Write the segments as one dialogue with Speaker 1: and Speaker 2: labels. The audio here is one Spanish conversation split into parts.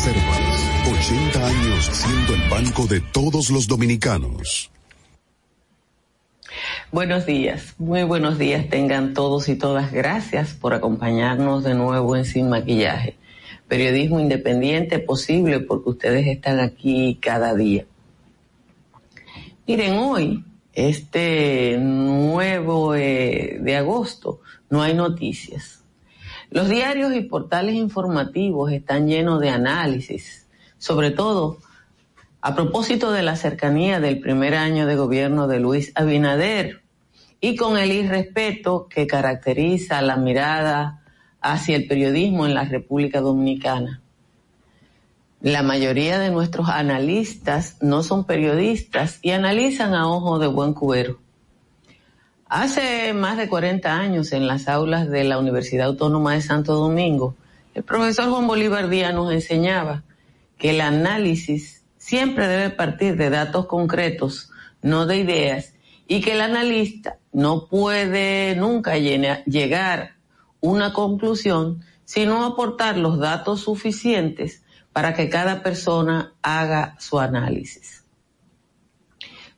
Speaker 1: Banreservas, 80 años siendo el banco de todos los dominicanos.
Speaker 2: Buenos días, muy buenos días tengan todos y todas. Gracias por acompañarnos de nuevo en Sin Maquillaje. Periodismo independiente posible porque ustedes están aquí cada día. Miren, hoy, este nuevo eh, de agosto, no hay noticias. Los diarios y portales informativos están llenos de análisis, sobre todo a propósito de la cercanía del primer año de gobierno de Luis Abinader y con el irrespeto que caracteriza la mirada hacia el periodismo en la República Dominicana. La mayoría de nuestros analistas no son periodistas y analizan a ojo de buen cubero. Hace más de 40 años en las aulas de la Universidad Autónoma de Santo Domingo, el profesor Juan Bolívar Díaz nos enseñaba que el análisis siempre debe partir de datos concretos, no de ideas, y que el analista no puede nunca llegar a una conclusión sino aportar los datos suficientes para que cada persona haga su análisis.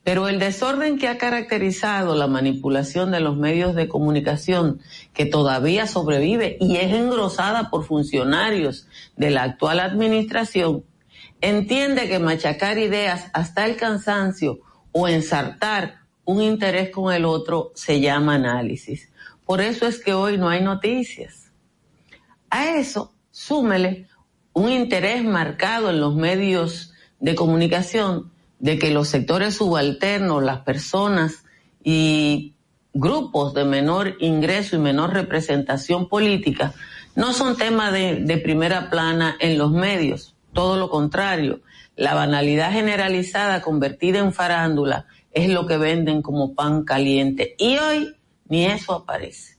Speaker 2: Pero el desorden que ha caracterizado la manipulación de los medios de comunicación, que todavía sobrevive y es engrosada por funcionarios de la actual administración, entiende que machacar ideas hasta el cansancio o ensartar un interés con el otro se llama análisis. Por eso es que hoy no hay noticias. A eso súmele un interés marcado en los medios de comunicación de que los sectores subalternos, las personas y grupos de menor ingreso y menor representación política no son tema de, de primera plana en los medios, todo lo contrario. La banalidad generalizada convertida en farándula es lo que venden como pan caliente. Y hoy ni eso aparece.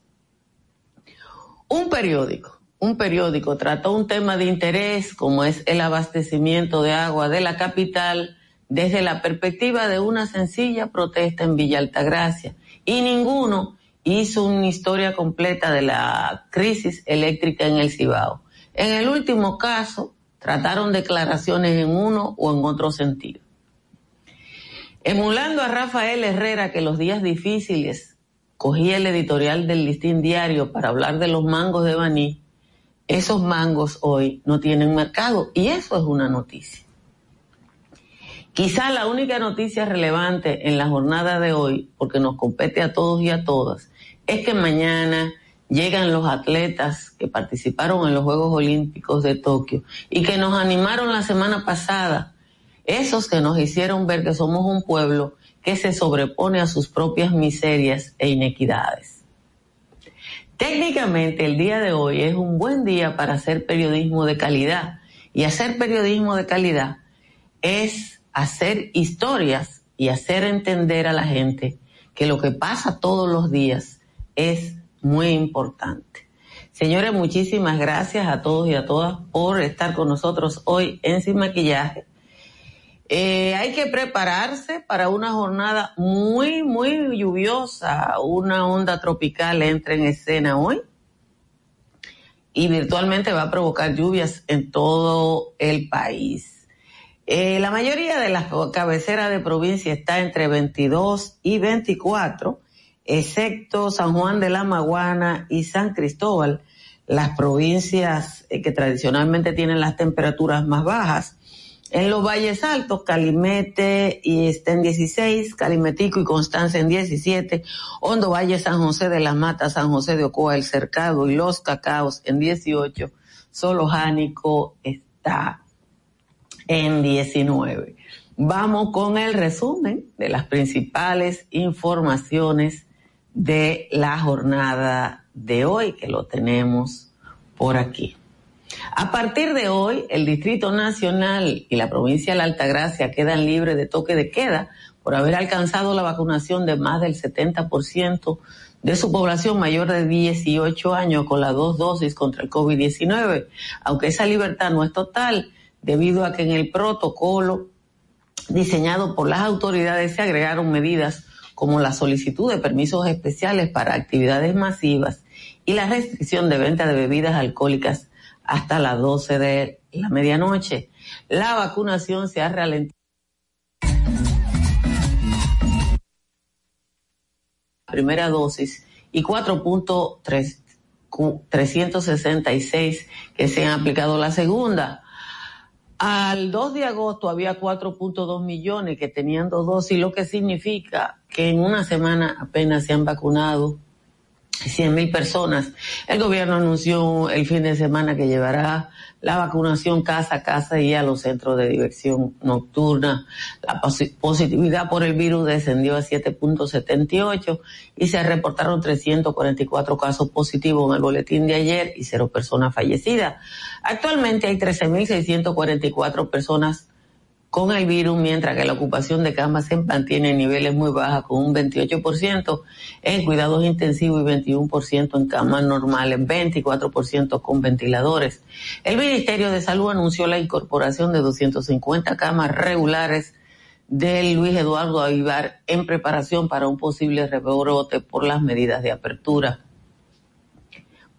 Speaker 2: Un periódico, un periódico trató un tema de interés como es el abastecimiento de agua de la capital desde la perspectiva de una sencilla protesta en Villa Altagracia. Y ninguno hizo una historia completa de la crisis eléctrica en el Cibao. En el último caso, trataron declaraciones en uno o en otro sentido. Emulando a Rafael Herrera que los días difíciles cogía el editorial del Listín Diario para hablar de los mangos de Baní, esos mangos hoy no tienen mercado y eso es una noticia. Quizá la única noticia relevante en la jornada de hoy, porque nos compete a todos y a todas, es que mañana llegan los atletas que participaron en los Juegos Olímpicos de Tokio y que nos animaron la semana pasada esos que nos hicieron ver que somos un pueblo que se sobrepone a sus propias miserias e inequidades. Técnicamente el día de hoy es un buen día para hacer periodismo de calidad y hacer periodismo de calidad es hacer historias y hacer entender a la gente que lo que pasa todos los días es muy importante. Señores, muchísimas gracias a todos y a todas por estar con nosotros hoy en Sin Maquillaje eh, hay que prepararse para una jornada muy, muy lluviosa. Una onda tropical entra en escena hoy y virtualmente va a provocar lluvias en todo el país. Eh, la mayoría de las cabeceras de provincia está entre 22 y 24, excepto San Juan de la Maguana y San Cristóbal, las provincias eh, que tradicionalmente tienen las temperaturas más bajas. En los valles altos, Calimete y está en 16, Calimetico y Constanza en 17, Hondo Valle, San José de la Mata, San José de Ocoa, El Cercado y Los Cacaos en 18, solo Jánico está en 19. Vamos con el resumen de las principales informaciones de la jornada de hoy, que lo tenemos por aquí. A partir de hoy, el Distrito Nacional y la provincia de la Altagracia quedan libres de toque de queda por haber alcanzado la vacunación de más del 70% de su población mayor de 18 años con las dos dosis contra el COVID-19, aunque esa libertad no es total debido a que en el protocolo diseñado por las autoridades se agregaron medidas como la solicitud de permisos especiales para actividades masivas y la restricción de venta de bebidas alcohólicas hasta las 12 de la medianoche. La vacunación se ha ralentizado. Primera dosis y 4.366 que se han aplicado la segunda. Al 2 de agosto había 4.2 millones que tenían dos dosis, lo que significa que en una semana apenas se han vacunado 100 mil personas. El gobierno anunció el fin de semana que llevará la vacunación casa a casa y a los centros de diversión nocturna. La positividad por el virus descendió a 7.78 y se reportaron 344 casos positivos en el boletín de ayer y cero personas fallecidas. Actualmente hay 13.644 personas con el virus, mientras que la ocupación de camas se mantiene en niveles muy bajos, con un 28% en cuidados intensivos y 21% en camas normales, 24% con ventiladores. El Ministerio de Salud anunció la incorporación de 250 camas regulares del Luis Eduardo Avivar en preparación para un posible rebrote por las medidas de apertura.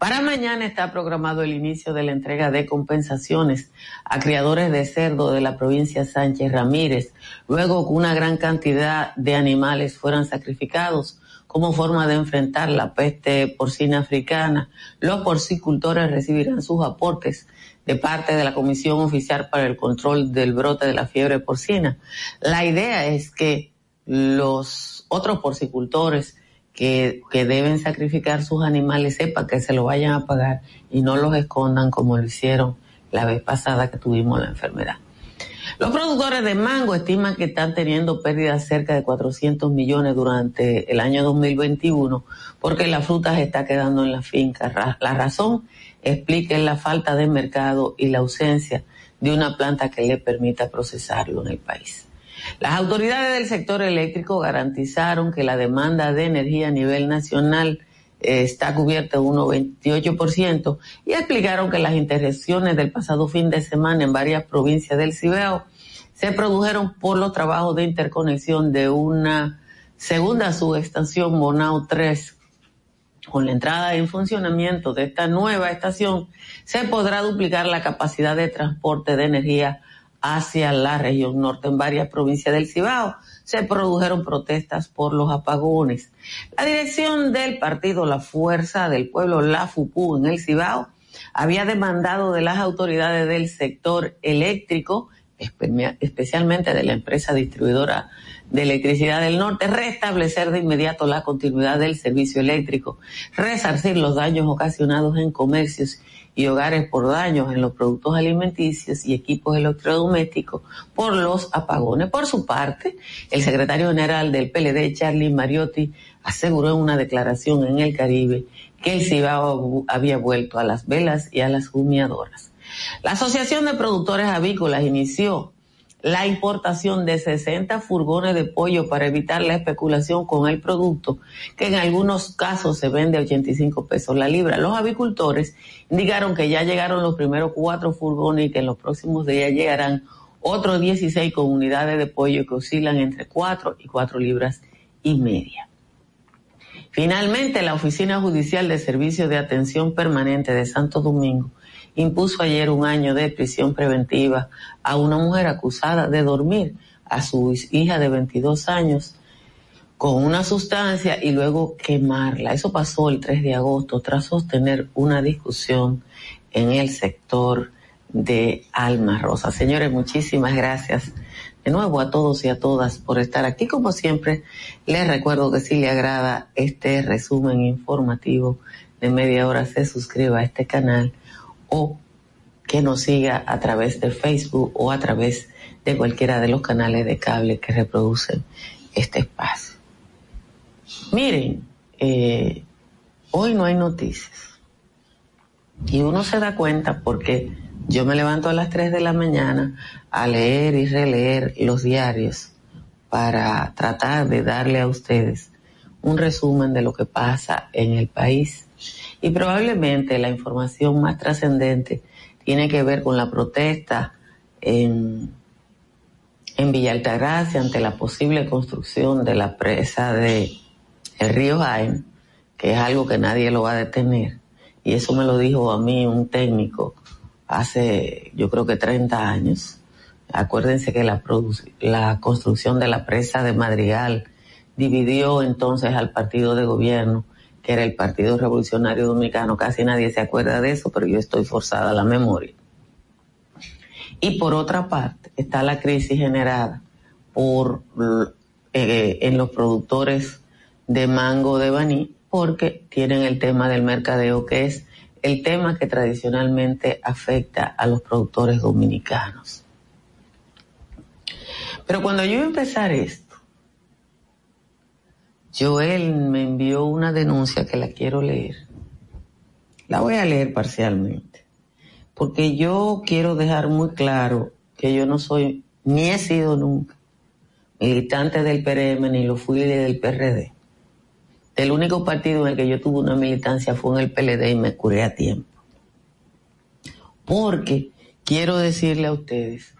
Speaker 2: Para mañana está programado el inicio de la entrega de compensaciones a criadores de cerdo de la provincia Sánchez Ramírez, luego que una gran cantidad de animales fueran sacrificados como forma de enfrentar la peste porcina africana. Los porcicultores recibirán sus aportes de parte de la Comisión Oficial para el Control del Brote de la Fiebre Porcina. La idea es que los otros porcicultores que, que deben sacrificar sus animales sepa que se lo vayan a pagar y no los escondan como lo hicieron la vez pasada que tuvimos la enfermedad. Los productores de mango estiman que están teniendo pérdidas cerca de 400 millones durante el año 2021 porque la fruta se está quedando en la finca. La razón explica la falta de mercado y la ausencia de una planta que le permita procesarlo en el país. Las autoridades del sector eléctrico garantizaron que la demanda de energía a nivel nacional eh, está cubierta un 98% y explicaron que las interrupciones del pasado fin de semana en varias provincias del Cibao se produjeron por los trabajos de interconexión de una segunda subestación Monao 3. Con la entrada en funcionamiento de esta nueva estación, se podrá duplicar la capacidad de transporte de energía hacia la región norte en varias provincias del Cibao. Se produjeron protestas por los apagones. La dirección del partido La Fuerza del Pueblo, la FUPU, en el Cibao, había demandado de las autoridades del sector eléctrico, especialmente de la empresa distribuidora de electricidad del norte, restablecer de inmediato la continuidad del servicio eléctrico, resarcir los daños ocasionados en comercios y hogares por daños en los productos alimenticios y equipos electrodomésticos por los apagones. Por su parte, el secretario general del PLD, Charlie Mariotti, aseguró en una declaración en el Caribe que el Cibao había vuelto a las velas y a las humeadoras. La Asociación de Productores Avícolas inició la importación de 60 furgones de pollo para evitar la especulación con el producto, que en algunos casos se vende a 85 pesos la libra. Los avicultores indicaron que ya llegaron los primeros cuatro furgones y que en los próximos días llegarán otros 16 con unidades de pollo que oscilan entre 4 y 4 libras y media. Finalmente, la Oficina Judicial de Servicios de Atención Permanente de Santo Domingo impuso ayer un año de prisión preventiva a una mujer acusada de dormir a su hija de 22 años con una sustancia y luego quemarla. Eso pasó el 3 de agosto tras sostener una discusión en el sector de Alma Rosa. Señores, muchísimas gracias de nuevo a todos y a todas por estar aquí. Como siempre, les recuerdo que si le agrada este resumen informativo de media hora, se suscriba a este canal o que nos siga a través de Facebook o a través de cualquiera de los canales de cable que reproducen este espacio. Miren, eh, hoy no hay noticias. Y uno se da cuenta porque yo me levanto a las 3 de la mañana a leer y releer los diarios para tratar de darle a ustedes un resumen de lo que pasa en el país. Y probablemente la información más trascendente tiene que ver con la protesta en, en Villa ante la posible construcción de la presa de el río Jaime, que es algo que nadie lo va a detener. Y eso me lo dijo a mí un técnico hace, yo creo que 30 años. Acuérdense que la, la construcción de la presa de Madrigal dividió entonces al partido de gobierno, que era el Partido Revolucionario Dominicano. Casi nadie se acuerda de eso, pero yo estoy forzada a la memoria. Y por otra parte está la crisis generada por eh, en los productores de mango de baní, porque tienen el tema del mercadeo, que es el tema que tradicionalmente afecta a los productores dominicanos. Pero cuando yo iba a empezar esto, Joel me envió una denuncia que la quiero leer. La voy a leer parcialmente, porque yo quiero dejar muy claro que yo no soy, ni he sido nunca, militante del PRM, ni lo fui del PRD. El único partido en el que yo tuve una militancia fue en el PLD y me curé a tiempo. Porque quiero decirle a ustedes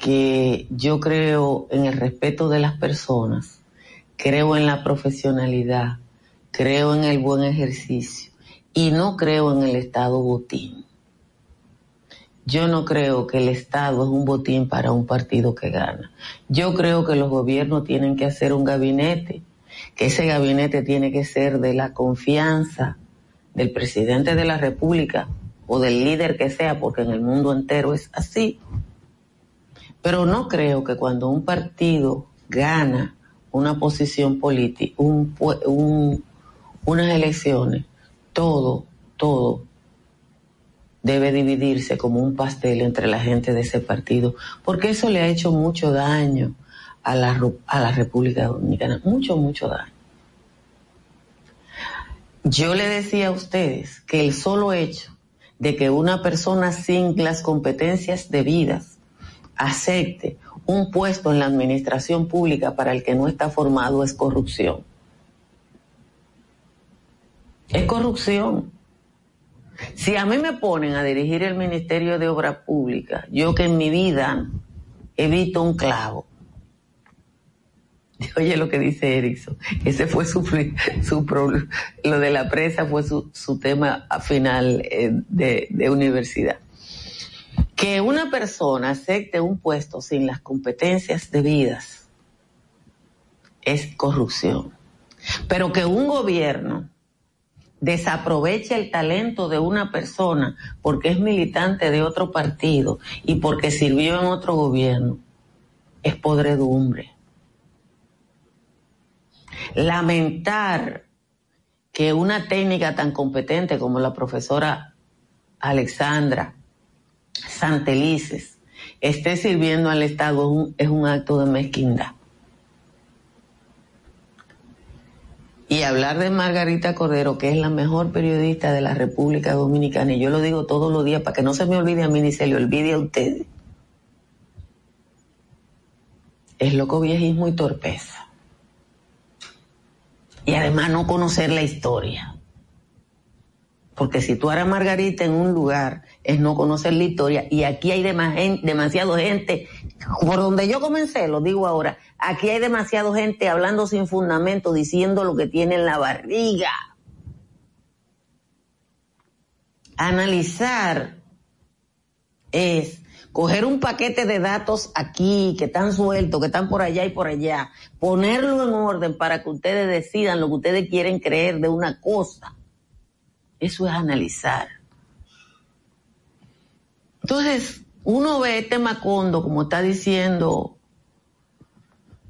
Speaker 2: que yo creo en el respeto de las personas, creo en la profesionalidad, creo en el buen ejercicio y no creo en el Estado botín. Yo no creo que el Estado es un botín para un partido que gana. Yo creo que los gobiernos tienen que hacer un gabinete, que ese gabinete tiene que ser de la confianza del presidente de la República o del líder que sea, porque en el mundo entero es así, pero no creo que cuando un partido gana una posición política, un, unas elecciones, todo, todo debe dividirse como un pastel entre la gente de ese partido, porque eso le ha hecho mucho daño a la, a la República Dominicana, mucho, mucho daño. Yo le decía a ustedes que el solo hecho de que una persona sin las competencias debidas acepte un puesto en la administración pública para el que no está formado es corrupción. Es corrupción. Si a mí me ponen a dirigir el Ministerio de Obras Públicas, yo que en mi vida evito un clavo. Oye lo que dice Erickson, ese fue su, su lo de la presa fue su, su tema final eh, de, de universidad que una persona acepte un puesto sin las competencias debidas es corrupción. Pero que un gobierno desaproveche el talento de una persona porque es militante de otro partido y porque sirvió en otro gobierno es podredumbre. Lamentar que una técnica tan competente como la profesora Alexandra Santelices esté sirviendo al Estado es un, acto de mezquindad. Y hablar de Margarita Cordero, que es la mejor periodista de la República Dominicana, y yo lo digo todos los días para que no se me olvide a mí ni se le olvide a ustedes, es loco viejismo y torpeza. Y además no conocer la historia. Porque si tú eres Margarita en un lugar, es no conocer la historia. Y aquí hay demasiado gente, por donde yo comencé, lo digo ahora, aquí hay demasiado gente hablando sin fundamento, diciendo lo que tiene en la barriga. Analizar es coger un paquete de datos aquí, que están sueltos, que están por allá y por allá, ponerlo en orden para que ustedes decidan lo que ustedes quieren creer de una cosa eso es analizar. Entonces, uno ve este Macondo, como está diciendo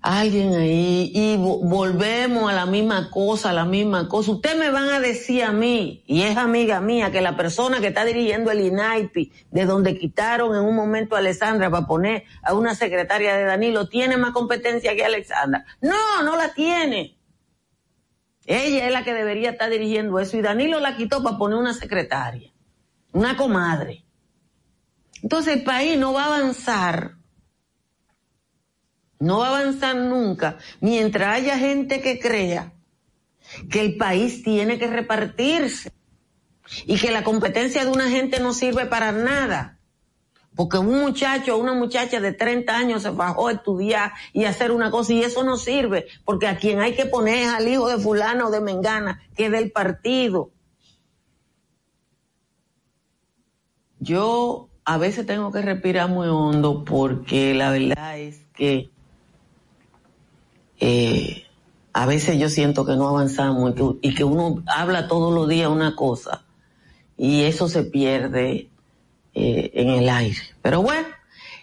Speaker 2: alguien ahí, y volvemos a la misma cosa, a la misma cosa. Ustedes me van a decir a mí, y es amiga mía, que la persona que está dirigiendo el INAIPI, de donde quitaron en un momento a Alessandra para poner a una secretaria de Danilo, tiene más competencia que Alexandra. No, no la tiene. Ella es la que debería estar dirigiendo eso y Danilo la quitó para poner una secretaria. una comadre. Entonces el país no va a avanzar, no va a avanzar nunca mientras haya gente que crea que el país tiene que repartirse y que la competencia de una gente no sirve para nada. Porque un muchacho o una muchacha de 30 años se bajó a estudiar y hacer una cosa y eso no sirve, porque a quien hay que poner es al hijo de fulano o de Mengana, que es del partido. Yo a veces tengo que respirar muy hondo porque la verdad es que eh, a veces yo siento que no avanzamos y que, y que uno habla todos los días una cosa y eso se pierde eh, en el aire. Pero bueno,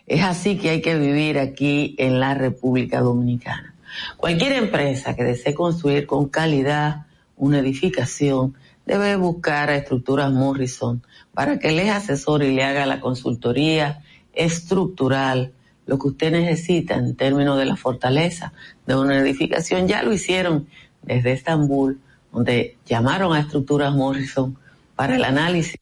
Speaker 2: es así que hay que vivir aquí en la República Dominicana. Cualquier empresa que desee construir con calidad una edificación debe buscar a Estructuras Morrison para que les asesore y le haga la consultoría estructural, lo que usted necesita en términos de la fortaleza de una edificación. Ya lo hicieron desde Estambul, donde llamaron a Estructuras Morrison para el análisis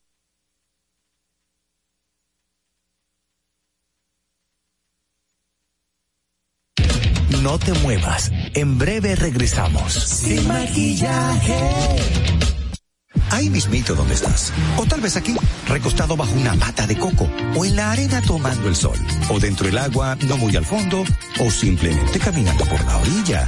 Speaker 3: No te muevas. En breve regresamos.
Speaker 4: Sin maquillaje.
Speaker 3: Ahí mismito donde estás. O tal vez aquí, recostado bajo una mata de coco. O en la arena tomando el sol. O dentro del agua, no muy al fondo. O simplemente caminando por la orilla.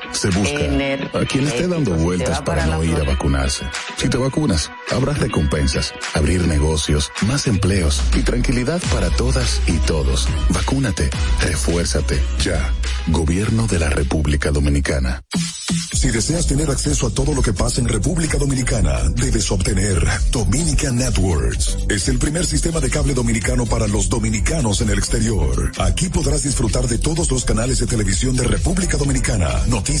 Speaker 5: Se busca a quien esté dando vueltas para no ir a vacunarse. Si te vacunas, habrá recompensas, abrir negocios, más empleos y tranquilidad para todas y todos. Vacúnate, refuérzate, ya. Gobierno de la República Dominicana.
Speaker 1: Si deseas tener acceso a todo lo que pasa en República Dominicana, debes obtener Dominican Networks. Es el primer sistema de cable dominicano para los dominicanos en el exterior. Aquí podrás disfrutar de todos los canales de televisión de República Dominicana, noticias,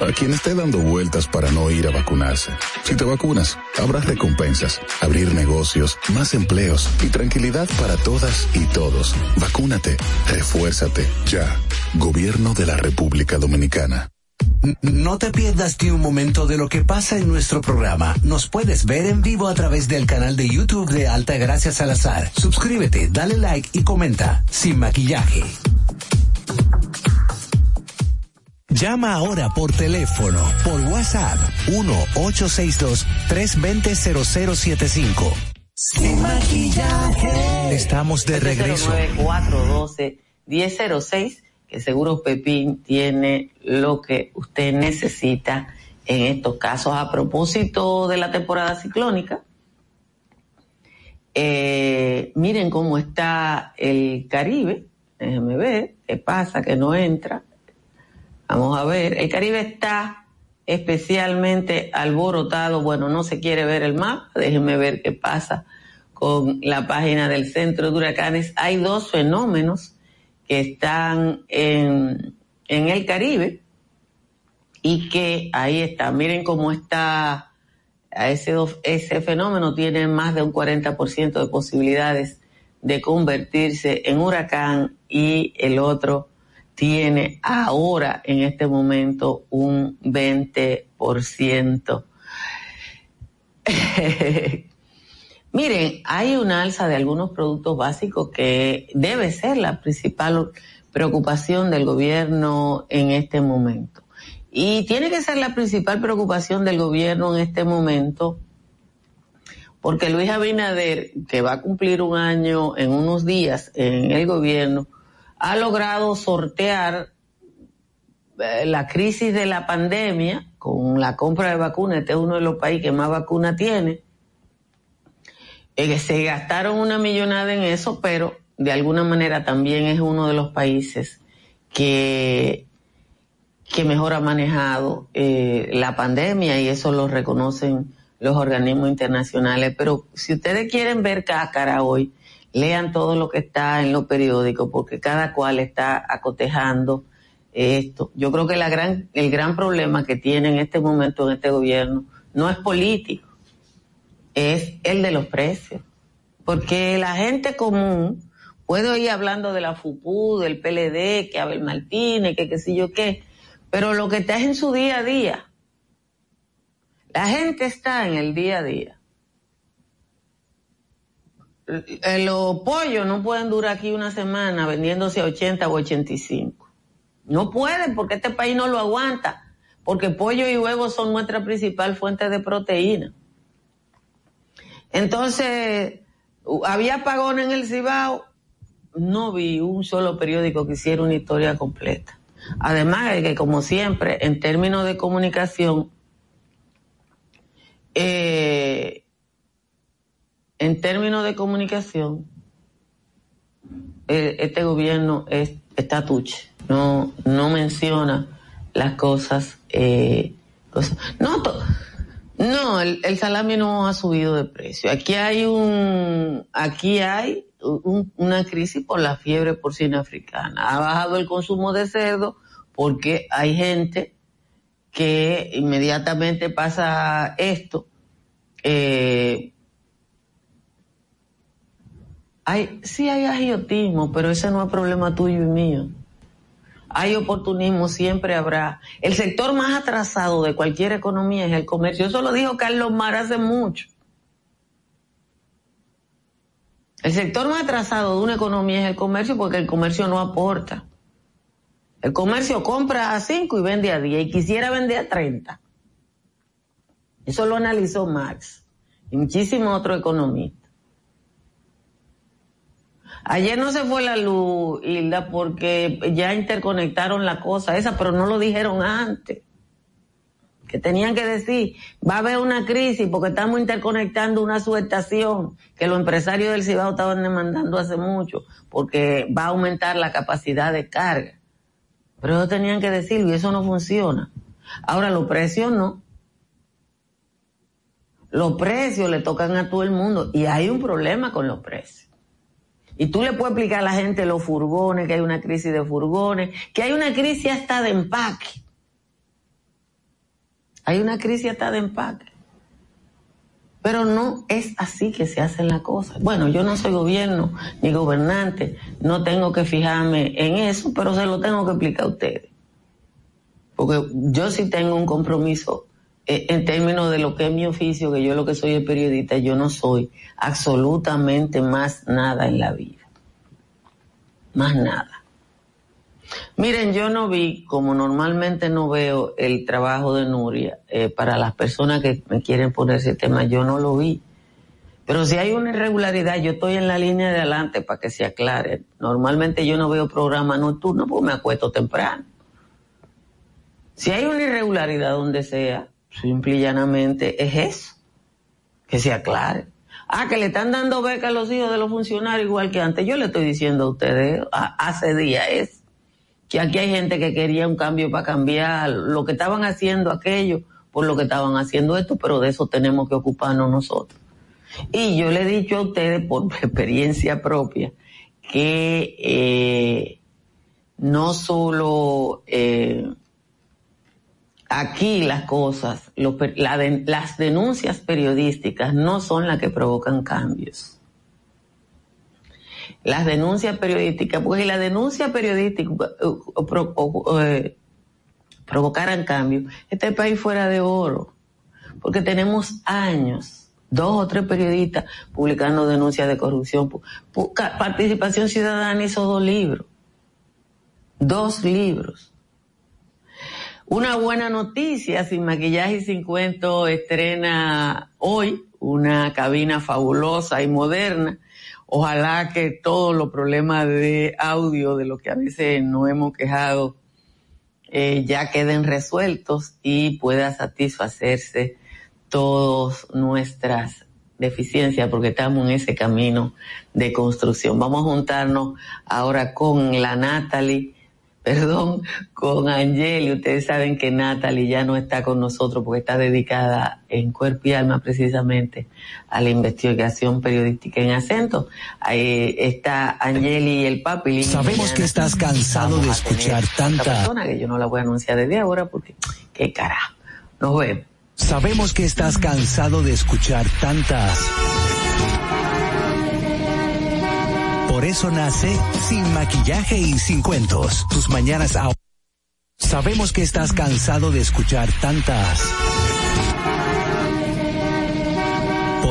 Speaker 5: a quien esté dando vueltas para no ir a vacunarse. Si te vacunas, habrá recompensas, abrir negocios, más empleos y tranquilidad para todas y todos. Vacúnate, refuérzate, ya. Gobierno de la República Dominicana.
Speaker 4: No te pierdas ni un momento de lo que pasa en nuestro programa. Nos puedes ver en vivo a través del canal de YouTube de Alta Gracias Salazar. Suscríbete, dale like y comenta. Sin maquillaje. Llama ahora por teléfono, por WhatsApp, 1-862-320-0075. Sin maquillaje.
Speaker 3: Estamos de regreso.
Speaker 2: 412-1006, que seguro Pepín tiene lo que usted necesita en estos casos. A propósito de la temporada ciclónica, eh, miren cómo está el Caribe. Déjenme ver qué pasa, que no entra. Vamos a ver, el Caribe está especialmente alborotado. Bueno, no se quiere ver el mapa. Déjenme ver qué pasa con la página del Centro de Huracanes. Hay dos fenómenos que están en, en el Caribe y que ahí está. Miren cómo está ese, ese fenómeno tiene más de un 40% de posibilidades de convertirse en huracán y el otro tiene ahora en este momento un 20%. Miren, hay una alza de algunos productos básicos que debe ser la principal preocupación del gobierno en este momento. Y tiene que ser la principal preocupación del gobierno en este momento porque Luis Abinader, que va a cumplir un año en unos días en el gobierno, ha logrado sortear eh, la crisis de la pandemia con la compra de vacunas. Este es uno de los países que más vacunas tiene. Eh, se gastaron una millonada en eso, pero de alguna manera también es uno de los países que, que mejor ha manejado eh, la pandemia y eso lo reconocen los organismos internacionales. Pero si ustedes quieren ver cáscara hoy, lean todo lo que está en los periódicos, porque cada cual está acotejando esto. Yo creo que la gran, el gran problema que tiene en este momento en este gobierno no es político, es el de los precios. Porque la gente común puede ir hablando de la FUPU, del PLD, que Abel Martínez, que qué sé yo qué, pero lo que está en su día a día, la gente está en el día a día. Eh, los pollos no pueden durar aquí una semana vendiéndose a 80 o 85. No pueden porque este país no lo aguanta. Porque pollo y huevos son nuestra principal fuente de proteína. Entonces, había apagón en el Cibao. No vi un solo periódico que hiciera una historia completa. Además de que, como siempre, en términos de comunicación, eh, en términos de comunicación, eh, este gobierno es, está tuche, no, no menciona las cosas. Eh, no, no el, el, salami no ha subido de precio. Aquí hay un, aquí hay una crisis por la fiebre porcina africana. Ha bajado el consumo de cerdo porque hay gente que inmediatamente pasa esto, eh, hay, sí hay agiotismo, pero ese no es problema tuyo y mío. Hay oportunismo, siempre habrá. El sector más atrasado de cualquier economía es el comercio. Eso lo dijo Carlos Mar hace mucho. El sector más atrasado de una economía es el comercio porque el comercio no aporta. El comercio compra a 5 y vende a 10 y quisiera vender a 30. Eso lo analizó Marx y muchísimos otros economistas. Ayer no se fue la luz, Hilda, porque ya interconectaron la cosa esa, pero no lo dijeron antes. Que tenían que decir, va a haber una crisis porque estamos interconectando una subestación que los empresarios del Cibao estaban demandando hace mucho, porque va a aumentar la capacidad de carga. Pero ellos tenían que decirlo y eso no funciona. Ahora los precios no. Los precios le tocan a todo el mundo y hay un problema con los precios. Y tú le puedes explicar a la gente los furgones, que hay una crisis de furgones, que hay una crisis hasta de empaque. Hay una crisis hasta de empaque. Pero no es así que se hacen las cosas. Bueno, yo no soy gobierno ni gobernante, no tengo que fijarme en eso, pero se lo tengo que explicar a ustedes. Porque yo sí tengo un compromiso en términos de lo que es mi oficio, que yo lo que soy es periodista, yo no soy absolutamente más nada en la vida. Más nada. Miren, yo no vi, como normalmente no veo el trabajo de Nuria, eh, para las personas que me quieren poner ese tema, yo no lo vi. Pero si hay una irregularidad, yo estoy en la línea de adelante para que se aclare. Normalmente yo no veo programa nocturno porque me acuesto temprano. Si hay una irregularidad donde sea, simple y llanamente es eso. Que se aclare. Ah, que le están dando beca a los hijos de los funcionarios igual que antes. Yo le estoy diciendo a ustedes hace días es que aquí hay gente que quería un cambio para cambiar lo que estaban haciendo aquello por lo que estaban haciendo esto, pero de eso tenemos que ocuparnos nosotros. Y yo le he dicho a ustedes por experiencia propia que eh, no solo eh, aquí las cosas, las denuncias periodísticas no son las que provocan cambios. Las denuncias periodísticas, porque si la denuncia periodística eh, provocaran cambios, este país fuera de oro, porque tenemos años, dos o tres periodistas publicando denuncias de corrupción. Participación Ciudadana hizo dos libros, dos libros una buena noticia, sin maquillaje y sin cuento, estrena hoy una cabina fabulosa y moderna. Ojalá que todos los problemas de audio de lo que a veces no hemos quejado eh, ya queden resueltos y pueda satisfacerse todas nuestras deficiencias porque estamos en ese camino de construcción. Vamos a juntarnos ahora con la Natalie perdón, con Angeli. Ustedes saben que Natalie ya no está con nosotros porque está dedicada en cuerpo y alma precisamente a la investigación periodística en acento. Ahí está Angeli y el papi.
Speaker 4: Sabemos que estás cansado de escuchar tanta...
Speaker 2: persona que yo no la voy a anunciar desde ahora porque qué carajo. Nos vemos.
Speaker 4: Sabemos que estás cansado de escuchar tantas Eso nace Sin Maquillaje y Sin Cuentos. Tus mañanas a... Sabemos que estás cansado de escuchar tantas...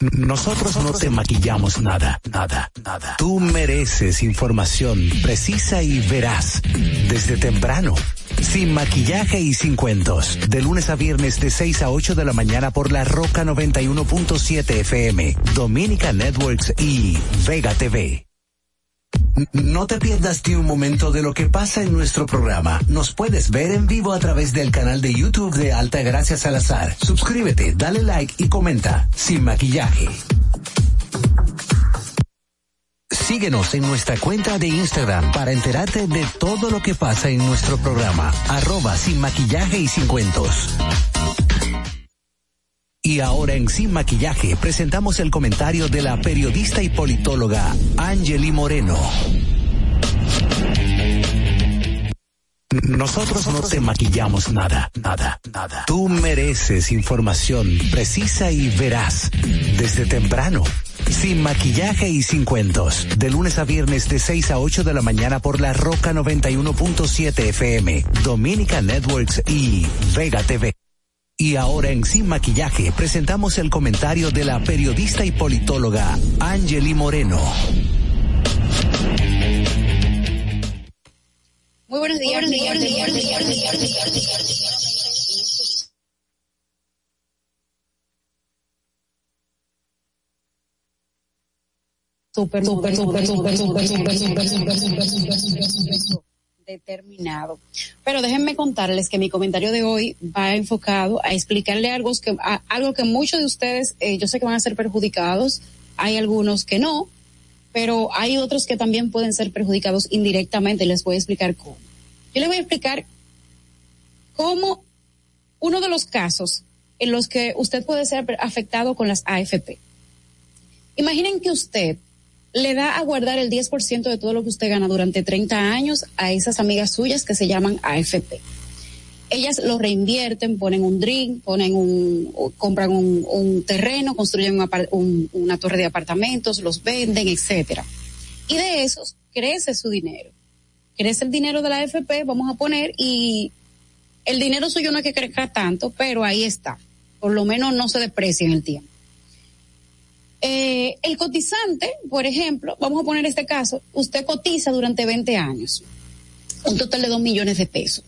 Speaker 4: Nosotros no te maquillamos nada, nada, nada. Tú mereces información precisa y veraz desde temprano. Sin maquillaje y sin cuentos. De lunes a viernes de 6 a 8 de la mañana por la Roca 91.7 FM, Dominica Networks y Vega TV. No te pierdas ni un momento de lo que pasa en nuestro programa. Nos puedes ver en vivo a través del canal de YouTube de Alta Gracias Salazar. Suscríbete, dale like y comenta. Sin maquillaje. Síguenos en nuestra cuenta de Instagram para enterarte de todo lo que pasa en nuestro programa. Arroba sin maquillaje y sin cuentos. Y ahora en Sin Maquillaje presentamos el comentario de la periodista y politóloga Angeli Moreno. Nosotros no te maquillamos nada, nada, nada. Tú mereces información precisa y veraz desde temprano. Sin maquillaje y sin cuentos. De lunes a viernes de 6 a 8 de la mañana por la Roca 91.7 FM, Dominica Networks y Vega TV. Y ahora en Sin Maquillaje presentamos el comentario de la periodista y politóloga Angeli Moreno.
Speaker 6: Muy buenos días. Super, super, super, super, super, super, super, super, determinado. Pero déjenme contarles que mi comentario de hoy va enfocado a explicarle algo que, algo que muchos de ustedes, eh, yo sé que van a ser perjudicados, hay algunos que no, pero hay otros que también pueden ser perjudicados indirectamente les voy a explicar cómo. Yo les voy a explicar cómo uno de los casos en los que usted puede ser afectado con las AFP. Imaginen que usted le da a guardar el 10% de todo lo que usted gana durante 30 años a esas amigas suyas que se llaman AFP. Ellas lo reinvierten, ponen un drink, ponen un, compran un, terreno, construyen una torre de apartamentos, los venden, etcétera. Y de esos crece su dinero. Crece el dinero de la AFP, vamos a poner, y el dinero suyo no es que crezca tanto, pero ahí está. Por lo menos no se deprecia en el tiempo. Eh, el cotizante, por ejemplo, vamos a poner este caso, usted cotiza durante 20 años, un total de 2 millones de pesos.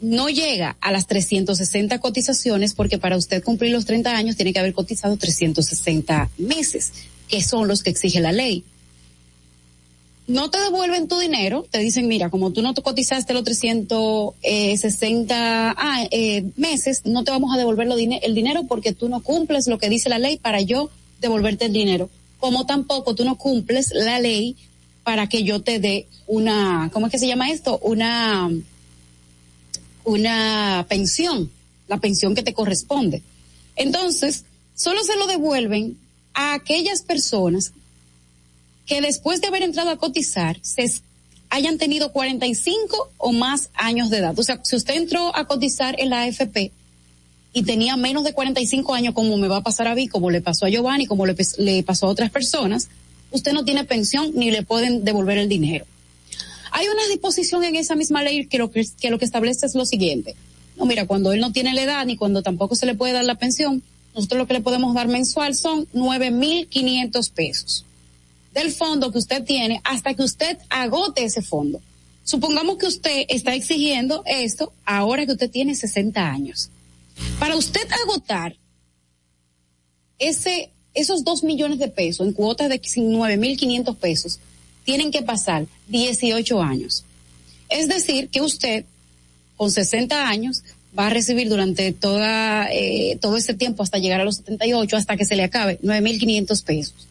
Speaker 6: No llega a las 360 cotizaciones porque para usted cumplir los 30 años tiene que haber cotizado 360 meses, que son los que exige la ley. No te devuelven tu dinero, te dicen, mira, como tú no te cotizaste los 360 eh, meses, no te vamos a devolver el dinero porque tú no cumples lo que dice la ley para yo devolverte el dinero, como tampoco tú no cumples la ley para que yo te dé una, ¿cómo es que se llama esto? Una, una pensión, la pensión que te corresponde. Entonces, solo se lo devuelven a aquellas personas que después de haber entrado a cotizar se hayan tenido 45 o más años de edad. O sea, si usted entró a cotizar en la AFP y tenía menos de 45 años, como me va a pasar a mí, como le pasó a Giovanni, como le, pasó a otras personas, usted no tiene pensión ni le pueden devolver el dinero. Hay una disposición en esa misma ley que lo que, que lo que establece es lo siguiente. No, mira, cuando él no tiene la edad ni cuando tampoco se le puede dar la pensión, nosotros lo que le podemos dar mensual son 9.500 pesos del fondo que usted tiene hasta que usted agote ese fondo. Supongamos que usted está exigiendo esto ahora que usted tiene 60 años. Para usted agotar ese, esos 2 millones de pesos en cuotas de 9.500 pesos, tienen que pasar 18 años. Es decir, que usted, con 60 años, va a recibir durante toda, eh, todo ese tiempo hasta llegar a los 78, hasta que se le acabe, 9.500 pesos.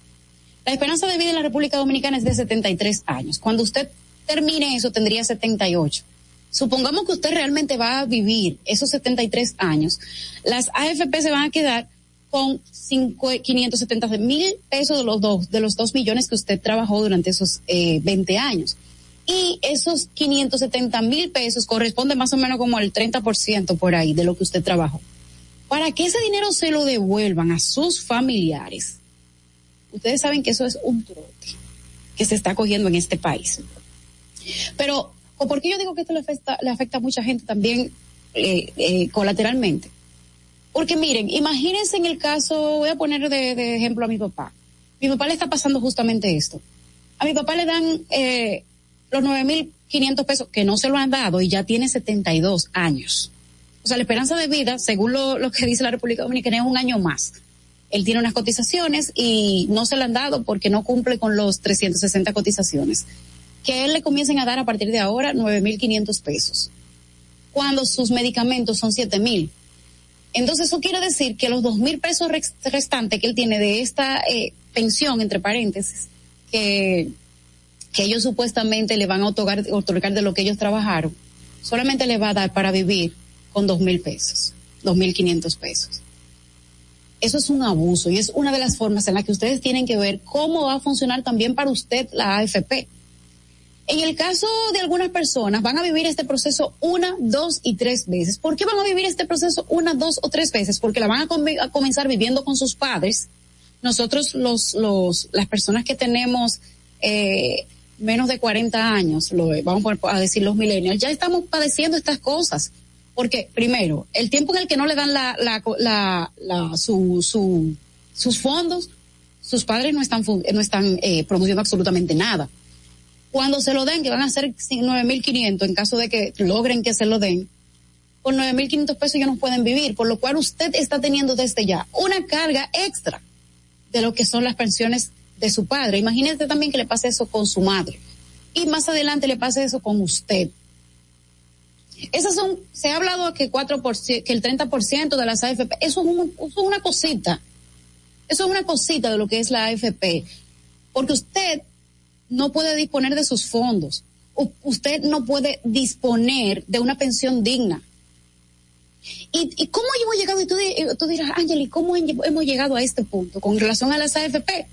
Speaker 6: La esperanza de vida en la República Dominicana es de 73 años. Cuando usted termine eso, tendría 78. Supongamos que usted realmente va a vivir esos 73 años. Las AFP se van a quedar con 570 mil pesos de los dos, de los dos millones que usted trabajó durante esos eh, 20 años. Y esos 570 mil pesos corresponde más o menos como al 30% por ahí de lo que usted trabajó. Para que ese dinero se lo devuelvan a sus familiares, ustedes saben que eso es un trote que se está cogiendo en este país. Pero, ¿por qué yo digo que esto le afecta, le afecta a mucha gente también eh, eh, colateralmente? Porque miren, imagínense en el caso, voy a poner de, ejemplo a mi papá. Mi papá le está pasando justamente esto. A mi papá le dan eh, los nueve mil quinientos pesos que no se lo han dado y ya tiene 72 años. O sea, la esperanza de vida, según lo, lo que dice la República Dominicana, es un año más. Él tiene unas cotizaciones y no se le han dado porque no cumple con los 360 cotizaciones. Que él le comiencen a dar a partir de ahora 9.500 pesos. Cuando sus medicamentos son 7.000. Entonces eso quiere decir que los 2.000 pesos restantes que él tiene de esta eh, pensión, entre paréntesis, que, que ellos supuestamente le van a otorgar, otorgar de lo que ellos trabajaron, solamente le va a dar para vivir con 2.000 pesos, 2.500 pesos. Eso es un abuso y es una de las formas en las que ustedes tienen que ver cómo va a funcionar también para usted la AFP. En el caso de algunas personas, van a vivir este proceso una, dos y tres veces. ¿Por qué van a vivir este proceso una, dos o tres veces? Porque la van a, com a comenzar viviendo con sus padres. Nosotros, los, los, las personas que tenemos eh, menos de 40 años, lo, vamos a decir los millennials, ya estamos padeciendo estas cosas porque primero, el tiempo en el que no le dan la, la, la, la su, su, sus fondos, sus padres no están, no están eh, produciendo absolutamente nada. Cuando se lo den, que van a ser 9.500 en caso de que logren que se lo den, con 9.500 pesos ellos no pueden vivir, por lo cual usted está teniendo desde ya una carga extra de lo que son las pensiones de su padre. Imagínese también que le pase eso con su madre. Y más adelante le pase eso con usted. Esas son, se ha hablado que cuatro que el 30% de las AFP, eso es, eso es una cosita. Eso es una cosita de lo que es la AFP. Porque usted no puede disponer de sus fondos. usted no puede disponer de una pensión digna. ¿Y, y cómo hemos llegado? Y tú, dirás, Ángel, ¿y cómo hemos llegado a este punto con relación a las AFP?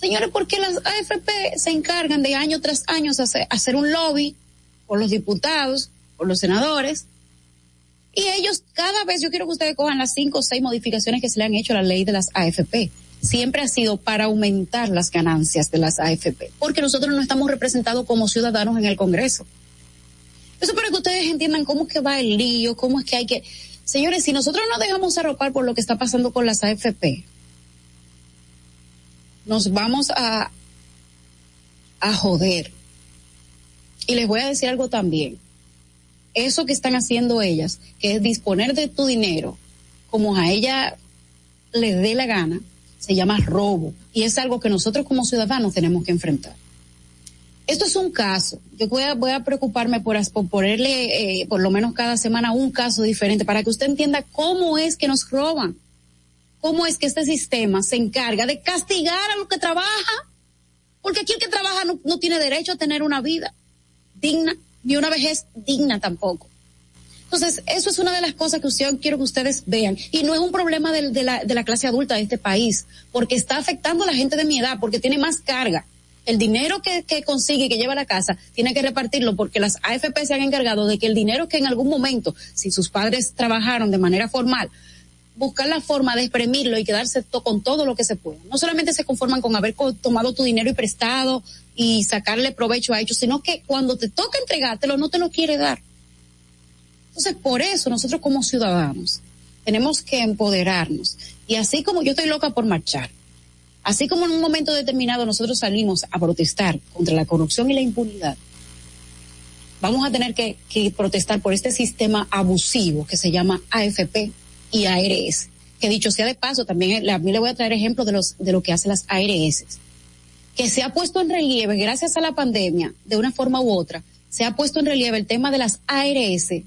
Speaker 6: Señores, porque las AFP se encargan de año tras año hacer, hacer un lobby por los diputados, por los senadores. Y ellos, cada vez, yo quiero que ustedes cojan las cinco o seis modificaciones que se le han hecho a la ley de las AFP. Siempre ha sido para aumentar las ganancias de las AFP, porque nosotros no estamos representados como ciudadanos en el Congreso. Eso para que ustedes entiendan cómo es que va el lío, cómo es que hay que... Señores, si nosotros no dejamos arropar por lo que está pasando con las AFP, nos vamos a, a joder. Y les voy a decir algo también eso que están haciendo ellas, que es disponer de tu dinero como a ella les dé la gana, se llama robo. Y es algo que nosotros como ciudadanos tenemos que enfrentar. Esto es un caso. Yo voy a, preocuparme por, por ponerle eh, por lo menos cada semana un caso diferente para que usted entienda cómo es que nos roban. cómo es que este sistema se encarga de castigar a los que trabaja. Porque aquí el que trabaja no, no tiene derecho a tener una vida digna, ni una vejez digna tampoco. Entonces, eso es una de las cosas que usted, quiero que ustedes vean. Y no es un problema de, de, la, de la clase adulta de este país, porque está afectando a la gente de mi edad, porque tiene más carga. El dinero que, consigue, que lleva a la casa, tiene que repartirlo porque las AFP se han encargado de que el dinero que en algún momento, si sus padres trabajaron de manera formal, buscar la forma de exprimirlo y quedarse con todo lo que se pueda. No solamente se conforman con haber tomado tu dinero y prestado y sacarle provecho a ellos, sino que cuando te toca entregártelo no te lo quiere dar. Entonces, por eso nosotros como ciudadanos tenemos que empoderarnos. Y así como yo estoy loca por marchar, así como en un momento determinado nosotros salimos a protestar contra la corrupción y la impunidad, vamos a tener que, protestar por este sistema abusivo que se llama AFP y ARS. Que dicho sea de paso, también a mí le voy a traer ejemplos de, de lo que hacen las ARS. Que se ha puesto en relieve, gracias a la pandemia, de una forma u otra, se ha puesto en relieve el tema de las ARS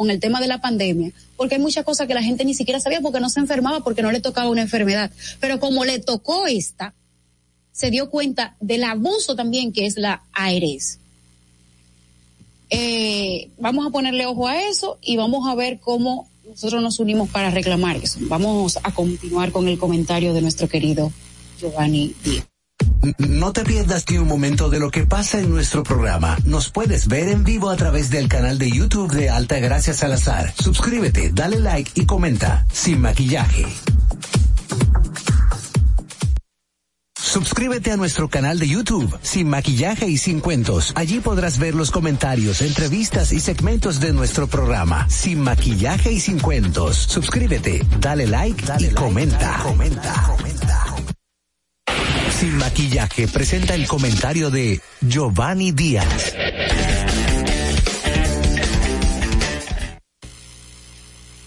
Speaker 6: con el tema de la pandemia, porque hay muchas cosas que la gente ni siquiera sabía porque no se enfermaba, porque no le tocaba una enfermedad. Pero como le tocó esta, se dio cuenta del abuso también que es la ARS. Eh, vamos a ponerle ojo a eso y vamos a ver cómo nosotros nos unimos para reclamar eso. Vamos a continuar con el comentario de nuestro querido Giovanni Díaz.
Speaker 4: No te pierdas ni un momento de lo que pasa en nuestro programa. Nos puedes ver en vivo a través del canal de YouTube de Alta Gracia Salazar. Suscríbete, dale like y comenta. Sin maquillaje. Suscríbete a nuestro canal de YouTube, Sin Maquillaje y Sin Cuentos. Allí podrás ver los comentarios, entrevistas y segmentos de nuestro programa, Sin Maquillaje y Sin Cuentos. Suscríbete, dale like dale y like, comenta. Dale, comenta. comenta. Sin Maquillaje presenta el comentario de Giovanni Díaz.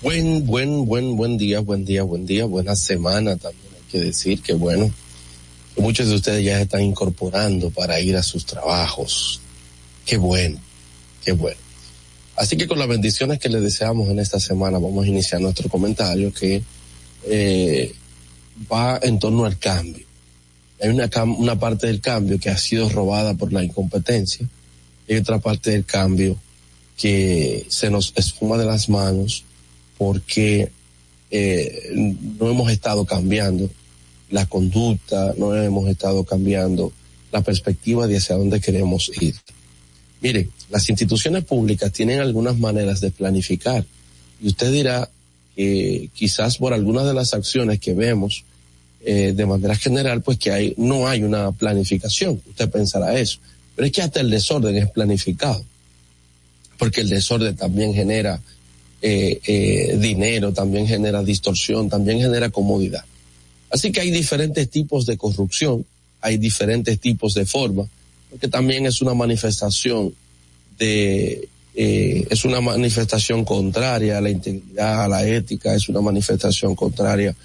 Speaker 7: Buen, buen, buen, buen día, buen día, buen día, buena semana también hay que decir que bueno, muchos de ustedes ya se están incorporando para ir a sus trabajos. Qué bueno, qué bueno. Así que con las bendiciones que les deseamos en esta semana vamos a iniciar nuestro comentario que eh, va en torno al cambio. Hay una, una parte del cambio que ha sido robada por la incompetencia y otra parte del cambio que se nos esfuma de las manos porque eh, no hemos estado cambiando la conducta, no hemos estado cambiando la perspectiva de hacia dónde queremos ir. Mire, las instituciones públicas tienen algunas maneras de planificar y usted dirá que quizás por algunas de las acciones que vemos eh, de manera general, pues que hay, no hay una planificación. Usted pensará eso. Pero es que hasta el desorden es planificado. Porque el desorden también genera eh, eh, dinero, también genera distorsión, también genera comodidad. Así que hay diferentes tipos de corrupción, hay diferentes tipos de forma, porque también es una manifestación de, eh, es una manifestación contraria a la integridad, a la ética, es una manifestación contraria a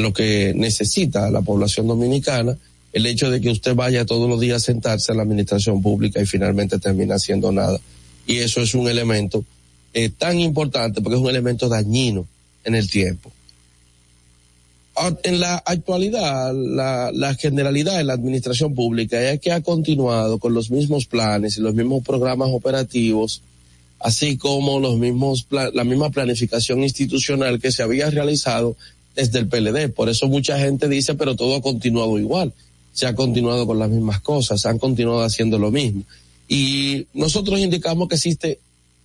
Speaker 7: lo que necesita la población dominicana, el hecho de que usted vaya todos los días a sentarse en la administración pública y finalmente termina haciendo nada. Y eso es un elemento eh, tan importante porque es un elemento dañino en el tiempo. En la actualidad, la, la generalidad de la administración pública es que ha continuado con los mismos planes y los mismos programas operativos, así como los mismos, la misma planificación institucional que se había realizado desde el PLD. Por eso mucha gente dice, pero todo ha continuado igual. Se ha continuado con las mismas cosas, han continuado haciendo lo mismo. Y nosotros indicamos que existe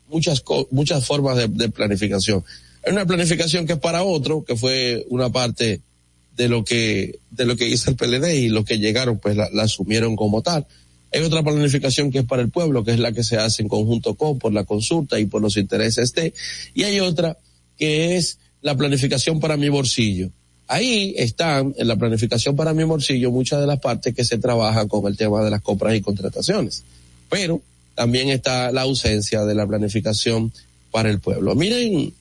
Speaker 7: muchas, muchas formas de, de, planificación. Hay una planificación que es para otro, que fue una parte de lo que, de lo que hizo el PLD y los que llegaron pues la, la asumieron como tal. Hay otra planificación que es para el pueblo, que es la que se hace en conjunto con, por la consulta y por los intereses de, y hay otra que es la planificación para mi bolsillo. Ahí están en la planificación para mi bolsillo muchas de las partes que se trabajan con el tema de las compras y contrataciones. Pero también está la ausencia de la planificación para el pueblo. Miren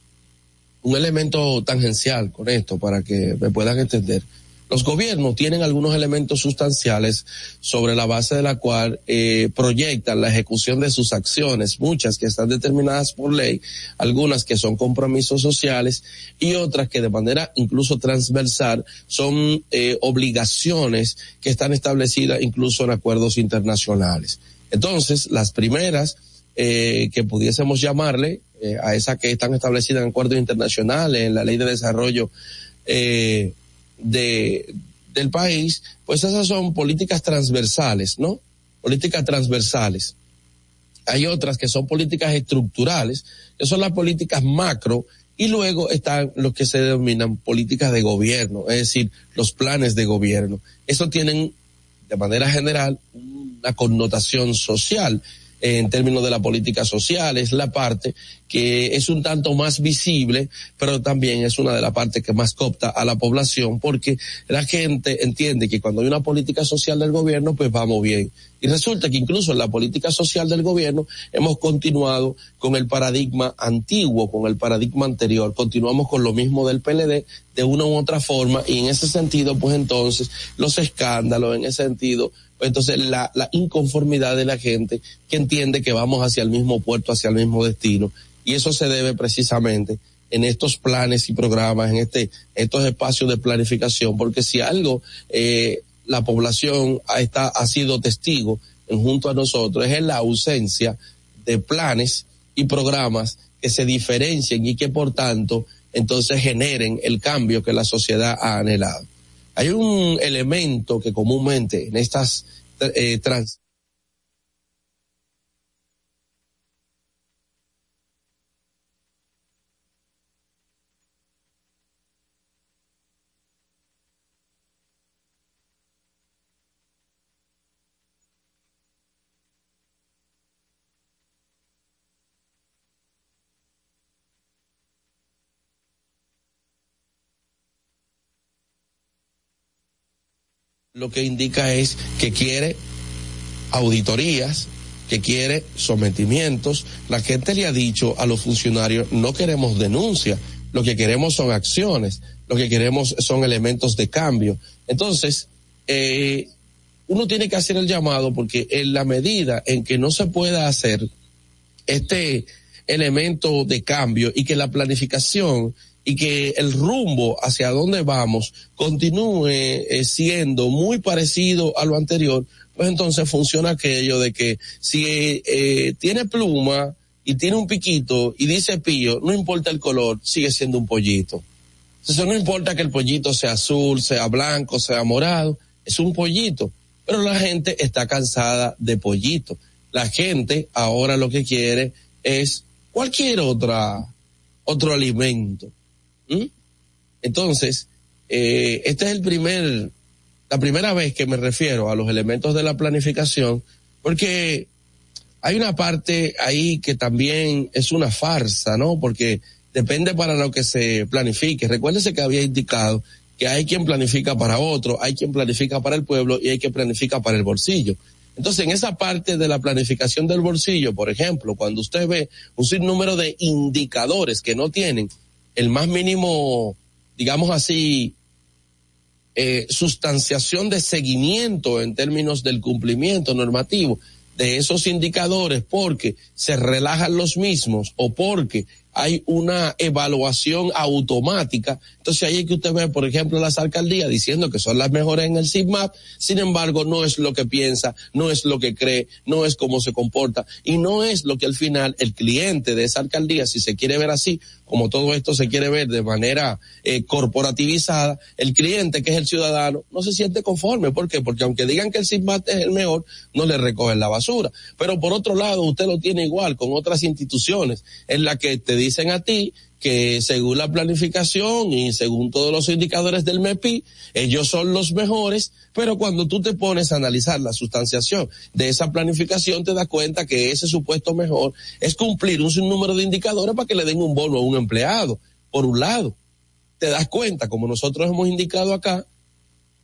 Speaker 7: un elemento tangencial con esto para que me puedan entender. Los gobiernos tienen algunos elementos sustanciales sobre la base de la cual eh, proyectan la ejecución de sus acciones, muchas que están determinadas por ley, algunas que son compromisos sociales y otras que de manera incluso transversal son eh, obligaciones que están establecidas incluso en acuerdos internacionales. Entonces, las primeras eh, que pudiésemos llamarle eh, a esas que están establecidas en acuerdos internacionales, en la ley de desarrollo eh, de, del país, pues esas son políticas transversales, ¿no? Políticas transversales. Hay otras que son políticas estructurales, que son las políticas macro, y luego están los que se denominan políticas de gobierno, es decir, los planes de gobierno. Eso tienen, de manera general, una connotación social en términos de la política social, es la parte que es un tanto más visible, pero también es una de las partes que más copta a la población, porque la gente entiende que cuando hay una política social del gobierno, pues vamos bien. Y resulta que incluso en la política social del gobierno hemos continuado con el paradigma antiguo, con el paradigma anterior, continuamos con lo mismo del PLD de una u otra forma, y en ese sentido, pues entonces, los escándalos, en ese sentido, entonces la, la inconformidad de la gente que entiende que vamos hacia el mismo puerto, hacia el mismo destino. Y eso se debe precisamente en estos planes y programas, en este, estos espacios de planificación, porque si algo eh, la población ha, está, ha sido testigo junto a nosotros es en la ausencia de planes y programas que se diferencien y que por tanto entonces generen el cambio que la sociedad ha anhelado. Hay un elemento que comúnmente en estas eh, trans lo que indica es que quiere auditorías, que quiere sometimientos. La gente le ha dicho a los funcionarios, no queremos denuncia, lo que queremos son acciones, lo que queremos son elementos de cambio. Entonces, eh, uno tiene que hacer el llamado porque en la medida en que no se pueda hacer este elemento de cambio y que la planificación y que el rumbo hacia donde vamos continúe eh, siendo muy parecido a lo anterior, pues entonces funciona aquello de que si eh, tiene pluma y tiene un piquito y dice pío, no importa el color, sigue siendo un pollito. Entonces no importa que el pollito sea azul, sea blanco, sea morado, es un pollito. Pero la gente está cansada de pollito. La gente ahora lo que quiere es cualquier otra, otro alimento. ¿Mm? Entonces, eh, este es el primer, la primera vez que me refiero a los elementos de la planificación, porque hay una parte ahí que también es una farsa, ¿no? Porque depende para lo que se planifique. Recuérdese que había indicado que hay quien planifica para otro, hay quien planifica para el pueblo y hay quien planifica para el bolsillo. Entonces, en esa parte de la planificación del bolsillo, por ejemplo, cuando usted ve un sinnúmero de indicadores que no tienen el más mínimo, digamos así, eh, sustanciación de seguimiento en términos del cumplimiento normativo de esos indicadores porque se relajan los mismos o porque hay una evaluación automática. Entonces ahí es que usted ve, por ejemplo, las alcaldías diciendo que son las mejores en el SIGMAP, sin embargo no es lo que piensa, no es lo que cree, no es cómo se comporta y no es lo que al final el cliente de esa alcaldía, si se quiere ver así, como todo esto se quiere ver de manera eh, corporativizada, el cliente que es el ciudadano no se siente conforme. ¿Por qué? Porque aunque digan que el SIGMAP es el mejor, no le recogen la basura. Pero por otro lado, usted lo tiene igual con otras instituciones en la que te dicen a ti que según la planificación y según todos los indicadores del MEPI, ellos son los mejores, pero cuando tú te pones a analizar la sustanciación de esa planificación, te das cuenta que ese supuesto mejor es cumplir un sinnúmero de indicadores para que le den un bono a un empleado, por un lado. Te das cuenta, como nosotros hemos indicado acá,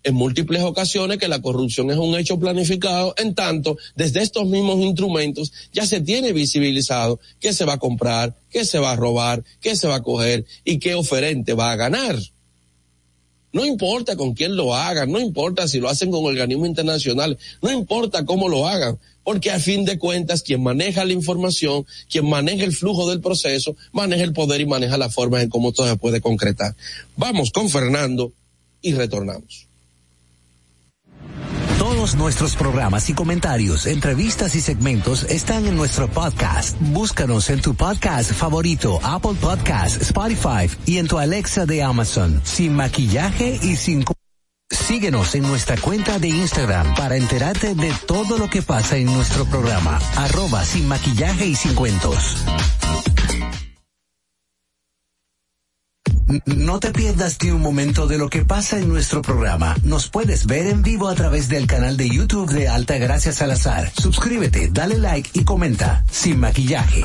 Speaker 7: en múltiples ocasiones que la corrupción es un hecho planificado, en tanto, desde estos mismos instrumentos ya se tiene visibilizado qué se va a comprar, qué se va a robar, qué se va a coger y qué oferente va a ganar. No importa con quién lo hagan, no importa si lo hacen con organismos internacionales, no importa cómo lo hagan, porque a fin de cuentas quien maneja la información, quien maneja el flujo del proceso, maneja el poder y maneja la forma en cómo todo se puede concretar. Vamos con Fernando y retornamos.
Speaker 4: Nuestros programas y comentarios, entrevistas y segmentos están en nuestro podcast. Búscanos en tu podcast favorito, Apple Podcast, Spotify y en tu Alexa de Amazon, sin maquillaje y sin... Síguenos en nuestra cuenta de Instagram para enterarte de todo lo que pasa en nuestro programa, arroba sin maquillaje y sin cuentos. No te pierdas ni un momento de lo que pasa en nuestro programa. Nos puedes ver en vivo a través del canal de YouTube de Alta Gracias Salazar. Suscríbete, dale like y comenta. Sin maquillaje.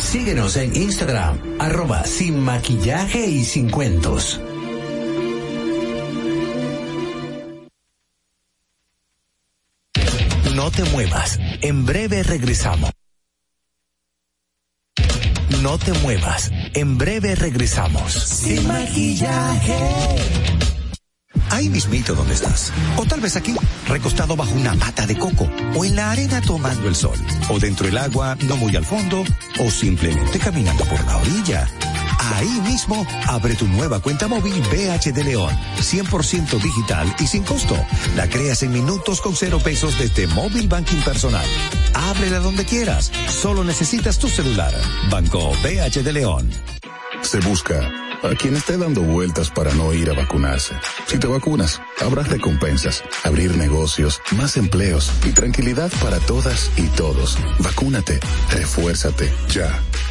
Speaker 4: Síguenos en Instagram, arroba sin maquillaje y sin cuentos. No te muevas. En breve regresamos. No te muevas. En breve regresamos. Sin maquillaje.
Speaker 3: Ahí mismito donde estás. O tal vez aquí, recostado bajo una mata de coco. O en la arena tomando el sol. O dentro del agua, no muy al fondo. O simplemente caminando por la orilla. Ahí mismo, abre tu nueva cuenta móvil BH de León. 100% digital y sin costo. La creas en minutos con cero pesos desde Móvil Banking Personal. Ábrela donde quieras. Solo necesitas tu celular. Banco BH de León.
Speaker 5: Se busca a quien esté dando vueltas para no ir a vacunarse. Si te vacunas, habrá recompensas, abrir negocios, más empleos y tranquilidad para todas y todos. Vacúnate, refuérzate, ya.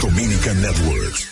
Speaker 1: Dominican Networks.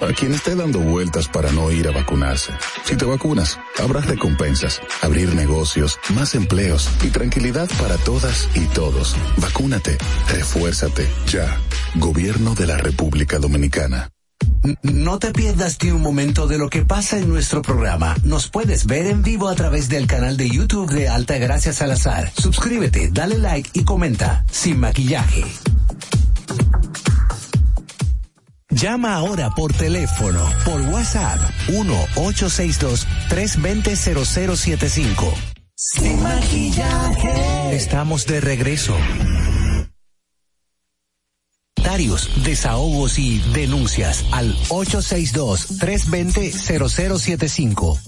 Speaker 5: a quien esté dando vueltas para no ir a vacunarse. Si te vacunas, habrá recompensas, abrir negocios, más empleos y tranquilidad para todas y todos. Vacúnate, refuérzate, ya. Gobierno de la República Dominicana.
Speaker 4: No te pierdas ni un momento de lo que pasa en nuestro programa. Nos puedes ver en vivo a través del canal de YouTube de Alta Gracias Salazar. Suscríbete, dale like y comenta. Sin maquillaje. Llama ahora por teléfono, por WhatsApp, 1-862-320-0075. Sin maquillaje. Estamos de regreso. Comentarios, desahogos y denuncias al 862-320-0075.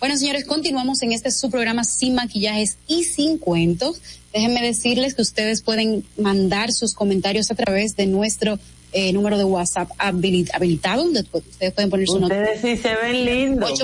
Speaker 6: Bueno, señores, continuamos en este su programa sin maquillajes y sin cuentos. Déjenme decirles que ustedes pueden mandar sus comentarios a través de nuestro eh, número de WhatsApp habilit habilitado, donde ustedes pueden poner su nota.
Speaker 2: Ustedes sí se ven lindos.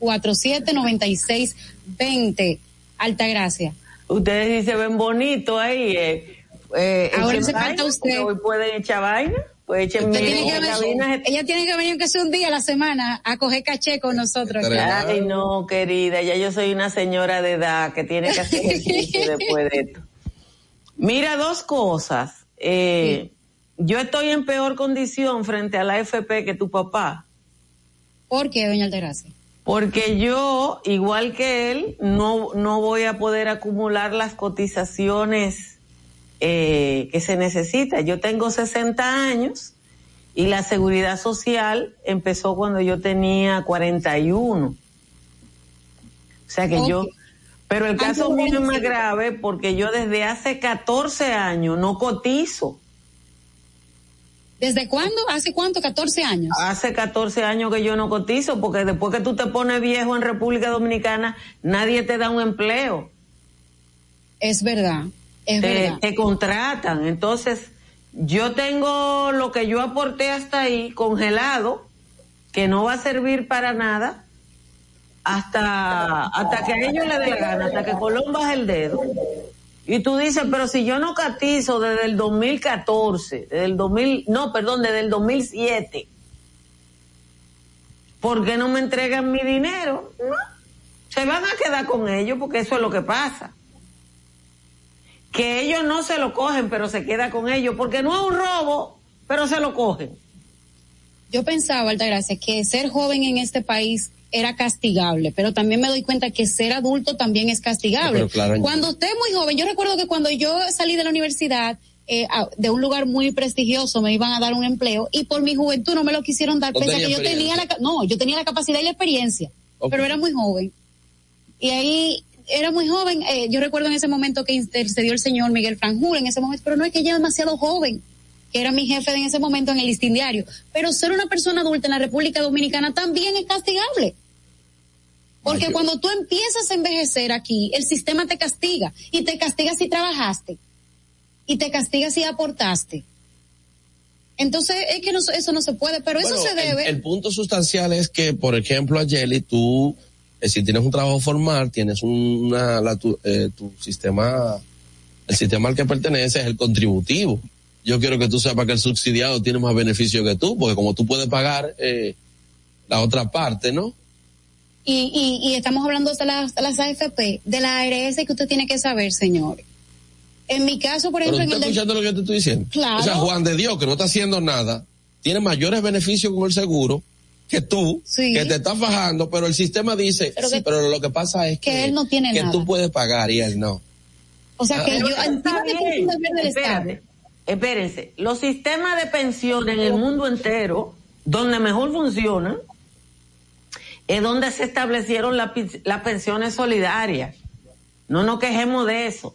Speaker 6: 829-947-9620. Altagracia.
Speaker 2: Ustedes sí se ven bonitos ahí. Eh. Eh,
Speaker 6: Ahora se falta usted.
Speaker 2: Hoy pueden echar vaina. Pues échenme
Speaker 6: tiene venir- ella tiene que venir que sea un día a la semana a coger caché con nosotros.
Speaker 2: Ay, no, querida, ya yo soy una señora de edad que tiene que hacer ejercicio después de esto. Mira, dos cosas. Eh, Yo estoy en peor condición frente a la AFP que tu papá.
Speaker 6: ¿Por qué, doña Altagracia?
Speaker 2: Porque yo, igual que él, no, no voy a poder acumular las cotizaciones eh, que se necesita. Yo tengo 60 años y la seguridad social empezó cuando yo tenía 41. O sea que yo, pero el caso
Speaker 6: Antes de
Speaker 2: mío es más
Speaker 6: 25.
Speaker 2: grave porque yo desde hace 14 años no cotizo.
Speaker 6: ¿Desde cuándo? ¿Hace cuánto? 14 años.
Speaker 2: Hace 14 años que yo no cotizo porque después que tú te pones viejo en República Dominicana, nadie te da un empleo.
Speaker 6: Es verdad,
Speaker 2: te, contratan. Entonces, yo tengo lo que yo aporté hasta ahí congelado, que no va a servir para nada, hasta, hasta que a ellos les dé la gana, hasta que Colón baje el dedo. Y tú dices, pero si yo no catizo desde el 2014, desde el 2000, no, perdón, desde el 2007, ¿por qué no me entregan mi dinero? No. Se van a quedar con ellos porque eso es lo que pasa que ellos no se lo cogen, pero se queda con ellos, porque no es un robo, pero se lo cogen.
Speaker 6: Yo pensaba, Altagracia, que ser joven en este país era castigable, pero también me doy cuenta que ser adulto también es castigable.
Speaker 7: Claro,
Speaker 6: cuando usted es muy joven, yo recuerdo que cuando yo salí de la universidad, eh, de un lugar muy prestigioso me iban a dar un empleo y por mi juventud no me lo quisieron dar, pese a que yo tenía la, no, yo tenía la capacidad y la experiencia, pero era muy joven. Y ahí era muy joven, eh, yo recuerdo en ese momento que intercedió el señor Miguel Franjul en ese momento, pero no es que ella es demasiado joven, que era mi jefe en ese momento en el listín diario. Pero ser una persona adulta en la República Dominicana también es castigable. Porque
Speaker 7: Ay,
Speaker 6: cuando tú empiezas a envejecer aquí, el sistema te castiga. Y te castiga si trabajaste. Y te castiga si aportaste. Entonces, es que no- eso no se puede, pero eso
Speaker 7: Bueno,
Speaker 6: se
Speaker 7: el-
Speaker 6: debe.
Speaker 7: El, punto sustancial es que, por ejemplo, Ayeli, tú, eh, si tienes un trabajo formal, tienes una, la, tu, eh, tu sistema, el sistema al que perteneces es el contributivo. Yo quiero que tú sepas que el subsidiado tiene más beneficio que tú, porque como tú puedes pagar eh, la otra parte, ¿no?
Speaker 6: Y, y, y estamos hablando de las, de las AFP, de la ARS que usted tiene que saber, señor. En mi caso, por
Speaker 7: Pero
Speaker 6: ejemplo, en el del-
Speaker 7: escuchando lo que yo te estoy diciendo.
Speaker 6: Claro.
Speaker 7: O sea, Juan de Dios, que no está haciendo nada, tiene mayores beneficios con el seguro que tú,
Speaker 6: Sí.
Speaker 7: que te está fajando, pero el sistema dice,
Speaker 6: Pero
Speaker 7: sí,
Speaker 6: que-
Speaker 7: pero lo que pasa es que,
Speaker 6: que él no tiene
Speaker 7: que
Speaker 6: nada.
Speaker 7: tú puedes pagar y él no.
Speaker 6: o sea, que
Speaker 7: Ah,
Speaker 6: yo que Estado.
Speaker 2: Espérense. Los sistemas de pensión en el mundo entero, donde mejor funcionan, es donde se establecieron la las pensiones solidarias. No nos quejemos de eso.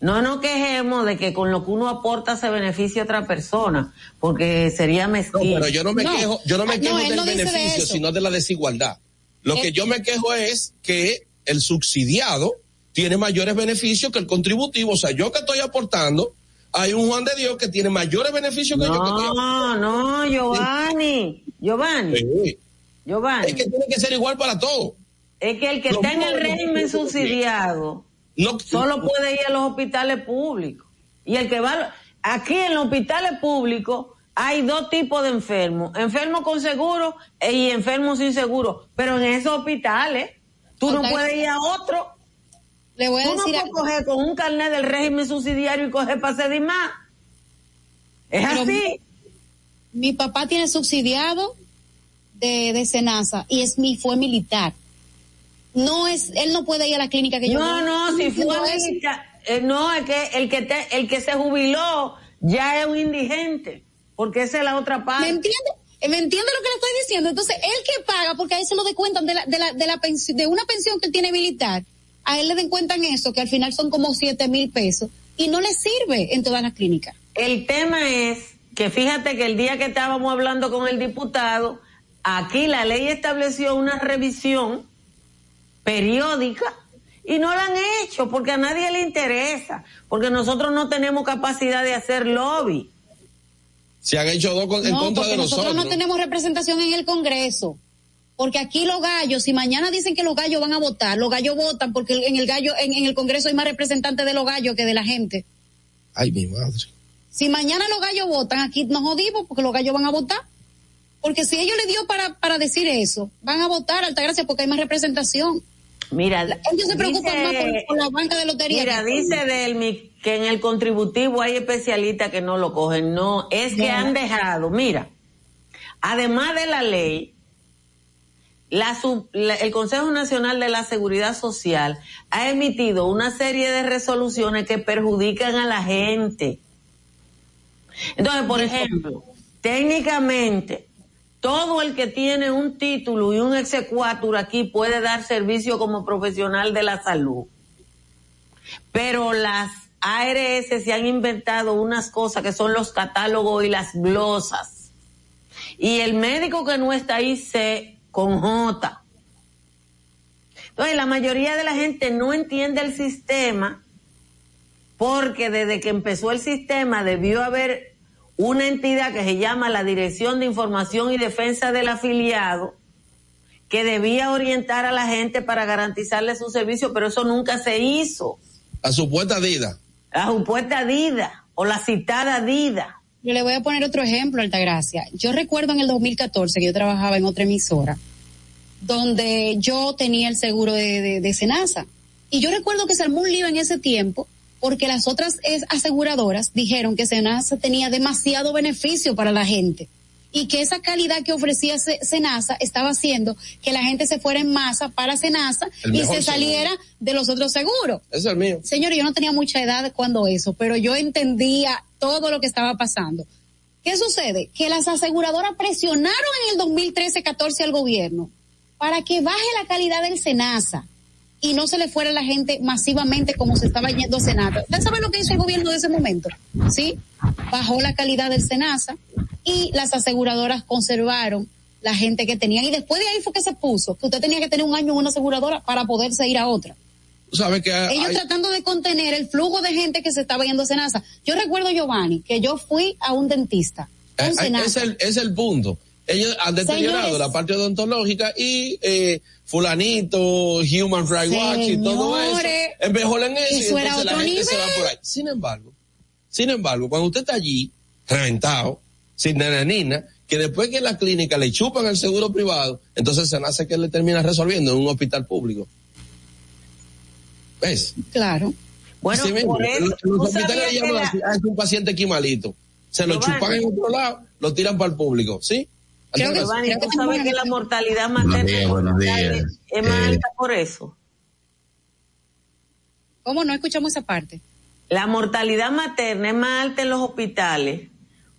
Speaker 2: No nos quejemos de que con lo que uno aporta se beneficia a otra persona, porque sería
Speaker 7: No,
Speaker 2: mezquino.
Speaker 7: pero yo no me
Speaker 6: No.
Speaker 7: quejo, yo no me
Speaker 6: Ah, no,
Speaker 7: quejo
Speaker 6: él
Speaker 7: del
Speaker 6: no de
Speaker 7: beneficio, sino de la desigualdad. Lo
Speaker 6: Eh,
Speaker 7: que yo me quejo es que el subsidiado tiene mayores beneficios que el contributivo. O sea, yo que estoy aportando, hay un Juan de Dios que tiene mayores beneficios que yo que estoy
Speaker 2: No, no, Giovanni, Giovanni,
Speaker 7: Sí.
Speaker 2: Giovanni.
Speaker 7: Es que tiene que ser igual para todos.
Speaker 2: Es que el que
Speaker 7: Lo
Speaker 2: está en el régimen subsidiado
Speaker 7: No,
Speaker 2: solo puede ir a los hospitales públicos. Y el que va, aquí en los hospitales públicos hay dos tipos de enfermos, enfermos con seguro e- y enfermos sin seguro. Pero en esos hospitales, tú no puedes ir a otro.
Speaker 6: Le voy a
Speaker 2: Tú no
Speaker 6: decir
Speaker 2: puedes coger con un carnet del régimen subsidiario y coger para más. Es
Speaker 6: Pero-
Speaker 2: así.
Speaker 6: Mi papá tiene subsidiado de, de Senasa y es mi, fue militar. No es, él no puede ir a la clínica que yo
Speaker 2: No,
Speaker 6: voy.
Speaker 2: no, si fue
Speaker 6: No es-
Speaker 2: eh, no, es que el que te- el que se jubiló ya es un indigente, porque esa es la otra
Speaker 6: ¿Me
Speaker 2: parte.
Speaker 6: entiende? Eh, ¿Me entiende lo que le estoy diciendo? Entonces, él que paga, porque a él se lo descuentan de la, de la, de la pensión, de una pensión que él tiene militar, a él le descuentan eso, que al final son como siete mil pesos, y no le sirve en todas las clínicas.
Speaker 2: El tema es que fíjate que el día que estábamos hablando con el diputado, aquí la ley estableció una revisión periódica y no la han hecho porque a nadie le interesa, porque nosotros no tenemos capacidad de hacer lobby.
Speaker 7: Se han hecho dos con- en
Speaker 6: no,
Speaker 7: contra
Speaker 6: porque
Speaker 7: de
Speaker 6: nosotros,
Speaker 7: nosotros.
Speaker 6: no tenemos representación en el Congreso. Porque aquí los gallos, si mañana dicen que los gallos van a votar, los gallos votan porque en el gallo, en, en el Congreso hay más representantes de los gallos que de la gente.
Speaker 7: Ay, mi madre.
Speaker 6: Si mañana los gallos votan, aquí nos jodimos porque los gallos van a votar. Porque si ellos le dio para, para decir eso, van a votar, Altagracia, porque hay más representación.
Speaker 2: Mira,
Speaker 6: ellos se preocupan más por, por, la banca de lotería.
Speaker 2: Mira, dice Delmi que en el contributivo hay especialistas que no lo cogen. No, es que han dejado, mira, además de la ley, la, sub, la, el Consejo Nacional de la Seguridad Social ha emitido una serie de resoluciones que perjudican a la gente. Entonces, por ejemplo, técnicamente, todo el que tiene un título y un exequatur aquí puede dar servicio como profesional de la salud. Pero las ARS se han inventado unas cosas que son los catálogos y las glosas. Y el médico que no está ahí se con J. Entonces, la mayoría de la gente no entiende el sistema porque desde que empezó el sistema debió haber una entidad que se llama la Dirección de Información y Defensa del Afiliado, que debía orientar a la gente para garantizarle su servicio, pero eso nunca se hizo.
Speaker 7: La supuesta DIDA.
Speaker 2: La supuesta DIDA o la citada DIDA.
Speaker 6: Yo le voy a poner otro ejemplo, Altagracia. Yo recuerdo en el 2014 que yo trabajaba en otra emisora, donde yo tenía el seguro de, de, de Senasa. Y yo recuerdo que se armó un lío en ese tiempo porque las otras aseguradoras dijeron que Senasa tenía demasiado beneficio para la gente y que esa calidad que ofrecía Senasa estaba haciendo que la gente se fuera en masa para Senasa y se saliera seguro. de los otros seguros.
Speaker 7: Es el mío.
Speaker 6: Señor, yo no tenía mucha edad cuando eso, pero yo entendía todo lo que estaba pasando. ¿Qué sucede? Que las aseguradoras presionaron en el 2013-14 al gobierno para que baje la calidad del Senasa y no se le fuera a la gente masivamente como se estaba yendo a Senasa. ¿Usted sabe lo que hizo el gobierno de ese momento? Sí, bajó la calidad del Senasa y las aseguradoras conservaron la gente que tenían y después de ahí fue que se puso que usted tenía que tener un año en una aseguradora para poderse ir a otra.
Speaker 7: ¿Sabe que hay...
Speaker 6: Ellos tratando de contener el flujo de gente que se estaba yendo a Senasa. Yo recuerdo, Giovanni, que yo fui a un dentista.
Speaker 7: Un es, el, es el punto ellos han deteriorado Señores, la parte odontológica y eh, fulanito, Human Rights Watch y todo eso, empejoran eso,
Speaker 6: eso
Speaker 7: y entonces la gente
Speaker 6: nivel.
Speaker 7: se va por ahí. Sin embargo, sin embargo, cuando usted está allí, reventado, sin nananina, que después que la clínica le chupan el seguro privado, entonces se nace que le termina resolviendo en un hospital público. ¿Ves?
Speaker 6: Claro.
Speaker 2: Bueno,
Speaker 7: sí,
Speaker 2: por eso,
Speaker 7: los, los hospitales le llaman
Speaker 2: la...
Speaker 7: así, ah, es un paciente aquí malito. Se lo
Speaker 2: Giovanni.
Speaker 7: chupan en otro lado, lo tiran para el público, ¿sí?
Speaker 2: Creo que, Giovanni, tú sabes que la mortalidad materna
Speaker 8: días, buenos días.
Speaker 2: es más
Speaker 8: Eh,
Speaker 2: alta por eso.
Speaker 6: ¿Cómo no escuchamos esa parte?
Speaker 2: La mortalidad materna es más alta en los hospitales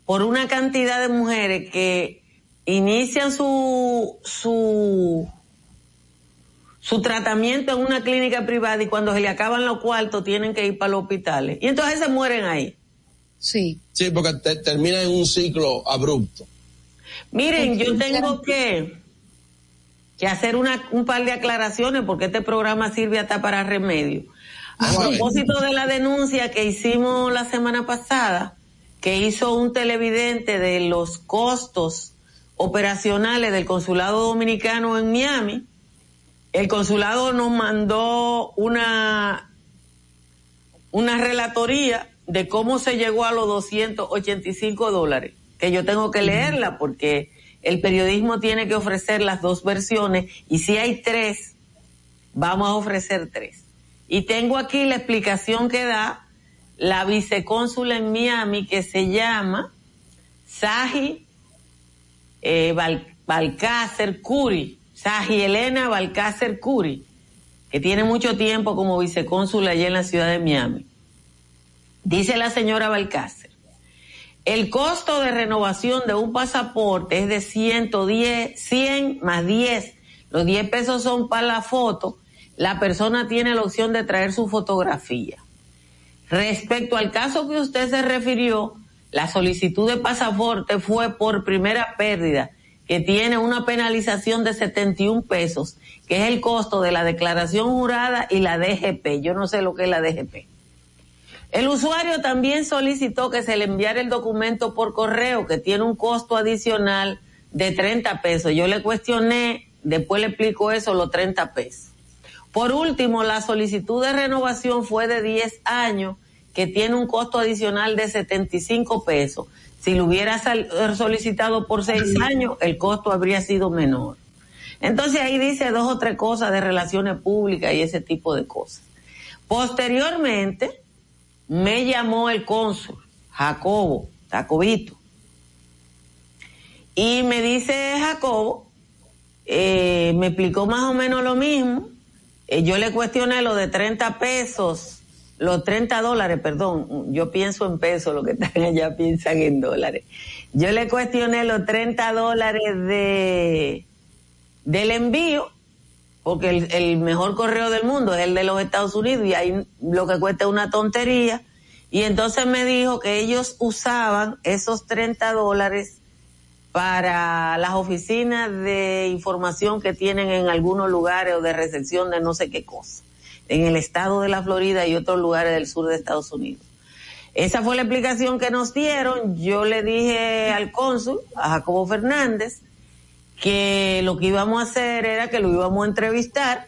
Speaker 2: por una cantidad de mujeres que inician su su su tratamiento en una clínica privada y cuando se le acaban los cuartos tienen que ir para los hospitales y entonces se mueren ahí.
Speaker 6: Sí.
Speaker 7: Sí, porque te, termina en un ciclo abrupto.
Speaker 2: Miren, yo tengo que, que hacer una, un par de aclaraciones porque este programa sirve hasta para remedio. A propósito de la denuncia que hicimos la semana pasada, que hizo un televidente de los costos operacionales del consulado dominicano en Miami, el consulado nos mandó una, una relatoría de cómo se llegó a los 285 dólares, que yo tengo que leerla porque el periodismo tiene que ofrecer las dos versiones y si hay tres, vamos a ofrecer tres. Y tengo aquí la explicación que da la vicecónsula en Miami que se llama Saji eh, Val, Balcácer Curi, Saji Elena Balcácer Curi, que tiene mucho tiempo como vicecónsula allá en la ciudad de Miami. Dice la señora Balcácer, el costo de renovación de un pasaporte es de 110, 100 más 10. Los 10 pesos son para la foto. La persona tiene la opción de traer su fotografía. Respecto al caso que usted se refirió, la solicitud de pasaporte fue por primera pérdida, que tiene una penalización de 71 pesos, que es el costo de la declaración jurada y la DGP. Yo no sé lo que es la DGP. El usuario también solicitó que se le enviara el documento por correo, que tiene un costo adicional de 30 pesos. Yo le cuestioné, después le explico eso, los 30 pesos. Por último, la solicitud de renovación fue de 10 años, que tiene un costo adicional de 75 pesos. Si lo hubiera solicitado por 6 años, el costo habría sido menor. Entonces ahí dice dos o tres cosas de relaciones públicas y ese tipo de cosas. Posteriormente, me llamó el cónsul, Jacobo, Jacobito, y me dice Jacobo, eh, me explicó más o menos lo mismo, eh, yo le cuestioné lo de 30 pesos, los 30 dólares, perdón, yo pienso en pesos, lo que están allá piensan en dólares. Yo le cuestioné los 30 dólares de del envío, porque el, el, mejor correo del mundo es el de los Estados Unidos y ahí lo que cuesta es una tontería. Y entonces me dijo que ellos usaban esos 30 dólares para las oficinas de información que tienen en algunos lugares o de recepción de no sé qué cosa, en el estado de la Florida y otros lugares del sur de Estados Unidos. Esa fue la explicación que nos dieron. Yo le dije al cónsul, a Jacobo Fernández, que lo que íbamos a hacer era que lo íbamos a entrevistar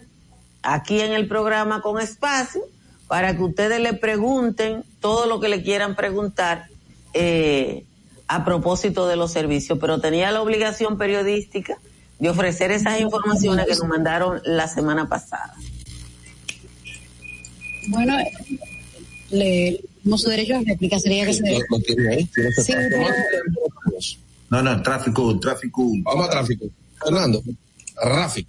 Speaker 2: aquí en el programa con espacio para que ustedes le pregunten todo lo que le quieran preguntar eh, a propósito de los servicios, pero tenía la obligación periodística de ofrecer esas informaciones que nos mandaron la semana pasada.
Speaker 6: Bueno, le damos su derecho a réplica, sería que se...
Speaker 7: Sí,
Speaker 8: no, no, tráfico, tráfico.
Speaker 7: Vamos a tráfico. Fernando, Rafi.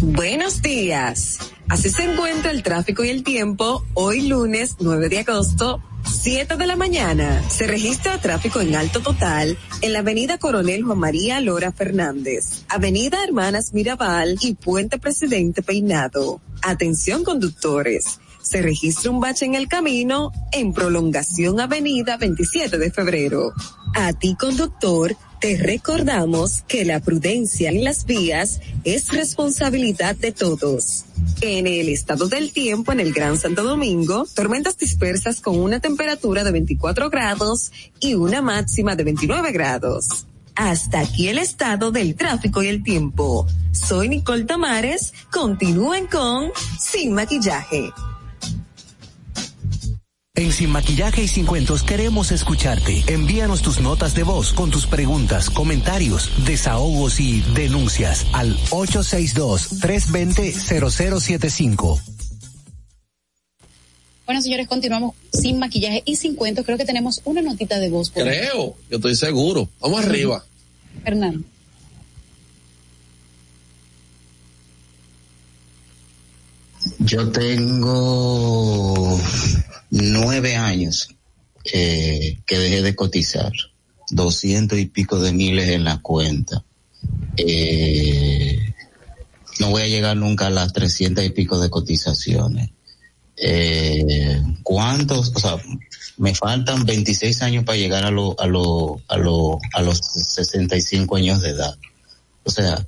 Speaker 9: Buenos días. Así se encuentra el tráfico y el tiempo hoy lunes 9 de agosto 7 de la mañana se registra tráfico en alto total en la avenida Coronel Juan María Lora Fernández, avenida Hermanas Mirabal y Puente Presidente Peinado. Atención conductores. Se registra un bache en el camino en prolongación avenida 27 de febrero. A ti conductor, te recordamos que la prudencia en las vías es responsabilidad de todos. En el estado del tiempo en el Gran Santo Domingo, tormentas dispersas con una temperatura de 24 grados y una máxima de 29 grados. Hasta aquí el estado del tráfico y el tiempo. Soy Nicole Tamares. Continúen con Sin Maquillaje.
Speaker 4: En Sin Maquillaje y Sin Cuentos queremos escucharte. Envíanos tus notas de voz con tus preguntas, comentarios, desahogos y denuncias al 862-320-0075.
Speaker 6: Bueno, señores, continuamos sin maquillaje y sin cuentos. Creo que tenemos una notita de voz.
Speaker 7: Creo, yo estoy seguro. Vamos arriba.
Speaker 6: Fernando.
Speaker 10: Yo tengo nueve años eh, que dejé de cotizar, doscientos y pico de miles en la cuenta. Eh, no voy a llegar nunca a las trescientas y pico de cotizaciones. Eh, ¿Cuántos? O sea, me faltan 26 años para llegar a, lo, a, lo, a, lo, a los 65 años de edad. O sea,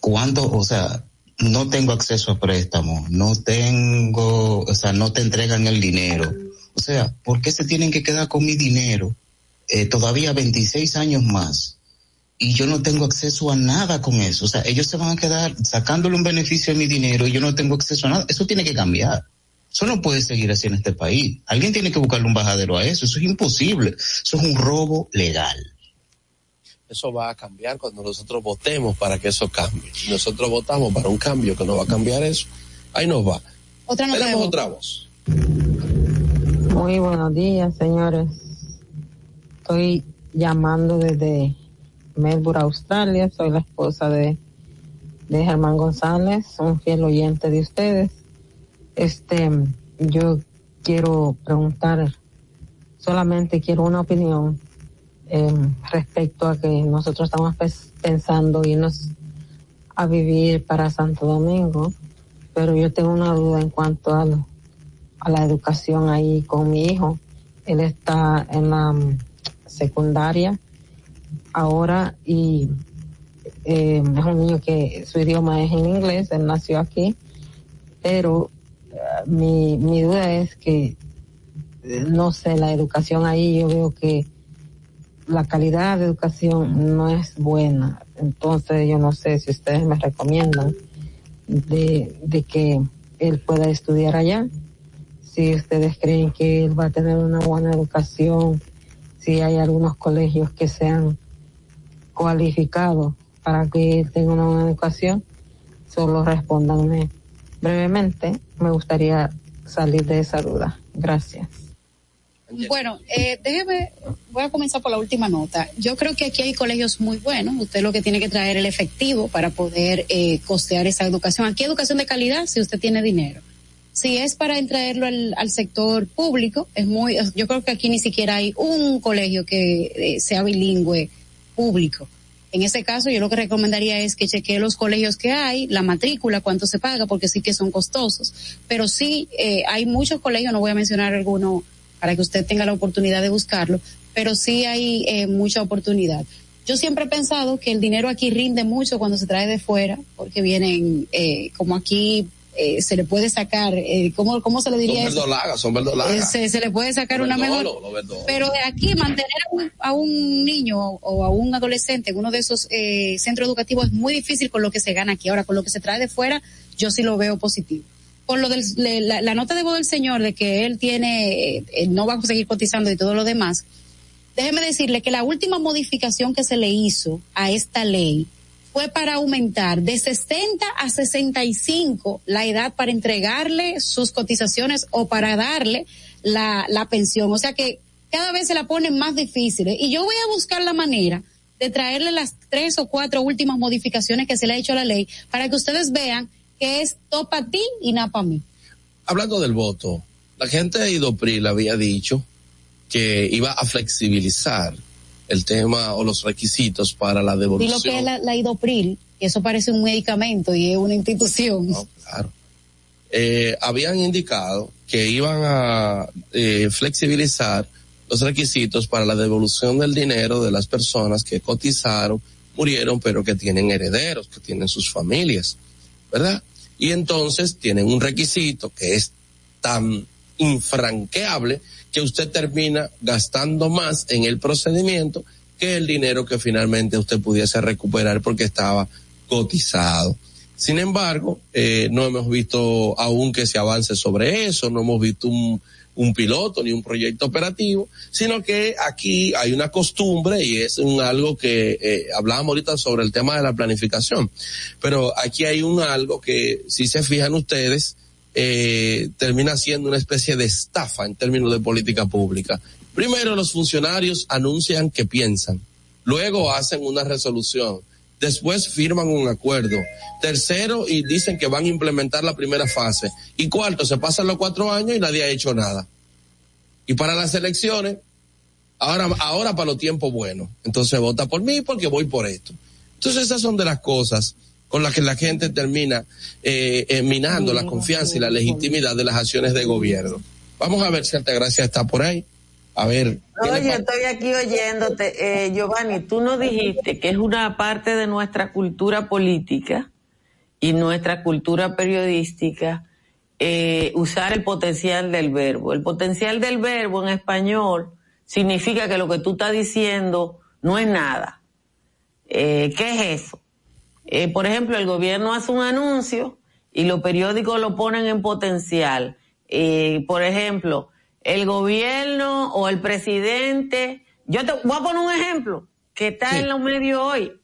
Speaker 10: ¿cuánto? O sea, no tengo acceso a préstamos, no tengo, o sea, no te entregan el dinero. O sea, ¿por qué se tienen que quedar con mi dinero eh, todavía 26 años más? Y yo no tengo acceso a nada con eso. O sea, ellos se van a quedar sacándole un beneficio a mi dinero y yo no tengo acceso a nada. Eso tiene que cambiar. Eso no puede seguir así en este país. Alguien tiene que buscarle un bajadero a eso. Eso es imposible. Eso es un robo legal
Speaker 7: eso va a cambiar cuando nosotros votemos para que eso cambie. Si nosotros votamos para un cambio que no va a cambiar eso, ahí nos va.
Speaker 6: Otra
Speaker 7: Tenemos otra voz.
Speaker 11: Muy buenos días, señores. Estoy llamando desde Melbourne, Australia. Soy la esposa de, de Germán González, un fiel oyente de ustedes. Este, yo quiero preguntar, solamente quiero una opinión eh, respecto a que nosotros estamos pensando irnos a vivir para Santo Domingo, pero yo tengo una duda en cuanto a, la educación ahí con mi hijo. Él está en la um, secundaria ahora y eh, es un niño que su idioma es en inglés, él nació aquí, pero uh, mi, mi duda es que, no sé, la educación ahí yo veo que la calidad de educación no es buena. Entonces yo no sé si ustedes me recomiendan de, de que él pueda estudiar allá. si ustedes creen que él va a tener una buena educación, si hay algunos colegios que sean cualificados para que él tenga una buena educación, solo respóndanme brevemente. Me gustaría salir de esa duda. Gracias.
Speaker 6: Bueno, eh, déjeme, voy a comenzar por la última nota. Yo creo que aquí hay colegios muy buenos. Usted lo que tiene que traer el efectivo para poder eh, costear esa educación. Aquí educación de calidad si usted tiene dinero. Si es para traerlo al, al sector público, es muy, yo creo que aquí ni siquiera hay un colegio que eh, sea bilingüe público. En ese caso, yo lo que recomendaría es que chequee los colegios que hay, la matrícula, cuánto se paga, porque sí que son costosos. Pero sí, eh, hay muchos colegios, no voy a mencionar alguno para que usted tenga la oportunidad de buscarlo, pero sí hay eh, mucha oportunidad. Yo siempre he pensado que el dinero aquí rinde mucho cuando se trae de fuera, porque vienen, eh, como aquí eh, se le puede sacar, eh, ¿cómo, ¿cómo se le diría
Speaker 7: Son verdolagas, son verdolagas.
Speaker 6: Eh, se, se le puede sacar una mejor. Pero de aquí mantener a un, a un niño o a un adolescente en uno de esos eh, centros educativos es muy difícil con lo que se gana aquí. Ahora, con lo que se trae de fuera, yo sí lo veo positivo. Con lo del, la, la nota de voz del señor de que él tiene, eh, eh, no va a seguir cotizando y todo lo demás, déjeme decirle que la última modificación que se le hizo a esta ley fue para aumentar de 60 a 65 la edad para entregarle sus cotizaciones o para darle la, la pensión. O sea que cada vez se la ponen más difíciles. Y yo voy a buscar la manera de traerle las tres o cuatro últimas modificaciones que se le ha hecho a la ley para que ustedes vean que es todo para ti y nada para mí.
Speaker 7: Hablando del voto, la gente de Idopril había dicho que iba a flexibilizar el tema o los requisitos para la
Speaker 6: Y
Speaker 7: devolución.
Speaker 6: lo que es la, la idopril, eso parece un medicamento y es una institución.
Speaker 7: Claro. Eh, habían indicado que iban a eh, flexibilizar los requisitos para la devolución del dinero de las personas que cotizaron, murieron, pero que tienen herederos, que tienen sus familias, ¿verdad? Y entonces tienen un requisito que es tan infranqueable que usted termina gastando más en el procedimiento que el dinero que finalmente usted pudiese recuperar porque estaba cotizado. Sin embargo, eh, no hemos visto aún que se avance sobre eso, no hemos visto un, un piloto ni un proyecto operativo, sino que aquí hay una costumbre y es un algo que eh, hablábamos ahorita sobre el tema de la planificación, pero aquí hay un algo que si se fijan ustedes, eh, termina siendo una especie de estafa en términos de política pública. Primero los funcionarios anuncian que piensan, luego hacen una resolución, después firman un acuerdo, tercero y dicen que van a implementar la primera fase, y cuarto, se pasan los cuatro años y nadie ha hecho nada. Y para las elecciones, ahora, ahora para los tiempos buenos, entonces vota por mí porque voy por esto. Entonces esas son de las cosas con las que la gente termina eh, eh, minando la confianza y la legitimidad de las acciones de gobierno. Vamos a ver si Altagracia está por ahí. A ver. ¿qué le
Speaker 2: Oye,
Speaker 7: pa-
Speaker 2: estoy aquí oyéndote. Eh, Giovanni, tú nos dijiste que es una parte de nuestra cultura política y nuestra cultura periodística eh, usar el potencial del verbo. El potencial del verbo en español significa que lo que tú estás diciendo no es nada. Eh, ¿Qué es eso? Eh, por ejemplo, el gobierno hace un anuncio y los periódicos lo ponen en potencial. Por ejemplo, el gobierno o el presidente, yo te voy a poner un ejemplo que está en los medios hoy.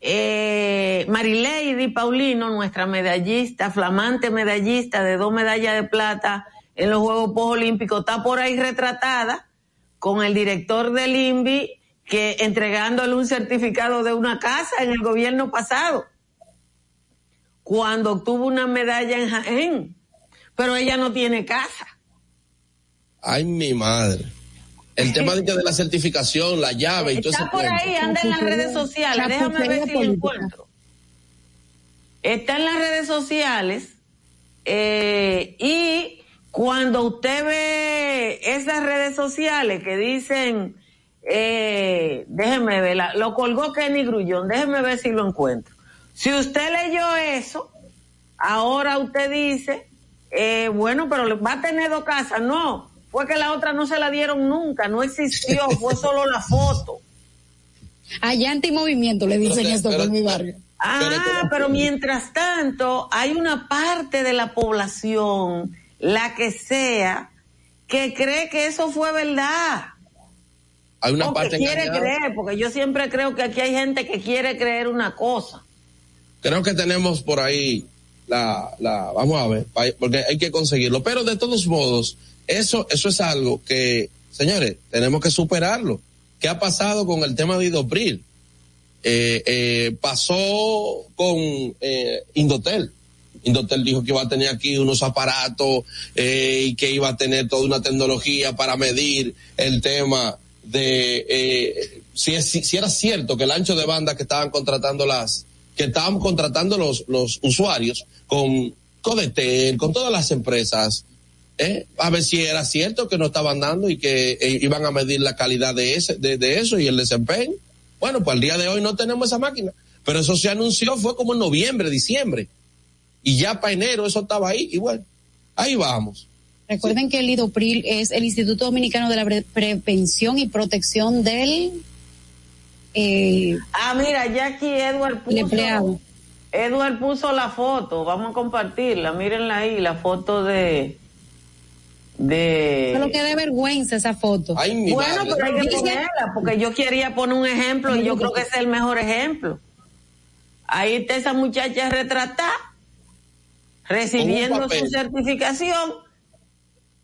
Speaker 2: Eh, Marilady Paulino, nuestra medallista, flamante medallista de dos medallas de plata en los Juegos Olímpicos, está por ahí retratada con el director del INVI que entregándole un certificado de una casa en el gobierno pasado, cuando obtuvo una medalla en Jaén, pero ella no tiene casa.
Speaker 7: Ay, mi madre. El tema de, de la certificación, la llave y todo ese
Speaker 2: Está por ahí, anda en las redes sociales, déjame ver si lo encuentro. Está en las redes sociales eh, y cuando usted ve esas redes sociales que dicen, eh, déjeme ver, la- lo colgó Kenny Grullón, déjeme ver si lo encuentro. Si usted leyó eso, ahora usted dice, eh, bueno, pero va a tener dos casas. No, fue que la otra no se la dieron nunca, no existió, fue solo la foto.
Speaker 6: Allá antimovimiento le dicen esto por mi barrio.
Speaker 2: Ah, pero mientras tanto, hay una parte de la población la que sea, que cree que eso fue verdad.
Speaker 7: Hay una
Speaker 2: o
Speaker 7: parte
Speaker 2: que quiere
Speaker 7: engañada.
Speaker 2: creer, porque yo siempre creo que aquí hay gente que quiere creer una cosa.
Speaker 7: Creo que tenemos por ahí la, la, vamos a ver, porque hay que conseguirlo. Pero de todos modos, eso, eso es algo que, señores, tenemos que superarlo. ¿Qué ha pasado con el tema de Idopril? Eh, eh, pasó con eh, Indotel. Indotel dijo que iba a tener aquí unos aparatos eh, y que iba a tener toda una tecnología para medir el tema de eh, si, si, si era cierto que el ancho de banda que estaban contratando las que estaban contratando los, los usuarios con Codetel, con todas las empresas, ¿eh? a ver si era cierto que no estaban dando y que eh, iban a medir la calidad de, ese, de, de eso y el desempeño. Bueno, pues al día de hoy no tenemos esa máquina, pero eso se anunció, fue como en noviembre, diciembre, y ya para enero eso estaba ahí, y bueno, ahí vamos.
Speaker 6: Recuerden que el IDOPRIL es el Instituto Dominicano de la Pre- Prevención y Protección del eh,
Speaker 2: Ah, mira, ya aquí Edward puso,
Speaker 6: empleado.
Speaker 2: Edward puso la foto, vamos a compartirla, mírenla ahí, la foto de, de...
Speaker 6: Solo que de vergüenza esa foto.
Speaker 2: Bueno, pero hay que ponerla, porque yo quería poner un ejemplo y yo creo que ese es el mejor ejemplo. Ahí está esa muchacha retratada, recibiendo su certificación.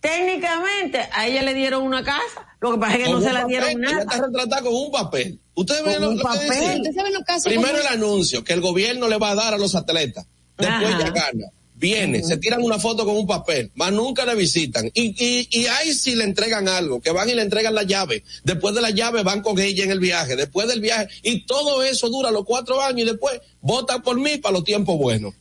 Speaker 2: Técnicamente, a ella le dieron una casa, lo que pasa es que
Speaker 7: Con
Speaker 2: no se la
Speaker 7: papel,
Speaker 2: dieron
Speaker 7: ella
Speaker 2: nada.
Speaker 7: está retratada con un papel. Ustedes ven lo, lo que dice.
Speaker 6: Ustedes saben los casos
Speaker 7: Primero el anuncio que el gobierno le va a dar a los atletas. Después
Speaker 2: Ajá.
Speaker 7: ya gana. Viene, se tiran una foto con un papel, más nunca le visitan. Y, y, y ahí sí le entregan algo, que van y le entregan la llave. Después de la llave van con ella en el viaje. Después del viaje, y todo eso dura los cuatro años y después vota por mí para los tiempos buenos.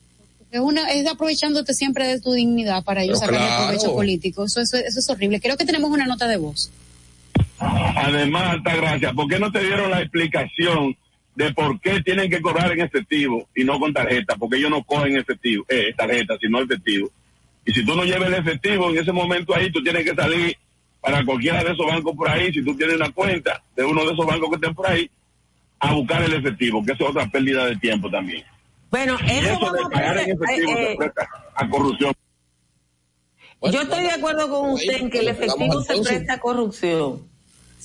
Speaker 6: Es una, es aprovechándote siempre de tu dignidad para ellos sacar
Speaker 7: claro.
Speaker 6: provecho político. Eso, eso, eso es horrible. Creo que tenemos una nota de voz.
Speaker 12: Además, Altagracia, ¿por qué no te dieron la explicación de por qué tienen que cobrar en efectivo y no con tarjeta? Porque ellos no cogen efectivo, eh, tarjeta, sino efectivo. Y si tú no llevas el efectivo en ese momento ahí, tú tienes que salir para cualquiera de esos bancos por ahí, si tú tienes una cuenta de uno de esos bancos que estén por ahí, a buscar el efectivo, que eso es otra pérdida de tiempo también.
Speaker 2: Bueno,
Speaker 12: Y
Speaker 2: eso
Speaker 12: eso
Speaker 2: vamos a
Speaker 12: efectivo
Speaker 2: eh,
Speaker 12: se presta a corrupción.
Speaker 2: Yo estoy de acuerdo con usted en que el efectivo se presta a corrupción.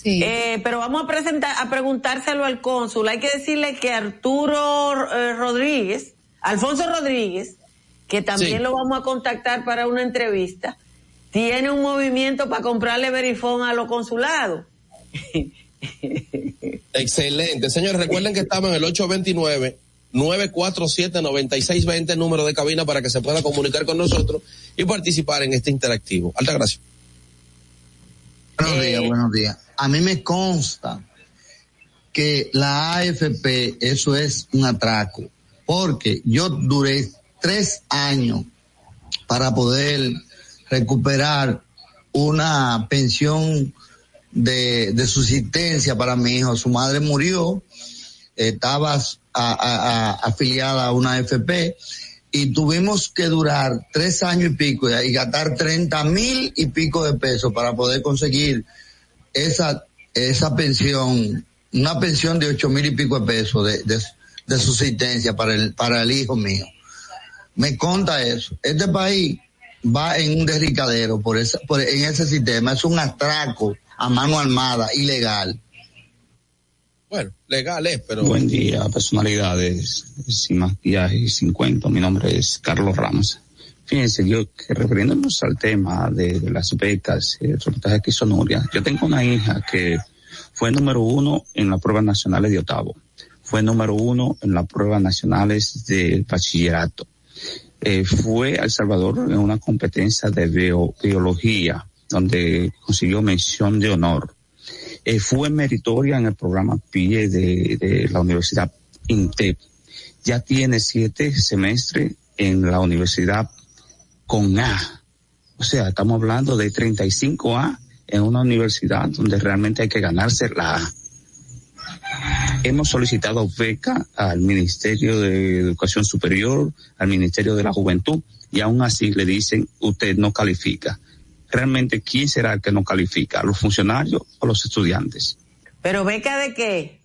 Speaker 2: Eh, pero vamos a presentar, a preguntárselo al cónsul. Hay que decirle que Arturo eh, Rodríguez, Alfonso Rodríguez, que también
Speaker 7: Sí.
Speaker 2: lo vamos a contactar para una entrevista, tiene un movimiento para comprarle verifón a los consulados.
Speaker 7: Excelente. Señores, recuerden que estamos en el 829 947 9620 número de cabina para que se pueda comunicar con nosotros y participar en este interactivo. Alta gracias.
Speaker 13: Buenos días, buenos días. A mí me consta que la AFP, eso es un atraco, porque yo duré tres años para poder recuperar una pensión de, de subsistencia para mi hijo. Su madre murió, estaba a- a- afiliada a una AFP y tuvimos que durar tres años y pico y gastar treinta mil y pico de pesos para poder conseguir esa, esa pensión, una pensión de ocho mil y pico de pesos de, de, de subsistencia para el, para el hijo mío. Me conta eso. Este país va en un derricadero por esa, por, en ese sistema. Es un atraco a mano armada, ilegal.
Speaker 7: Bueno, legal pero.
Speaker 14: Buen día, personalidades, sin maquillaje y sin cuento. Mi nombre es Carlos Ramos. Fíjense, yo que refiriéndonos al tema de, las becas, el reportaje que hizo Nuria, yo tengo una hija que fue número uno en las pruebas nacionales de octavo, fue número uno en las pruebas nacionales de bachillerato, eh, fue a El Salvador en una competencia de bio- biología, donde consiguió mención de honor eh, fue meritoria en el programa PIE de, la Universidad INTEP. Ya tiene siete semestres en la universidad con A. O sea, estamos hablando de 35 A en una universidad donde realmente hay que ganarse la A. Hemos solicitado beca al Ministerio de Educación Superior, al Ministerio de la Juventud, y aún así le dicen, usted no califica. Realmente, ¿quién será el que no califica? ¿Los funcionarios o los estudiantes?
Speaker 2: ¿Pero beca de qué?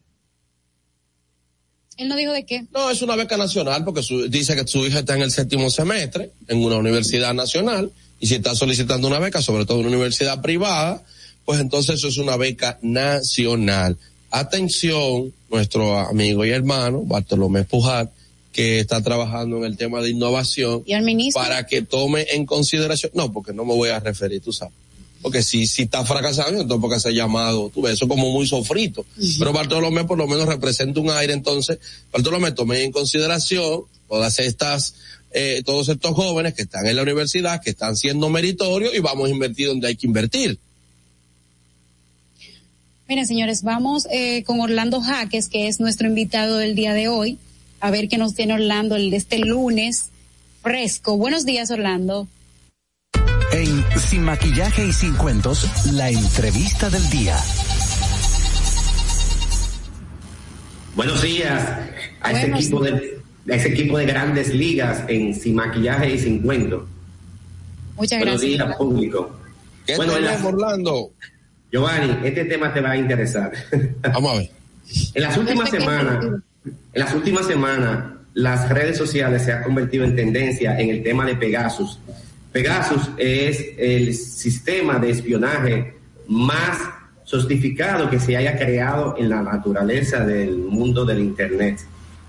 Speaker 6: Él no dijo de qué.
Speaker 7: No, es una beca nacional porque su- dice que su hija está en el séptimo semestre en una universidad nacional y Y si está solicitando una beca, sobre todo en una universidad privada, pues entonces eso es una beca nacional. Atención, nuestro amigo y hermano Bartolomé Pujar, que está trabajando en el tema de innovación
Speaker 6: ¿Y al ministro?
Speaker 7: para que tome en consideración, no, porque no me voy a referir, tú sabes. Porque si, si está fracasando, entonces porque se ha llamado, tú ves, eso como muy sofrito. Pero Bartolomé por lo menos representa un aire, entonces, Bartolomé tome en consideración todas estas, eh, todos estos jóvenes que están en la universidad, que están siendo meritorios y vamos a invertir donde hay que invertir.
Speaker 6: Miren, señores, vamos eh, con Orlando Jaques, que es nuestro invitado del día de hoy, a ver qué nos tiene Orlando el de este lunes fresco. Buenos días, Orlando.
Speaker 4: En Sin Maquillaje y Sin Cuentos, la entrevista del día.
Speaker 15: Buenos días a ese
Speaker 6: Buenos
Speaker 15: equipo de a ese equipo de grandes ligas en sin maquillaje y sin cuento.
Speaker 6: Muchas
Speaker 15: Buenos
Speaker 6: gracias.
Speaker 15: días, público.
Speaker 7: ¿Qué
Speaker 15: Bueno,
Speaker 7: tenemos, Orlando?
Speaker 15: Giovanni, este tema te va a interesar.
Speaker 7: Vamos a ver.
Speaker 15: En las últimas semanas, en las últimas semanas, las redes sociales se han convertido en tendencia en el tema de Pegasus. Pegasus es el sistema de espionaje más sofisticado que se haya creado en la naturaleza del mundo del Internet.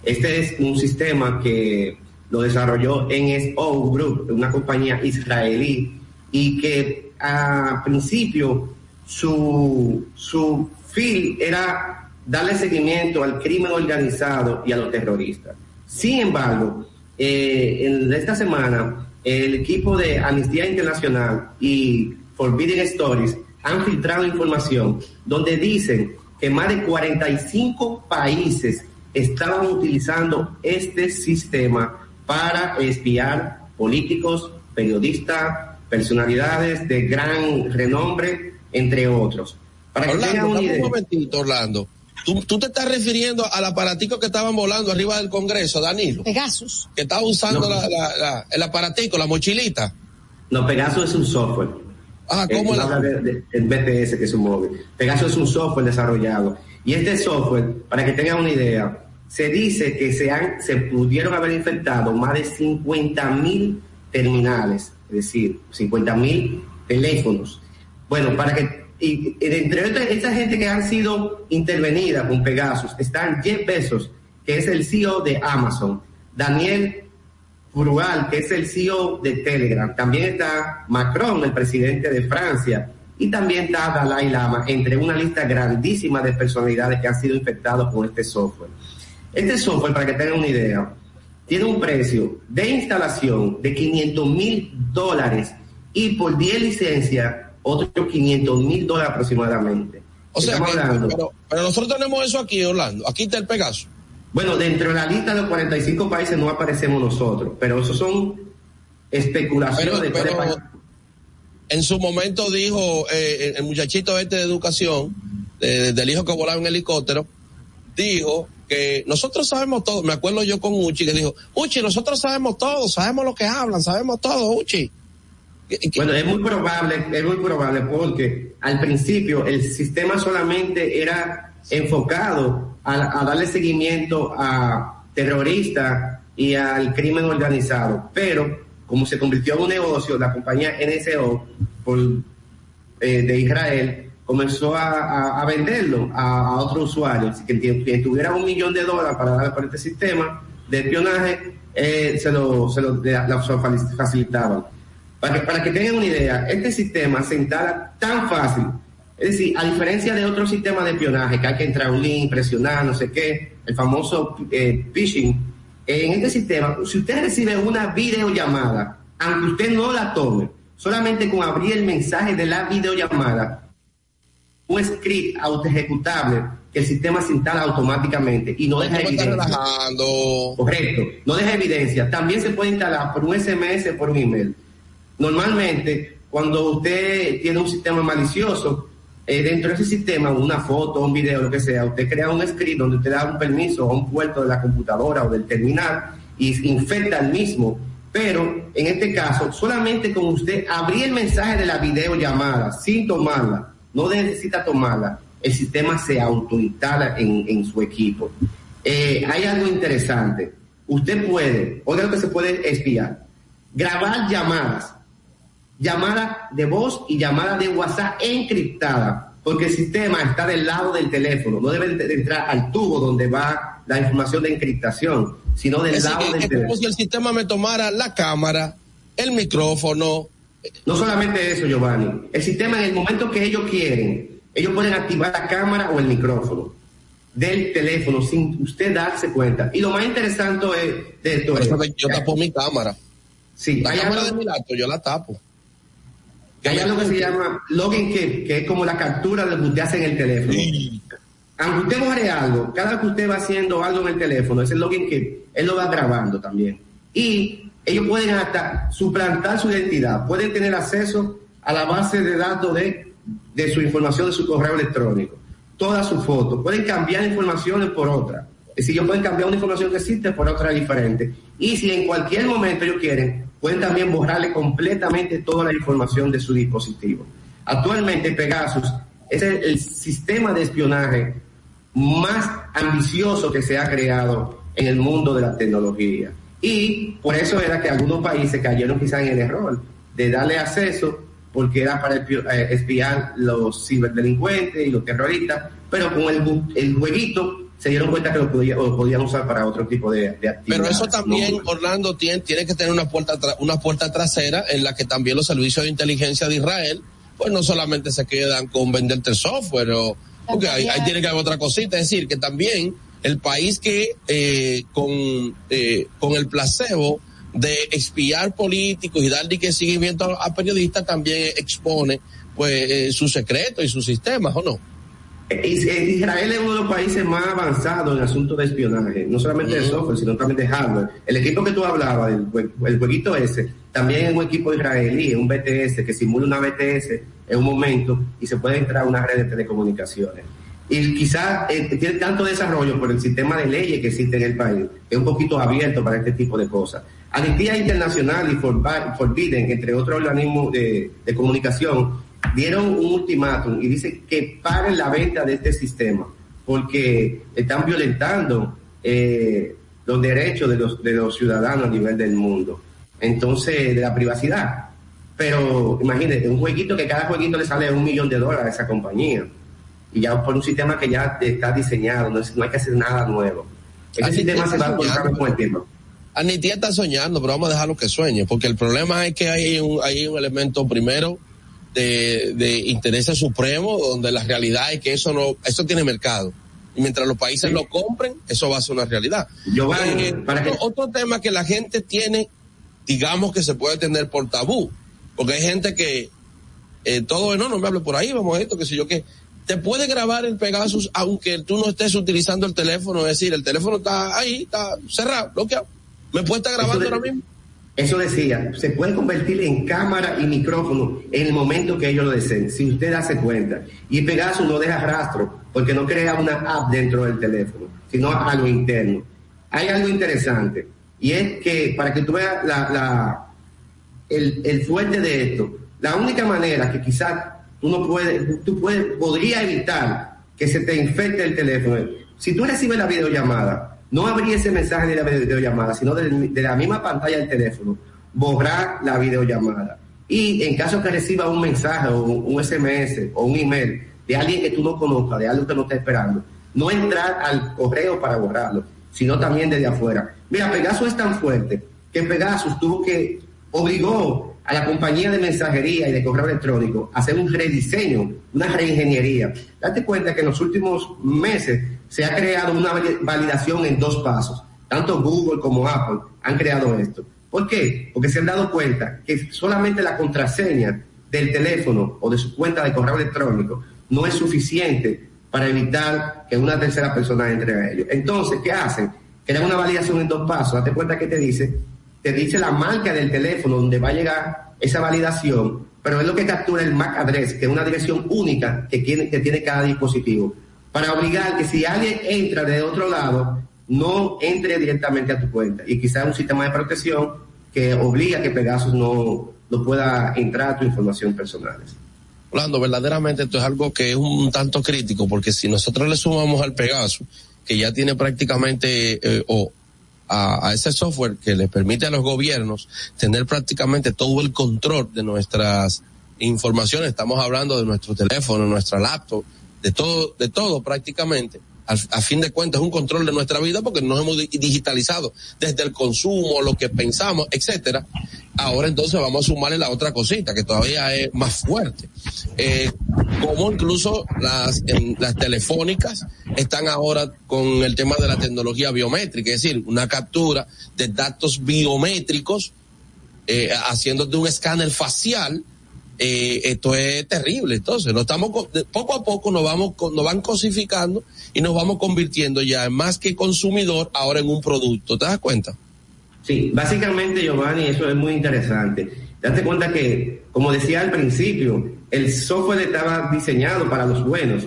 Speaker 15: Este es un sistema que lo desarrolló NSO Group, una compañía israelí, y que a principio su, su fin era darle seguimiento al crimen organizado y a los terroristas. Sin embargo, eh, en esta semana, el equipo de Amnistía Internacional y Forbidden Stories han filtrado información donde dicen que más de 45 países estaban utilizando este sistema para espiar políticos, periodistas, personalidades de gran renombre, entre otros. Para que tengan
Speaker 7: Orlando,
Speaker 15: una
Speaker 7: dame un
Speaker 15: idea.
Speaker 7: momentito, Orlando. ¿Tú, tú te estás refiriendo al aparatico que estaban volando arriba del Congreso, Danilo,
Speaker 6: Pegasus.
Speaker 7: que estaba usando
Speaker 15: No.
Speaker 7: la, la- la- el aparatico, la mochilita.
Speaker 15: No, Pegasus es un software.
Speaker 7: Ah,
Speaker 15: Eh,
Speaker 7: ¿cómo la-
Speaker 15: de- de- el BTS, que es un móvil. Pegasus es un software desarrollado. Y este software, para que tengan una idea, se dice que se, han, se pudieron haber infectado más de 50 mil terminales, es decir, 50 mil teléfonos. Bueno, para que, y, entre otras, esta gente que han sido intervenida con Pegasus, están Jeff Bezos, que es el CEO de Amazon, Daniel Frugal, que es el CEO de Telegram. También está Macron, el presidente de Francia. Y también está Dalai Lama, entre una lista grandísima de personalidades que han sido infectados con este software. Este software, para que tengan una idea, tiene un precio de instalación de 500 mil dólares y por 10 licencias, otros 500 mil dólares aproximadamente.
Speaker 7: O sea, que- pero, pero nosotros tenemos eso aquí, Orlando. Aquí está el Pegaso.
Speaker 15: bueno, dentro de la lista de los 45 países no aparecemos nosotros, pero eso son especulaciones.
Speaker 7: Pero, pero en su momento dijo eh, el muchachito este de educación, de- del hijo que volaba en helicóptero, dijo que nosotros sabemos todo. Me acuerdo yo con Uchi que dijo, Uchi, nosotros sabemos todo, sabemos lo que hablan, sabemos todo, Uchi.
Speaker 15: Bueno, es muy probable, es muy probable porque al principio el sistema solamente era enfocado a, darle seguimiento a terroristas y al crimen organizado, pero como se convirtió en un negocio, la compañía NSO eh, de Israel comenzó a, venderlo a, a otros usuarios, que quien tuviera un millón de dólares para dar por este sistema de espionaje, eh, se lo, se facilitaban. Para que, para que tengan una idea, este sistema se instala tan fácil. Es decir, a diferencia de otros sistemas de espionaje, que hay que entrar a un link, presionar, no sé qué, el famoso eh, phishing, en este sistema, si usted recibe una videollamada, aunque usted no la tome, solamente con abrir el mensaje de la videollamada, un script autoejecutable que el sistema se instala automáticamente y no deja
Speaker 7: ¿Cómo está
Speaker 15: evidencia. Correcto, no deja evidencia. También se puede instalar por un SMS, por un email. Normalmente, cuando usted tiene un sistema malicioso, eh, dentro de ese sistema, una foto, un video, lo que sea, usted crea un script donde usted da un permiso a un puerto de la computadora o del terminal y infecta el mismo. Pero en este caso, solamente con usted abrir el mensaje de la videollamada sin tomarla, no necesita tomarla, el sistema se autoinstala en, en su equipo. Eh, hay algo interesante. Usted puede, oiga lo que se puede espiar, grabar llamadas llamada de voz y llamada de WhatsApp encriptada, porque el sistema está del lado del teléfono, no debe de entrar al tubo donde va la información de encriptación, sino del
Speaker 7: Es,
Speaker 15: lado del
Speaker 7: es
Speaker 15: teléfono.
Speaker 7: como si el sistema me tomara la cámara, el micrófono.
Speaker 15: No solamente eso, Giovanni. El sistema, en el momento que ellos quieren, ellos pueden activar la cámara o el micrófono del teléfono sin usted darse cuenta. Y lo más interesante es de esto es-
Speaker 7: yo tapo mi cámara.
Speaker 15: Sí,
Speaker 7: la cámara
Speaker 15: algo-
Speaker 7: de mi laptop yo la tapo.
Speaker 15: Hay algo que se llama login que es como la captura de lo que usted hace en el teléfono. Aunque usted borre algo, cada vez que usted va haciendo algo en el teléfono, ese login key, él lo va grabando también. Y ellos pueden hasta suplantar su identidad, pueden tener acceso a la base de datos de, de su información de su correo electrónico, todas sus fotos, pueden cambiar informaciones por otra. Es decir, ellos pueden cambiar una información que existe por otra diferente. Y si en cualquier momento ellos quieren, pueden también borrarle completamente toda la información de su dispositivo. Actualmente Pegasus es el, sistema de espionaje más ambicioso que se ha creado en el mundo de la tecnología. Y por eso era que algunos países cayeron quizás en el error de darle acceso porque era para eh, espiar los ciberdelincuentes y los terroristas, pero con el, el jueguito se dieron cuenta que lo, podía- lo podían usar para otro tipo de, de actividades.
Speaker 7: Pero eso también,
Speaker 15: ¿no?
Speaker 7: Orlando, tiene, tiene que tener una puerta, tra- una puerta trasera en la que también los servicios de inteligencia de Israel, pues no solamente se quedan con venderte el software, o, porque ahí, ahí tiene que haber otra cosita. Es decir, que también el país que eh, con, eh, con el placebo de espiar políticos y darle que seguimiento a, a periodistas también expone pues eh, sus secretos y sus sistemas, ¿o no?
Speaker 15: Is- Israel es uno de los países más avanzados en asuntos de espionaje, no solamente de software, sino también de hardware. El equipo que tú hablabas, el, el jueguito ese, también es un equipo israelí, es un BTS que simula una BTS en un momento y se puede entrar a una red de telecomunicaciones. Y quizás eh, tiene tanto desarrollo por el sistema de leyes que existe en el país, que es un poquito abierto para este tipo de cosas. Amnistía Internacional y Forbidden, entre otros organismos de, de comunicación, dieron un ultimátum y dicen que paren la venta de este sistema porque están violentando eh, los derechos de los, de los ciudadanos a nivel del mundo. Entonces, de la privacidad. Pero imagínate, un jueguito que cada jueguito le sale un millón de dólares a esa compañía. Y ya por un sistema que ya está diseñado, no, es- no hay que hacer nada nuevo. Ese sistema se va a colocar con el tiempo.
Speaker 7: Anitía está soñando, pero vamos a dejarlo que sueñe, porque el problema es que hay un, hay un elemento primero de, de interés supremo, donde la realidad es que eso no, eso tiene mercado. Y mientras los países lo compren, eso va a ser una realidad. Eh,
Speaker 15: para que-
Speaker 7: otro, tema que la gente tiene, digamos que se puede tener por tabú, porque hay gente que eh, todo, no, no me hable por ahí, vamos a esto, que sé yo qué. Te puede grabar el Pegasus aunque tú no estés utilizando el teléfono, es decir, el teléfono está ahí, está cerrado, bloqueado. ¿Me puede estar grabando
Speaker 15: de-
Speaker 7: ahora mismo?
Speaker 15: Eso decía, se puede convertir en cámara y micrófono en el momento que ellos lo deseen, si usted hace cuenta. Y Pegasus no deja rastro, porque no crea una app dentro del teléfono, sino algo interno. Hay algo interesante, y es que para que tú veas la, el fuerte de esto, la única manera que quizás tú no puedes, tú puedes, podría evitar que se te infecte el teléfono. Si tú recibes la videollamada, no abrir ese mensaje de la videollamada, sino de, la misma pantalla del teléfono, borrar la videollamada. Y en caso que reciba un mensaje o un, un SMS o un email de alguien que tú no conozcas, de algo que no está esperando, no entrar al correo para borrarlo, sino también desde afuera. Mira, Pegasus es tan fuerte que Pegasus tuvo que, obligó a la compañía de mensajería y de correo electrónico a hacer un rediseño, una reingeniería. Date cuenta que en los últimos meses se ha creado una vali- validación en dos pasos. Tanto Google como Apple han creado esto. ¿Por qué? Porque se han dado cuenta que solamente la contraseña del teléfono o de su cuenta de correo electrónico no es suficiente para evitar que una tercera persona entre a ellos. Entonces, ¿qué hacen? Crean una validación en dos pasos. Date cuenta que te dice, te dice la marca del teléfono donde va a llegar esa validación, pero es lo que captura el MAC address, que es una dirección única que tiene, que tiene cada dispositivo, para obligar que si alguien entra de otro lado, no entre directamente a tu cuenta. Y quizás un sistema de protección que obliga a que Pegasus no, no pueda entrar a tu información personal.
Speaker 7: Orlando, verdaderamente esto es algo que es un tanto crítico, porque si nosotros le sumamos al Pegasus, que ya tiene prácticamente, eh, o a, a, ese software que le permite a los gobiernos tener prácticamente todo el control de nuestras informaciones. Estamos hablando de nuestro teléfono, nuestra laptop, de todo, de todo prácticamente a, fin de cuentas es un control de nuestra vida porque nos hemos digitalizado desde el consumo, lo que pensamos, etcétera. Ahora entonces vamos a sumarle la otra cosita que todavía es más fuerte. Eh, como incluso las, las telefónicas están ahora con el tema de la tecnología biométrica, es decir, una captura de datos biométricos eh, haciéndote un escáner facial eh, esto es terrible. Entonces, estamos poco a poco nos vamos nos van cosificando y nos vamos convirtiendo ya más que consumidor ahora en un producto. ¿Te das cuenta?
Speaker 15: Sí, básicamente Giovanni, eso es muy interesante. Date cuenta que, como decía al principio, el software estaba diseñado para los buenos,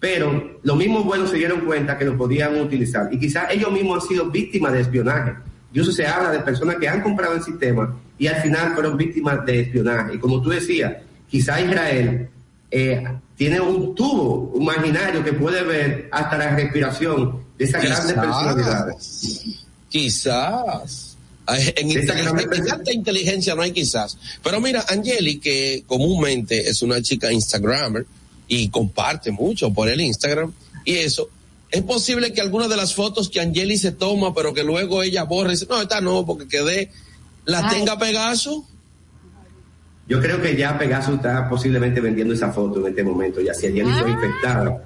Speaker 15: pero los mismos buenos se dieron cuenta que lo podían utilizar y quizás ellos mismos han sido víctimas de espionaje. Y eso se habla de personas que han comprado el sistema y al final fueron víctimas de espionaje. Y como tú decías, quizá Israel eh, tiene un tubo imaginario que puede ver hasta la respiración de esas grandes personalidades.
Speaker 7: Quizás. En, inteligencia, inteligencia no hay quizás. Pero mira, Angeli, que comúnmente es una chica Instagramer y comparte mucho por el Instagram y eso, es posible que algunas de las fotos que Angeli se toma, pero que luego ella borre, dice, no, esta no, porque quedé ¿La tenga Pegaso?
Speaker 15: Yo creo que ya Pegaso está posiblemente vendiendo esa foto en este momento, ya si ayer fue ah. infectada.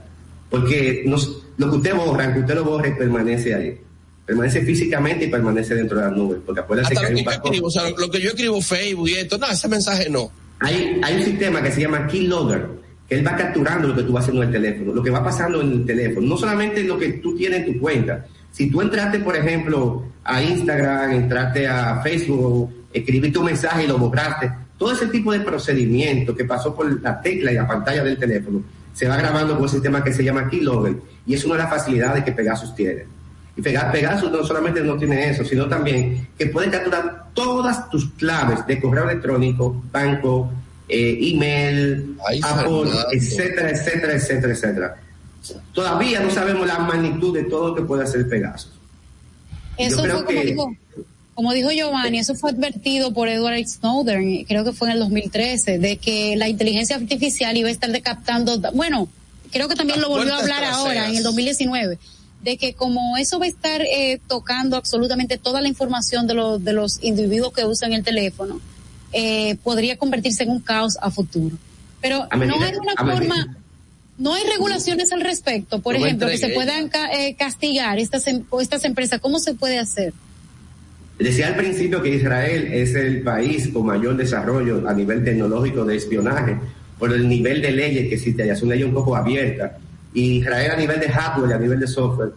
Speaker 15: Porque lo que usted borra, aunque usted lo borre, permanece ahí. Permanece físicamente y permanece dentro de las nubes. Porque acuérdate que hay un
Speaker 7: escribo, o sea, lo que yo escribo Facebook y esto, no, ese mensaje no.
Speaker 15: Hay, hay un sistema que se llama Keylogger, que él va capturando lo que tú vas haciendo en el teléfono, lo que va pasando en el teléfono. No solamente lo que tú tienes en tu cuenta, si tú entraste, por ejemplo, a Instagram, entraste a Facebook, escribiste un mensaje y lo borraste, todo ese tipo de procedimiento que pasó por la tecla y la pantalla del teléfono se va grabando con un sistema que se llama Keylogger y es una de las facilidades que Pegasus tiene. Y Pegasus no solamente no tiene eso, sino también que puede capturar todas tus claves de correo electrónico, banco, eh, email, Apple, etcétera, etcétera, etcétera, etcétera. Todavía no sabemos la magnitud de todo lo que puede hacer Pegasus.
Speaker 6: Eso fue como dijo, como dijo Giovanni, eso fue advertido por Edward Snowden, creo que fue en el 2013, de que la inteligencia artificial iba a estar captando, bueno, creo que también lo volvió a hablar ahora, en el 2019, de que como eso va a estar eh, tocando absolutamente toda la información de, los de los individuos que usan el teléfono, eh, podría convertirse en un caos a futuro. Pero no hay una forma no hay regulaciones al respecto, por ejemplo, que se puedan eh, castigar estas, em, estas empresas. ¿Cómo se puede hacer?
Speaker 15: Decía al principio que Israel es el país con mayor desarrollo a nivel tecnológico de espionaje por el nivel de leyes que existe allá. Es una ley un poco abierta. Y Israel a nivel de hardware y a nivel de software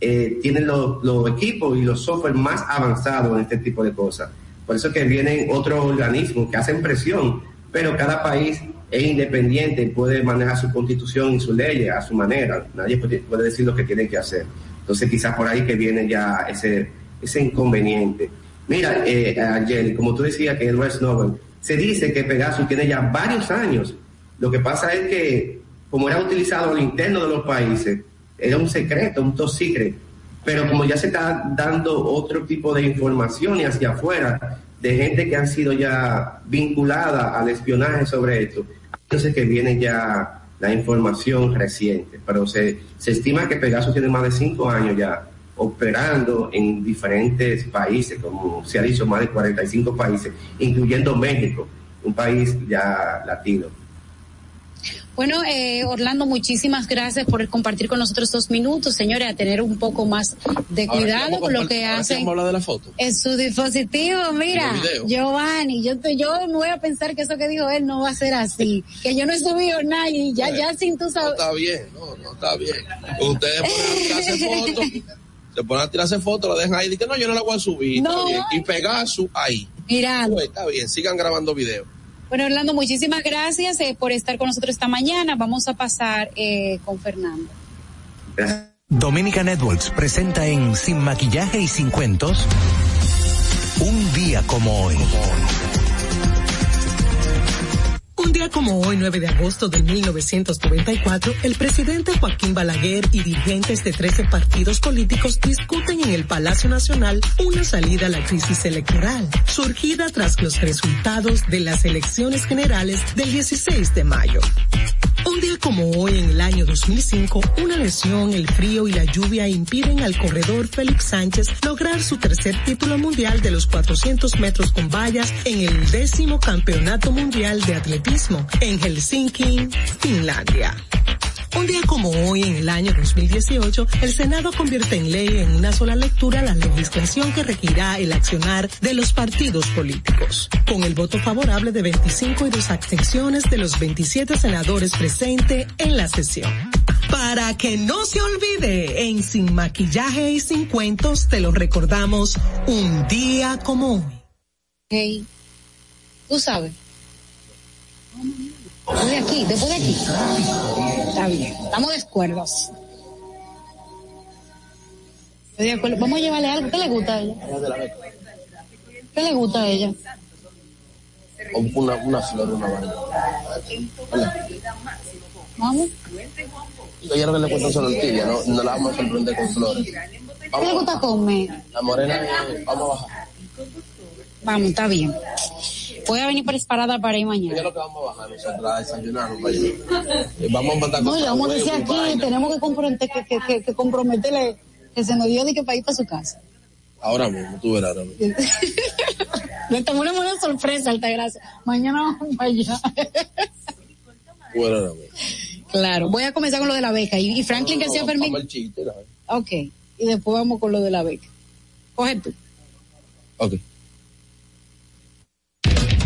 Speaker 15: eh, tiene los, los equipos y los software más avanzados en este tipo de cosas. Por eso que vienen otros organismos que hacen presión, pero cada país es independiente puede manejar su constitución y su ley a su manera. Nadie puede, decir lo que tiene que hacer. Entonces quizás por ahí que viene ya ese, ese inconveniente. Mira, eh, como tú decías que Edward Snowden, se dice que Pegasus tiene ya varios años. Lo que pasa es que como era utilizado al interno de los países, era un secreto, un top secret. Pero como ya se está dando otro tipo de información y hacia afuera, de gente que han sido ya vinculada al espionaje sobre esto, entonces que viene ya la información reciente, pero se, se estima que Pegasus tiene más de cinco años ya operando en diferentes países, como se ha dicho, más de 45 países, incluyendo México, un país ya latino.
Speaker 6: Bueno, eh, Orlando, muchísimas gracias por compartir con nosotros estos minutos, señores, a tener un poco más de cuidado con lo que hacen
Speaker 7: de la foto.
Speaker 6: en su dispositivo. Mira, Giovanni, yo, yo no voy a pensar que eso que dijo él no va a ser así, que yo no he subido nada y ya, ya sin tú saber.
Speaker 7: No está bien, no, no está bien. Ustedes tirarse fotos, se ponen a tirarse fotos, lo dejan ahí, y dicen, no, yo no la voy a subir, no. y pegar su ahí.
Speaker 6: Mira.
Speaker 7: Pues, está bien, sigan grabando videos.
Speaker 6: Bueno, Orlando, muchísimas gracias eh, por estar con nosotros esta mañana. Vamos a pasar eh, con Fernando.
Speaker 4: Dominica Networks presenta en Sin Maquillaje y Sin Cuentos un día como hoy.
Speaker 16: Un día como hoy, 9 de agosto de 1994, el presidente Joaquín Balaguer y dirigentes de 13 partidos políticos discuten en el Palacio Nacional una salida a la crisis electoral, surgida tras los resultados de las elecciones generales del 16 de mayo. Un día como hoy, en el año 2005, una lesión, el frío y la lluvia impiden al corredor Félix Sánchez lograr su tercer título mundial de los 400 metros con vallas en el décimo campeonato mundial de atletismo en Helsinki, Finlandia. Un día como hoy, en el año 2018, el Senado convierte en ley en una sola lectura la legislación que requerirá el accionar de los partidos políticos. Con el voto favorable de 25 y dos abstenciones de los 27 senadores presentes en la sesión. Para que no se olvide, en Sin Maquillaje y Sin Cuentos te lo recordamos un día como hoy.
Speaker 6: Hey, tú sabes. Después de aquí, después de aquí. Está bien, estamos de acuerdos. Estoy de acuerdo. Vamos a llevarle algo. ¿Qué le gusta a ella? ¿Qué le gusta a ella?
Speaker 7: Una, una flor, una vaina.
Speaker 6: Vamos.
Speaker 7: Yo que le cuenten solo el tibia, no, no la vamos a sorprender con flores.
Speaker 6: ¿Qué le gusta comer?
Speaker 7: La morena, eh, vamos a bajar.
Speaker 6: Vamos, está bien. Voy a venir preparada para ir mañana.
Speaker 7: ¿Qué es lo que vamos a bajar nosotros a desayunar? Eh, Vamos a mandar
Speaker 6: No, le vamos a decir aquí, tenemos que, comprometer, que, que, que, que comprometerle que se nos dio de que para ir para su casa.
Speaker 7: Ahora mismo, tú verás ahora mismo.
Speaker 6: Le tomamos una sorpresa, Altagracia. Mañana vamos para allá.
Speaker 7: Ahora mismo.
Speaker 6: claro, voy a comenzar con lo de la beca. ¿Y, y Franklin que
Speaker 7: No,
Speaker 6: sea
Speaker 7: no,
Speaker 6: permitido?
Speaker 7: vamos al chiste, la-
Speaker 6: Ok, y después vamos con lo de la beca. Coge tú.
Speaker 7: Ok.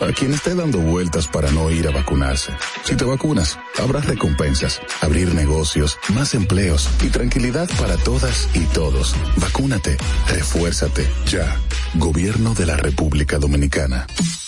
Speaker 5: a quien esté dando vueltas para no ir a vacunarse. Si te vacunas, habrá recompensas, abrir negocios, más empleos y tranquilidad para todas y todos. Vacúnate, refuérzate, ya. Gobierno de la República Dominicana.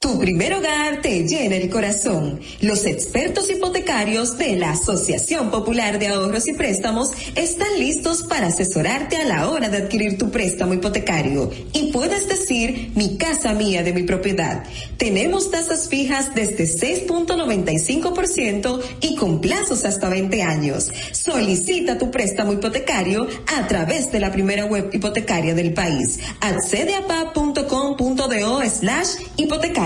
Speaker 9: Tu primer hogar te llena el corazón. Los expertos hipotecarios de la Asociación Popular de Ahorros y Préstamos están listos para asesorarte a la hora de adquirir tu préstamo hipotecario. Y puedes decir, mi casa mía de mi propiedad. Tenemos tasas fijas desde 6.95% y con plazos hasta 20 años. Solicita tu préstamo hipotecario a través de la primera web hipotecaria del país. Accede a pa.com.do slash hipotecario.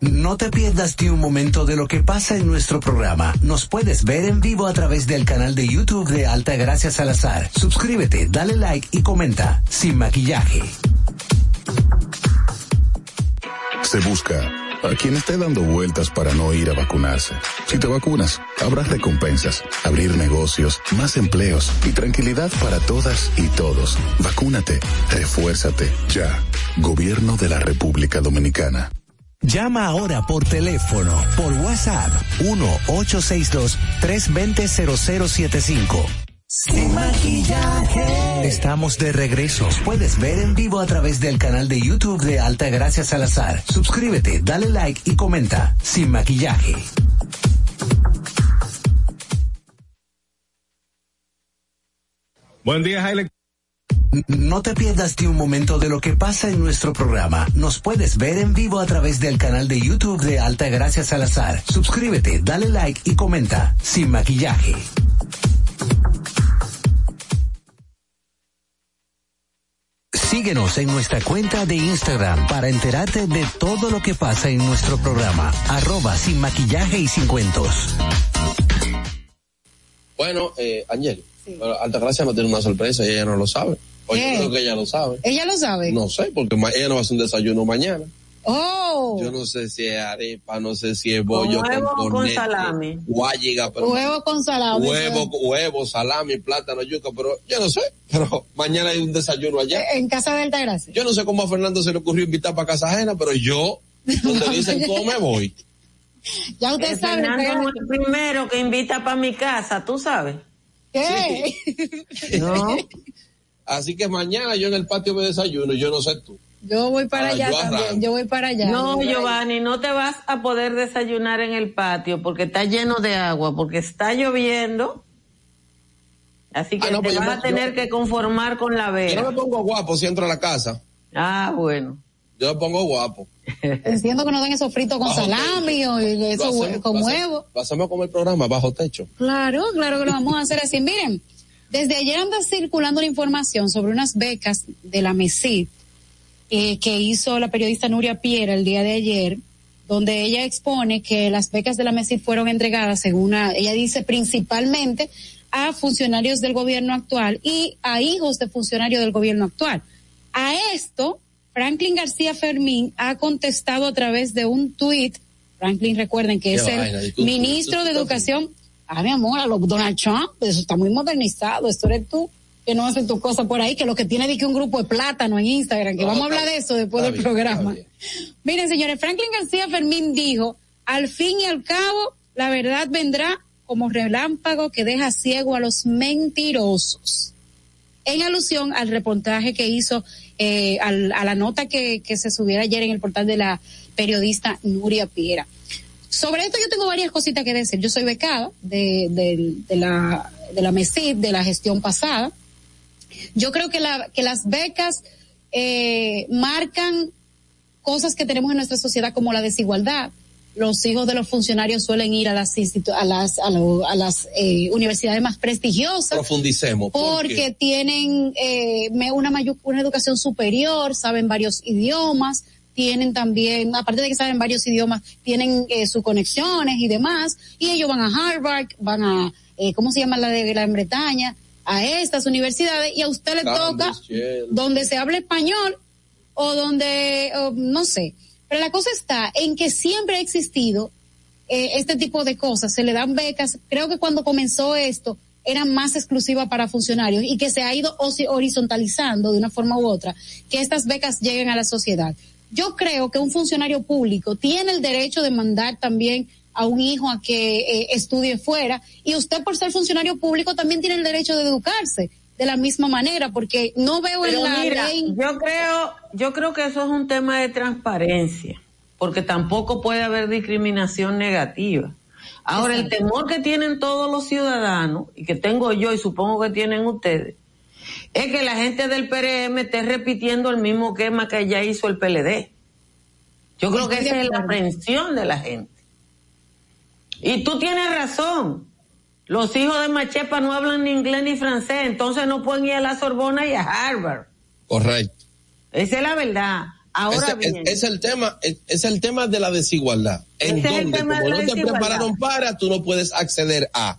Speaker 4: No te pierdas ni un momento de lo que pasa en nuestro programa. Nos puedes ver en vivo a través del canal de YouTube de Alta Gracia Salazar. Suscríbete, dale like y comenta. Sin maquillaje.
Speaker 5: Se busca a quien esté dando vueltas para no ir a vacunarse. Si te vacunas, habrá recompensas, abrir negocios, más empleos y tranquilidad para todas y todos. Vacúnate, refuérzate, ya. Gobierno de la República Dominicana.
Speaker 4: Llama ahora por teléfono, por WhatsApp, 1-862-320-0075. Sin maquillaje. Estamos de regreso. Puedes ver en vivo a través del canal de YouTube de Alta Gracias Salazar. Suscríbete, dale like y comenta. Sin maquillaje.
Speaker 7: Buen día, Jaile.
Speaker 4: No te pierdas ni un momento de lo que pasa en nuestro programa. Nos puedes ver en vivo a través del canal de YouTube de Alta Gracias Salazar. Suscríbete, dale like y comenta. Sin maquillaje. Síguenos en nuestra cuenta de Instagram para enterarte de todo lo que pasa en nuestro programa. Arroba sin maquillaje y sin cuentos.
Speaker 7: Bueno, eh, Ángel, bueno, Altagracia no tiene una sorpresa y ella no lo sabe. O yo creo que ella lo sabe.
Speaker 6: ¿Ella lo sabe?
Speaker 7: No sé, porque ella no va a hacer un desayuno mañana.
Speaker 6: Oh,
Speaker 7: Yo no sé si es arepa, no sé si es bollo
Speaker 2: Con huevo con
Speaker 7: cornete,
Speaker 2: salami.
Speaker 7: guayiga, pero
Speaker 6: huevo con salami.
Speaker 7: huevo, huevo, salami, plátano, yuca, pero yo no sé. Pero mañana hay un desayuno allá.
Speaker 6: En casa de Altagracia.
Speaker 7: Yo no sé cómo a Fernando se le ocurrió invitar para casa ajena, pero yo, donde dicen come voy.
Speaker 6: Ya usted
Speaker 2: Eh,
Speaker 6: sabe.
Speaker 2: Fernando es el primero que invita para mi casa, tú sabes.
Speaker 6: ¿Qué?
Speaker 2: No.
Speaker 7: Así que mañana yo en el patio me desayuno, yo no sé tú.
Speaker 6: Yo voy para
Speaker 7: Ah,
Speaker 6: allá
Speaker 7: yo
Speaker 6: también.
Speaker 7: arranco.
Speaker 6: Yo voy para allá.
Speaker 2: No. Giovanni, no te vas a poder desayunar en el patio porque está lleno de agua, porque está lloviendo. Así que
Speaker 7: Ah, no,
Speaker 2: te
Speaker 7: pues
Speaker 2: vas
Speaker 7: me-
Speaker 2: a tener que conformar con la
Speaker 7: Yo no me pongo guapo si entro a la casa.
Speaker 2: Ah, bueno.
Speaker 7: Yo me pongo guapo.
Speaker 6: Entiendo que no den esos fritos con
Speaker 7: Bajo
Speaker 6: salami o eso
Speaker 7: hacemos-
Speaker 6: con huevo.
Speaker 7: Lo hacemos como el programa, bajo techo.
Speaker 6: Claro, claro que lo vamos a hacer así. Miren, desde ayer anda circulando la información sobre unas becas de la MESID eh, que hizo la periodista Nuria Piera el día de ayer, donde ella expone que las becas de la MESID fueron entregadas, según una- ella dice, principalmente a funcionarios del gobierno actual y a hijos de funcionarios del gobierno actual. A esto, Franklin García Fermín ha contestado a través de un tuit. Franklin, recuerden que
Speaker 7: Qué
Speaker 6: es
Speaker 7: vaina,
Speaker 6: el ministro de Educación. Ah, mi amor, a lo Donald Trump, eso está muy modernizado. Esto eres tú que no hace tu cosa por ahí, que lo que tiene de que un grupo de plátano en Instagram, que
Speaker 7: No,
Speaker 6: vamos a hablar de eso después del
Speaker 7: bien,
Speaker 6: programa. Miren, señores, Franklin García Fermín dijo, al fin y al cabo, la verdad vendrá como relámpago que deja ciego a los mentirosos. En alusión al reportaje que hizo, eh, al- a la nota que, que se subiera ayer en el portal de la periodista Nuria Piera. Sobre esto yo tengo varias cositas que decir. Yo soy becada de, de, de la, de la MESID, de la gestión pasada. Yo creo que, la, que las becas eh, marcan cosas que tenemos en nuestra sociedad como la desigualdad. Los hijos de los funcionarios suelen ir a las a las a, lo- a las eh, universidades más prestigiosas
Speaker 7: Profundicemos. ¿por
Speaker 6: porque tienen eh, una mayor una educación superior, saben varios idiomas, tienen también, aparte de que saben varios idiomas, tienen eh, sus conexiones y demás, y ellos van a Harvard, van a, eh, ¿cómo se llama la de Gran Bretaña? A estas universidades, y a usted le toca donde se habla español o donde, o no sé. Pero la cosa está en que siempre ha existido eh, este tipo de cosas, se le dan becas. Creo que cuando comenzó esto eran más exclusivas para funcionarios y que se ha ido horizontalizando de una forma u otra, que estas becas lleguen a la sociedad. Yo creo que un funcionario público tiene el derecho de mandar también a un hijo a que eh, estudie fuera y usted por ser funcionario público también tiene el derecho de educarse de la misma manera porque no veo en la
Speaker 2: mira,
Speaker 6: ley
Speaker 2: yo creo, yo creo que eso es un tema de transparencia, porque tampoco puede haber discriminación negativa. Ahora, el temor que tienen todos los ciudadanos, y que tengo yo y supongo que tienen ustedes, es que la gente del PRM esté repitiendo el mismo quema que ya hizo el PLD. Yo creo que esa es la aprensión de la gente. Y tú tienes razón. Los hijos de Machepa no hablan ni inglés ni francés, entonces no pueden ir a la Sorbona y a Harvard.
Speaker 7: Correcto.
Speaker 2: Esa es la verdad. Ahora
Speaker 7: Ese-
Speaker 2: bien,
Speaker 7: es, es el tema, es, es el tema de la desigualdad. En
Speaker 2: Ese es el
Speaker 7: donde,
Speaker 2: tema de
Speaker 7: como
Speaker 2: la
Speaker 7: no te prepararon para, tú no puedes acceder a.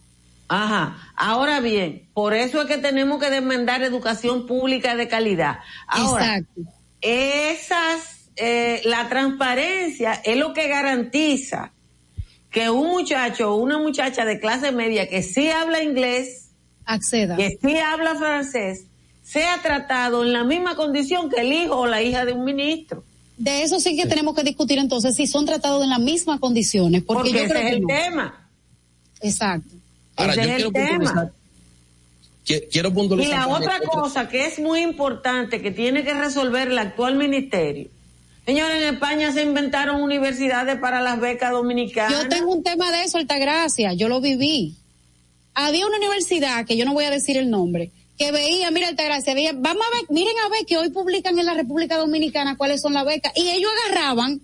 Speaker 2: ajá. Ahora bien, por eso es que tenemos que demandar educación pública de calidad. Ahora,
Speaker 6: Exacto.
Speaker 2: esas, eh, la transparencia es lo que garantiza que un muchacho o una muchacha de clase media que sí habla inglés,
Speaker 6: acceda.
Speaker 2: que sí habla francés, sea tratado en la misma condición que el hijo o la hija de un ministro.
Speaker 6: De eso sí que tenemos que discutir entonces si son tratados en las mismas condiciones, porque,
Speaker 2: Porque
Speaker 6: yo
Speaker 2: ese
Speaker 6: creo
Speaker 2: es
Speaker 6: que
Speaker 2: el
Speaker 6: no.
Speaker 2: tema.
Speaker 6: Exacto.
Speaker 7: Ahora,
Speaker 2: Ese
Speaker 7: yo
Speaker 2: es
Speaker 7: quiero
Speaker 2: el tema.
Speaker 7: puntualizar. quiero
Speaker 2: Y
Speaker 7: puntualizar.
Speaker 2: la
Speaker 7: también
Speaker 2: otra cosa que es muy importante que tiene que resolver el actual ministerio. Señores, en España se inventaron universidades para las becas dominicanas.
Speaker 6: Yo tengo un tema de eso, Altagracia, yo lo viví. Había una universidad, que yo no voy a decir el nombre, que veía, mira Altagracia, veía, vamos a ver, miren a ver que hoy publican en la República Dominicana cuáles son las becas, y ellos agarraban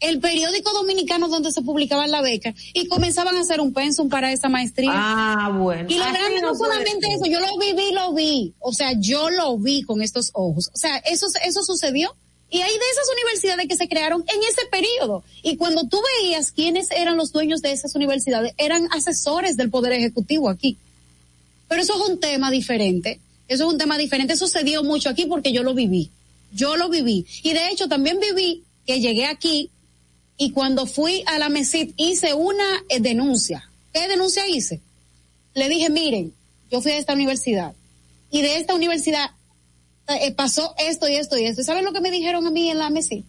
Speaker 6: el periódico dominicano donde se publicaban la beca y comenzaban a hacer un pensum para esa maestría.
Speaker 2: Ah, bueno.
Speaker 6: Y lo grande
Speaker 2: no
Speaker 6: solamente eso, yo lo viví, lo vi. O sea, yo lo vi con estos ojos. O sea, eso, eso sucedió. Y hay de esas universidades que se crearon en ese periodo. Y cuando tú veías quiénes eran los dueños de esas universidades, eran asesores del Poder Ejecutivo aquí. Pero eso es un tema diferente. Eso es un tema diferente. Eso se dio mucho aquí porque yo lo viví. Yo lo viví. Y de hecho también viví que llegué aquí y cuando fui a la MESID hice una eh, denuncia. ¿Qué denuncia hice? Le dije, miren, yo fui a esta universidad y de esta universidad eh, pasó esto y esto y esto. ¿Y saben lo que me dijeron a mí en la MESID?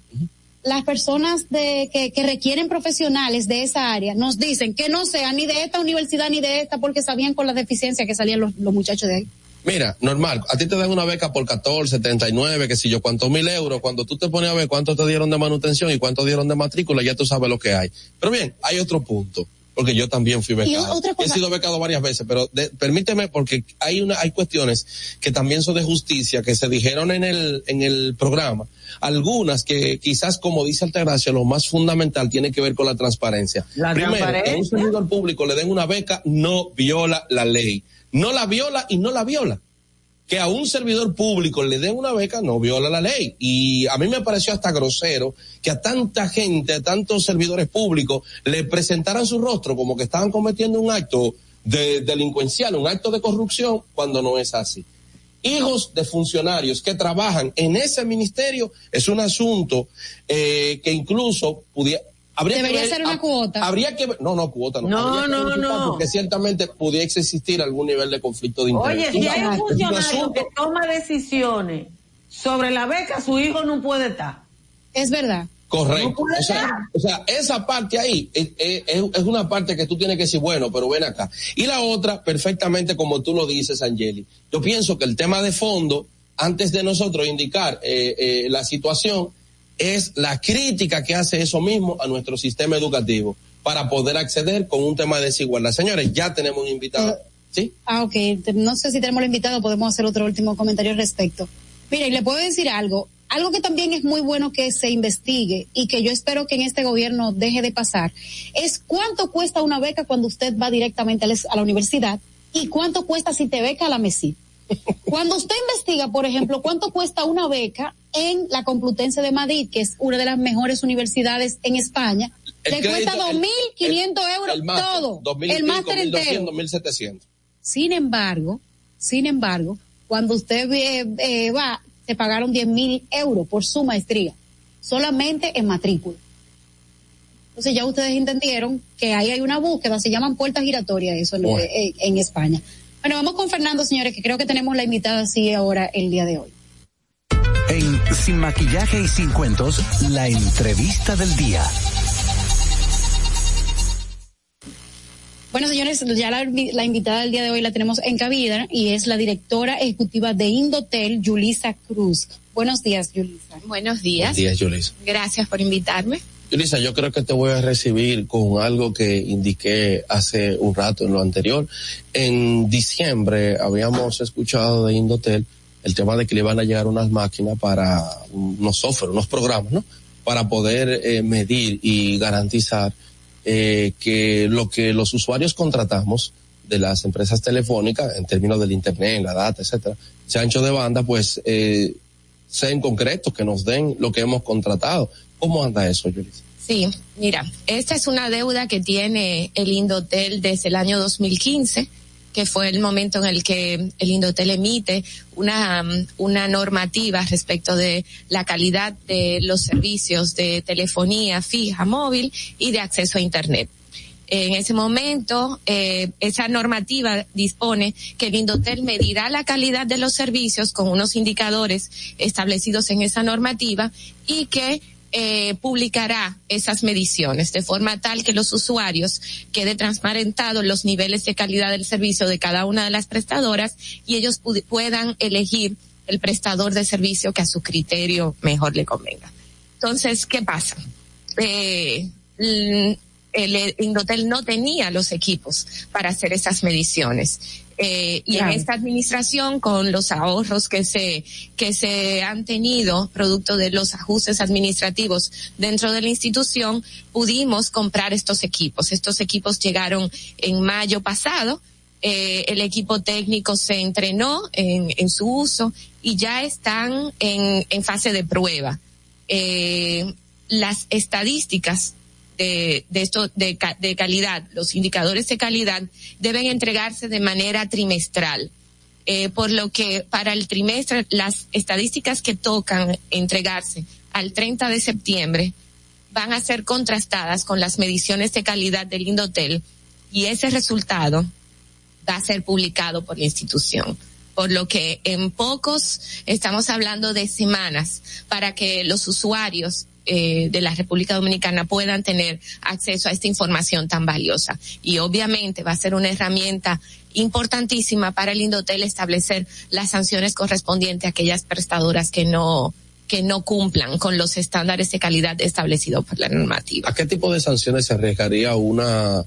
Speaker 6: Las personas de, que, requieren profesionales de esa área nos dicen que no sean ni de esta universidad ni de esta porque sabían con la deficiencia que salían los, los muchachos de ahí.
Speaker 7: Mira, normal, a ti te dan una beca por 14, 79, que si yo, cuántos mil euros, cuando tú te pones a ver cuánto te dieron de manutención y cuánto dieron de matrícula, ya tú sabes lo que hay. Pero bien, hay otro punto, porque yo también fui becado. He sido becado varias veces, pero de- permíteme, porque hay una, hay cuestiones que también son de justicia, que se dijeron en el, en el programa. Algunas que quizás, como dice Altagracia, lo más fundamental tiene que ver con la transparencia.
Speaker 2: La
Speaker 7: Primero, que a un
Speaker 2: transparencia.
Speaker 7: servidor público le den una beca no viola la ley. No la viola y no la viola que a un servidor público le den una beca no viola la ley. Y a mí me pareció hasta grosero que a tanta gente, a tantos servidores públicos, le presentaran su rostro como que estaban cometiendo un acto de delincuencial, un acto de corrupción, cuando no es así. Hijos de funcionarios que trabajan en ese ministerio es un asunto eh, que incluso pudiera... Habría que
Speaker 6: Debería
Speaker 7: ver-
Speaker 6: ser una cuota.
Speaker 7: Habría que ver, no, no, cuota no.
Speaker 2: No,
Speaker 7: que
Speaker 2: no, no.
Speaker 7: Porque ciertamente pudiese existir algún nivel de conflicto de interés.
Speaker 2: Oye, si hay un funcionario que toma decisiones sobre la beca, su hijo no puede estar.
Speaker 6: Es verdad.
Speaker 7: Correcto.
Speaker 2: No
Speaker 7: o, sea, o sea, esa parte ahí es, es- es una parte que tú tienes que decir, bueno, pero ven acá. Y la otra, perfectamente como tú lo dices, Angeli. Yo pienso que el tema de fondo, antes de nosotros indicar eh, eh, la situación, es la crítica que hace eso mismo a nuestro sistema educativo para poder acceder con un tema de desigualdad. Señores, ya tenemos un invitado. ¿Sí?
Speaker 6: Ah, ok. No sé si tenemos el invitado, podemos hacer otro último comentario al respecto. Mira, y le puedo decir algo. Algo que también es muy bueno que se investigue y que yo espero que en este gobierno deje de pasar es cuánto cuesta una beca cuando usted va directamente a la, a la universidad y cuánto cuesta si te beca a la MESI. Cuando usted investiga, por ejemplo, cuánto cuesta una beca en la Complutense de Madrid, que es una de las mejores universidades en España, le cuesta
Speaker 7: crédito, el-
Speaker 6: 2.500 euros
Speaker 7: El máster,
Speaker 6: todo,
Speaker 7: 2000 y
Speaker 6: el máster
Speaker 7: 1200,
Speaker 6: entero.
Speaker 7: 1700.
Speaker 6: Sin embargo, sin embargo, cuando usted eh, eh, va, se pagaron 10 mil euros por su maestría, solamente en matrícula. Entonces ya ustedes entendieron que ahí hay una búsqueda, se llaman puertas giratorias eso en,
Speaker 3: Bueno.
Speaker 6: eh, en España. Bueno, vamos con Fernando, señores, que creo que tenemos la invitada así ahora el día de hoy.
Speaker 4: En Sin Maquillaje y Sin Cuentos, la entrevista del día.
Speaker 6: Bueno, señores, ya la, la invitada del día de hoy la tenemos en cabida y es la directora ejecutiva de Indotel, Yulisa Cruz. Buenos días, Yulisa.
Speaker 17: Buenos días.
Speaker 7: Buenos días, Yulisa.
Speaker 17: Gracias por invitarme.
Speaker 7: Yulisa, yo creo que te voy a recibir con algo que indiqué hace un rato en lo anterior. En diciembre habíamos escuchado de Indotel el tema de que le iban a llegar unas máquinas para unos software, unos programas, ¿no? Para poder eh, medir y garantizar eh, que lo que los usuarios contratamos de las empresas telefónicas en términos del internet, la data, etcétera, sea ancho de banda, pues eh, sea en concreto que nos den lo que hemos contratado. ¿Cómo anda eso, Yulisa?
Speaker 17: Sí, mira, esta es una deuda que tiene el Indotel desde el año 2015, que fue el momento en el que el Indotel emite una, um, una normativa respecto de la calidad de los servicios de telefonía fija, móvil y de acceso a Internet. En ese momento, eh, esa normativa dispone que el Indotel medirá la calidad de los servicios con unos indicadores establecidos en esa normativa y que eh, publicará esas mediciones de forma tal que los usuarios quede transparentado los niveles de calidad del servicio de cada una de las prestadoras y ellos puedan elegir el prestador de servicio que a su criterio mejor le convenga. Entonces, ¿qué pasa? Eh, el Indotel no tenía los equipos para hacer esas mediciones. Eh, y en esta administración, con los ahorros que se, que se han tenido producto de los ajustes administrativos dentro de la institución, pudimos comprar estos equipos. Estos equipos llegaron en mayo pasado. Eh, el equipo técnico se entrenó en, en su uso y ya están en, en fase de prueba. Eh, las estadísticas de, esto de, de calidad, los indicadores de calidad deben entregarse de manera trimestral. Eh, por lo que para el trimestre las estadísticas que tocan entregarse al 30 de septiembre van a ser contrastadas con las mediciones de calidad del Indotel y ese resultado va a ser publicado por la institución. Por lo que en pocos estamos hablando de semanas para que los usuarios eh, de la República Dominicana puedan tener acceso a esta información tan valiosa. Y obviamente va a ser una herramienta importantísima para el Indotel establecer las sanciones correspondientes a aquellas prestadoras que no que no cumplan con los estándares de calidad establecidos por la normativa.
Speaker 7: ¿A qué tipo de sanciones se arriesgaría una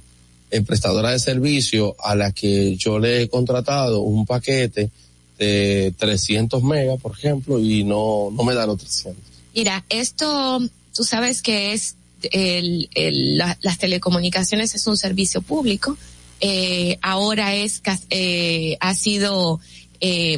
Speaker 7: prestadora de servicio a la que yo le he contratado un paquete de 300 megas, por ejemplo, y no, no me da los 300?
Speaker 17: Mira, esto, tú sabes que es el, las telecomunicaciones es un servicio público. Eh, ahora es eh, ha sido eh,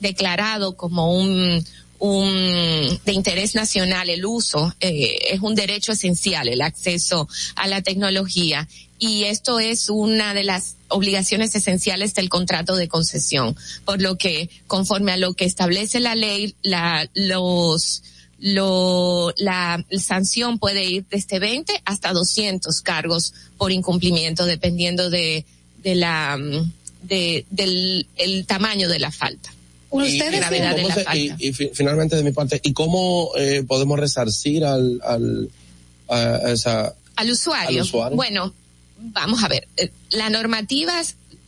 Speaker 17: declarado como un un de interés nacional el uso eh, es un derecho esencial el acceso a la tecnología y esto es una de las obligaciones esenciales del contrato de concesión por lo que conforme a lo que establece la ley la los lo, la sanción puede ir desde 20 hasta 200 cargos por incumplimiento, dependiendo de, de la, de, del el tamaño de la falta.
Speaker 7: Ustedes gravedad de la falta. Y, finalmente de mi parte, ¿y cómo eh, podemos resarcir al, al, a esa,
Speaker 17: al usuario? Bueno, vamos a ver, eh, la normativa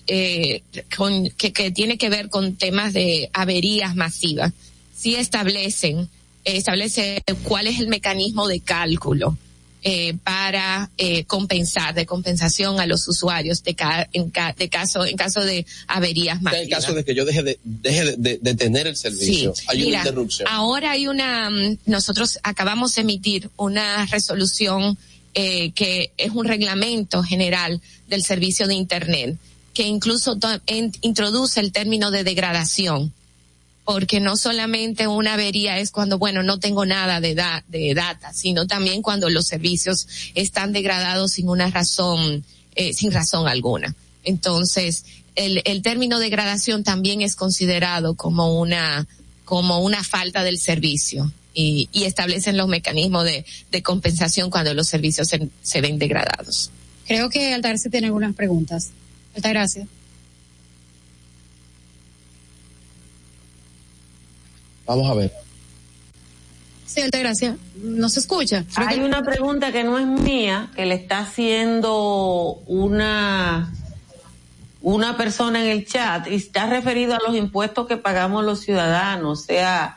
Speaker 17: eh, con, que, que tiene que ver con temas de averías masivas, sí establecen establece cuál es el mecanismo de cálculo eh, para eh, compensar, de compensación a los usuarios de, en, de caso en caso de averías
Speaker 7: masivas. En caso de que yo deje de, deje de, tener el servicio, hay una interrupción.
Speaker 17: Ahora hay una, mm, nosotros acabamos de emitir una resolución eh, que es un reglamento general del servicio de Internet que incluso introduce el término de degradación porque no solamente una avería es cuando, bueno, no tengo nada de, de data, sino también cuando los servicios están degradados sin una razón, eh, sin razón alguna. Entonces, el, el término degradación también es considerado como una, como una falta del servicio y, y establecen los mecanismos de, de compensación cuando los servicios se, ven degradados.
Speaker 6: Creo que Altagracia tiene algunas preguntas. Altagracia.
Speaker 7: Vamos a ver.
Speaker 6: Sí, gracias. No se escucha.
Speaker 2: Hay una pregunta que no es mía, que le está haciendo una una persona en el chat y está referido a los impuestos que pagamos los ciudadanos. O sea,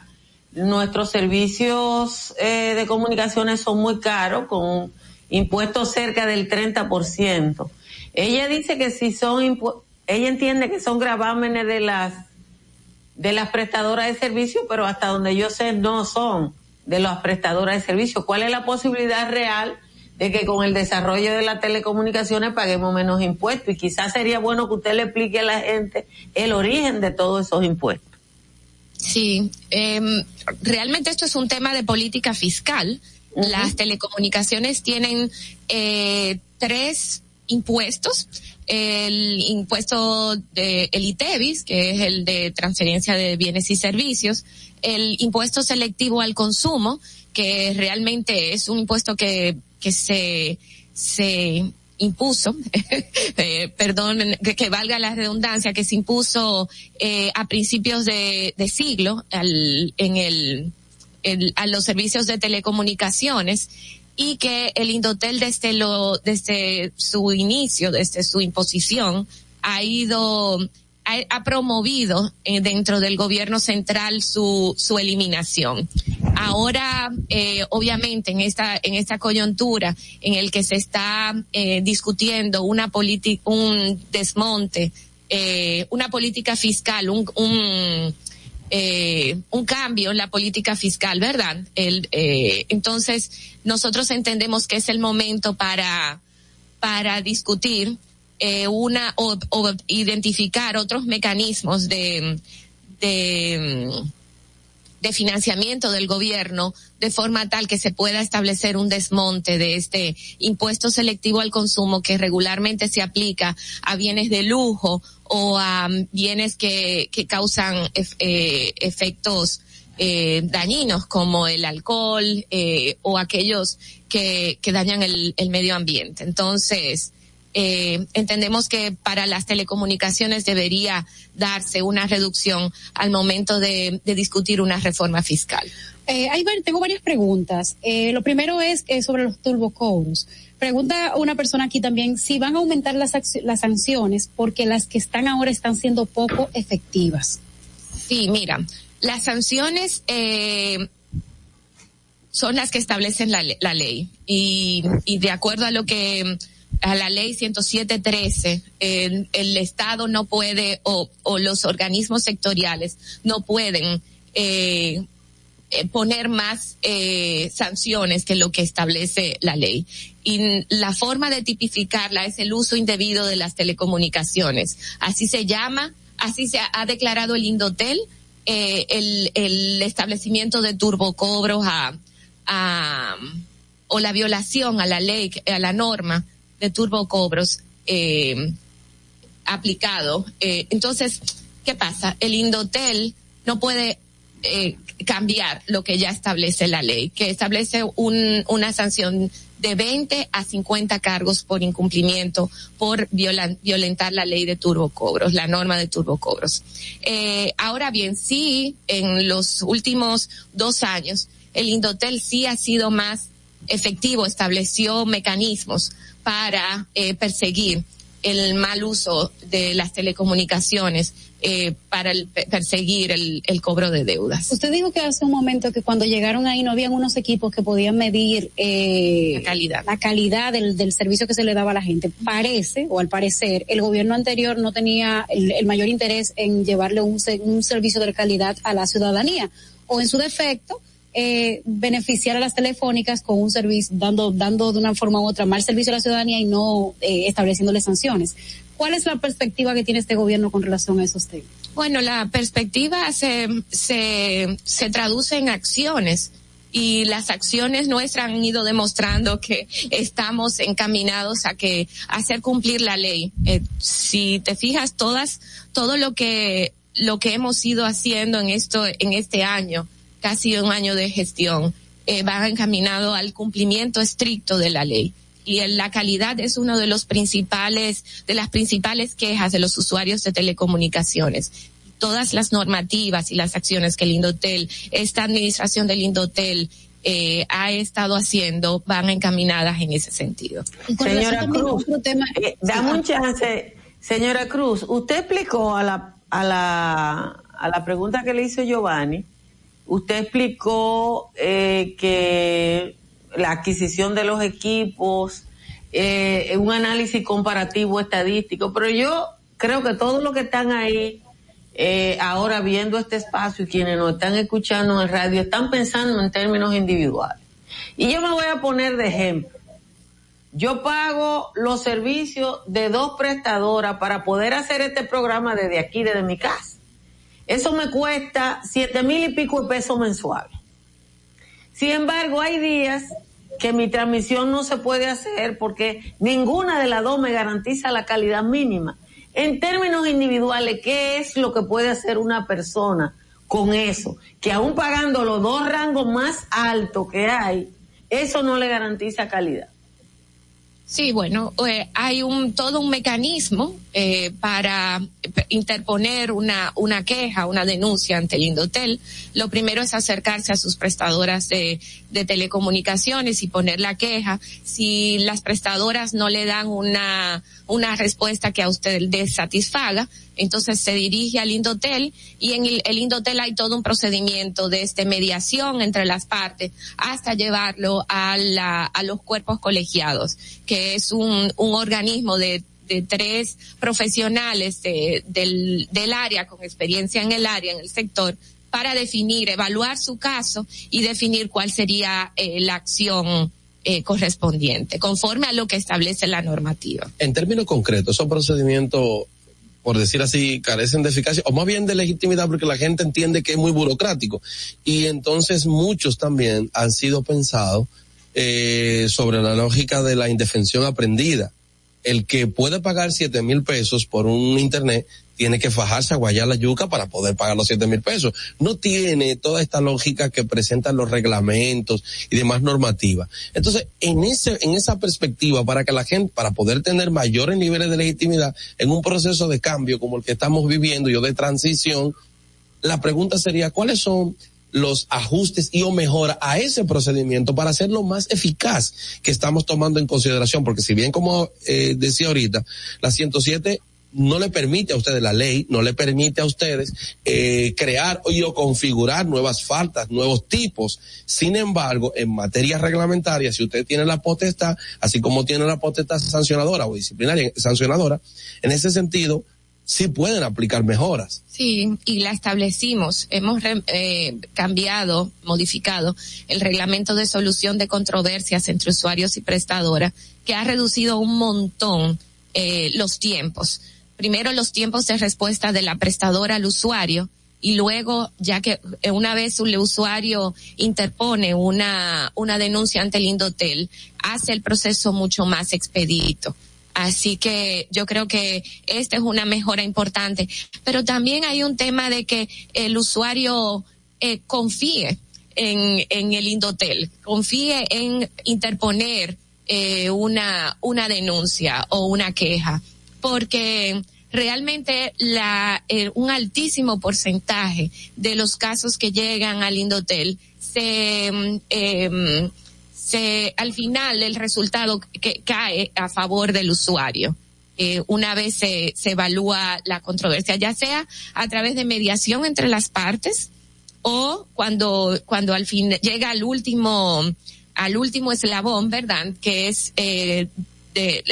Speaker 2: nuestros servicios eh, de comunicaciones son muy caros, con impuestos cerca del 30%. Ella dice que si son, ella entiende que son gravámenes de las de las prestadoras de servicio, pero hasta donde yo sé no son de las prestadoras de servicio. ¿Cuál es la posibilidad real de que con el desarrollo de las telecomunicaciones paguemos menos impuestos? Y quizás sería bueno que usted le explique a la gente el origen de todos esos impuestos.
Speaker 17: Sí, eh, realmente esto es un tema de política fiscal. Las telecomunicaciones tienen eh, tres impuestos el impuesto de el ITEVIS, que es el de transferencia de bienes y servicios, el impuesto selectivo al consumo, que realmente es un impuesto que, que se, se impuso, eh, perdón, que, valga la redundancia, que se impuso eh, a principios de, siglo al, en el a los servicios de telecomunicaciones y que el Indotel desde lo desde su inicio, desde su imposición, ha ido ha, promovido eh, dentro del gobierno central su su eliminación. Ahora, eh, obviamente, en esta en esta coyuntura en el que se está eh, discutiendo una política, un desmonte, eh, una política fiscal, un, un eh, un cambio en la política fiscal, ¿verdad? El, eh, entonces, nosotros entendemos que es el momento para, para discutir eh, una o, o, identificar otros mecanismos de, de, de financiamiento del gobierno de forma tal que se pueda establecer un desmonte de este impuesto selectivo al consumo que regularmente se aplica a bienes de lujo o a bienes que, que causan eh, efectos eh, dañinos como el alcohol eh, o aquellos que, que dañan el, el medio ambiente. Entonces, eh, entendemos que para las telecomunicaciones debería darse una reducción al momento de, de discutir una reforma fiscal.
Speaker 6: Eh, hay, tengo varias preguntas. Eh, lo primero es eh, sobre los turbocobros. Pregunta una persona aquí también si van a aumentar las, las sanciones porque las que están ahora están siendo poco efectivas.
Speaker 17: Sí, mira, las sanciones eh, son las que establecen la, la ley y, y de acuerdo a lo que a la ley 107.13, el, el Estado no puede o, los organismos sectoriales no pueden eh, eh, poner más eh, sanciones que lo que establece la ley. Y la forma de tipificarla es el uso indebido de las telecomunicaciones. Así se llama, así se ha declarado el Indotel, eh, el, el establecimiento de turbocobros a, a, o la violación a la ley, a la norma de turbocobros eh, aplicado. Eh, entonces, ¿qué pasa? El Indotel no puede eh, cambiar lo que ya establece la ley, que establece un, una sanción de 20 a 50 cargos por incumplimiento, por violentar la ley de turbocobros, la norma de turbocobros. Eh, ahora bien, sí, en los últimos dos años, el Indotel sí ha sido más efectivo, estableció mecanismos para eh, perseguir el mal uso de las telecomunicaciones eh, para el, perseguir el, el, cobro de deudas.
Speaker 6: Usted dijo que hace un momento que cuando llegaron ahí no habían unos equipos que podían medir eh,
Speaker 17: la calidad,
Speaker 6: la calidad del, del, servicio que se le daba a la gente. Parece, o al parecer, el gobierno anterior no tenía el, el mayor interés en llevarle un, un servicio de calidad a la ciudadanía, o en su defecto, eh, beneficiar a las telefónicas con un servicio, dando, dando de una forma u otra mal servicio a la ciudadanía y no eh, estableciéndole sanciones. ¿Cuál es la perspectiva que tiene este gobierno con relación a esos temas?
Speaker 17: Bueno, la perspectiva se, se, se traduce en acciones y las acciones nuestras han ido demostrando que estamos encaminados a que a hacer cumplir la ley. Eh, si te fijas todas todo lo que lo que hemos ido haciendo en esto en este año casi un año de gestión, eh, va encaminado al cumplimiento estricto de la ley. Y en la calidad es uno de los principales, de las principales quejas de los usuarios de telecomunicaciones. Todas las normativas y las acciones que el Indotel, esta administración del Indotel, eh, ha estado haciendo van encaminadas en ese sentido.
Speaker 2: Señora Cruz, tema, eh, dame un chance. Señora Cruz, usted explicó a la, a la, a la pregunta que le hizo Giovanni, Usted explicó eh, que la adquisición de los equipos, eh, un análisis comparativo estadístico, pero yo creo que todos los que están ahí eh, ahora viendo este espacio y quienes nos están escuchando en radio están pensando en términos individuales. Y yo me voy a poner de ejemplo. Yo pago los servicios de dos prestadoras para poder hacer este programa desde aquí, desde mi casa. Eso me cuesta siete mil y pico de pesos mensuales. Sin embargo, hay días que mi transmisión no se puede hacer porque ninguna de las dos me garantiza la calidad mínima. En términos individuales, ¿qué es lo que puede hacer una persona con eso? Que aún pagando los dos rangos más altos que hay, eso no le garantiza calidad.
Speaker 17: Sí, bueno, eh, hay un todo un mecanismo eh, para interponer una una queja, una denuncia ante el Indotel. Lo primero es acercarse a sus prestadoras de, de telecomunicaciones y poner la queja. Si las prestadoras no le dan una una respuesta que a usted le satisfaga, entonces se dirige al Indotel y en el, el, Indotel hay todo un procedimiento de este mediación entre las partes hasta llevarlo a, la, a los cuerpos colegiados, que es un, un organismo de de tres profesionales de, del, del área con experiencia en el área, en el sector, para definir, evaluar su caso y definir cuál sería eh, la acción eh, correspondiente, conforme a lo que establece la normativa.
Speaker 7: En términos concretos, esos procedimientos por decir así, carecen de eficacia, o más bien de legitimidad porque la gente entiende que es muy burocrático. Y entonces muchos también han sido pensados eh, sobre la lógica de la indefensión aprendida. El que puede pagar siete mil pesos por un internet tiene que fajarse a guayar la yuca para poder pagar los siete mil pesos. No tiene toda esta lógica que presentan los reglamentos y demás normativas. Entonces, en ese, en esa perspectiva, para que la gente, para poder tener mayores niveles de legitimidad en un proceso de cambio como el que estamos viviendo, yo de transición, la pregunta sería, ¿cuáles son los ajustes y o mejora a ese procedimiento para hacerlo más eficaz que estamos tomando en consideración, porque si bien como eh, decía ahorita, la 107 no le permite a ustedes la ley, no le permite a ustedes eh, crear o configurar nuevas faltas, nuevos tipos. Sin embargo, en materia reglamentaria, si usted tiene la potestad, así como tiene la potestad sancionadora o disciplinaria sancionadora, en ese sentido, sí pueden aplicar mejoras.
Speaker 17: Sí, y la establecimos. Hemos eh, cambiado, modificado el reglamento de solución de controversias entre usuarios y prestadoras, que ha reducido un montón eh, los tiempos primero los tiempos de respuesta de la prestadora al usuario y luego, ya que una vez el usuario interpone una, una denuncia ante el Indotel, hace el proceso mucho más expedito. Así que yo creo que esta es una mejora importante. Pero también hay un tema de que el usuario eh, confíe en, en el Indotel, confíe en interponer eh, una, una denuncia o una queja porque realmente la, eh, un altísimo porcentaje de los casos que llegan al Indotel se, eh, se, al final el resultado que cae a favor del usuario. Eh, una vez se, se evalúa la controversia, ya sea a través de mediación entre las partes o cuando, cuando al fin llega al último, al último eslabón, ¿verdad? Que es eh,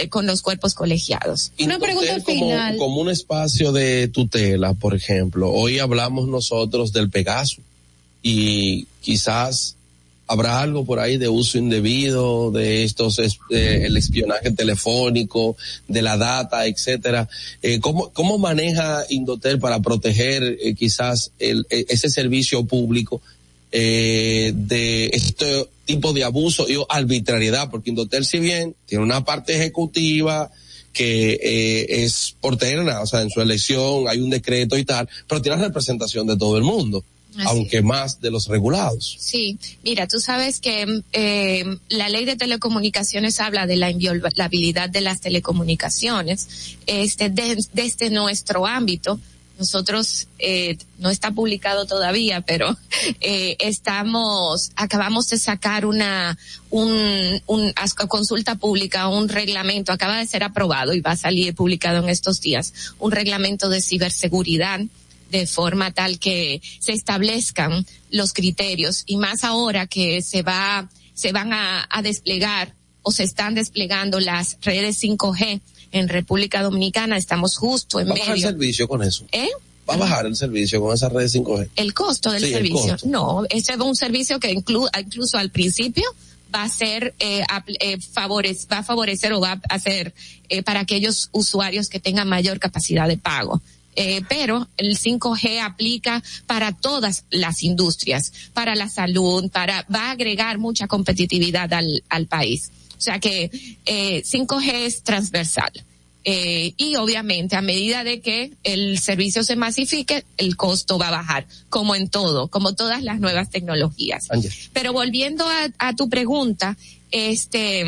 Speaker 17: con los cuerpos colegiados.
Speaker 7: Una pregunta final. Como un espacio de tutela, por ejemplo, hoy hablamos nosotros del Pegaso y quizás habrá algo por ahí de uso indebido de estos el espionaje telefónico de la data etcétera eh, cómo cómo maneja Indotel para proteger eh, quizás el, e, ese servicio público eh, de este tipo de abuso y arbitrariedad, porque Indotel si bien tiene una parte ejecutiva que eh, es porterna, o sea, en su elección hay un decreto y tal, pero tiene representación de todo el mundo. aunque más de los regulados.
Speaker 17: Sí, mira, tú sabes que eh, la ley de telecomunicaciones habla de la inviolabilidad de las telecomunicaciones, este, desde nuestro ámbito, nosotros eh, no está publicado todavía, pero eh, estamos acabamos de sacar una un, un consulta pública, un reglamento acaba de ser aprobado y va a salir publicado en estos días, un reglamento de ciberseguridad de forma tal que se establezcan los criterios y más ahora que se va se van a, a desplegar o se están desplegando las redes 5G en República Dominicana estamos justo en
Speaker 7: ¿Va
Speaker 17: medio.
Speaker 7: a bajar el servicio con eso?
Speaker 17: ¿Eh?
Speaker 7: ¿Va a bajar el servicio con esa red 5G?
Speaker 17: El costo del
Speaker 7: Sí,
Speaker 17: servicio.
Speaker 7: costo.
Speaker 17: No, ese es un servicio que inclu- incluso al principio va a ser eh, eh, favores, va a favorecer o va a hacer eh, para aquellos usuarios que tengan mayor capacidad de pago. Eh, pero el 5G aplica para todas las industrias, para la salud, para va a agregar mucha competitividad al, al país. O sea que eh, 5G es transversal. Eh, y obviamente a medida de que el servicio se masifique, el costo va a bajar, como en todo, como todas las nuevas tecnologías. Pero volviendo a, a tu pregunta, este,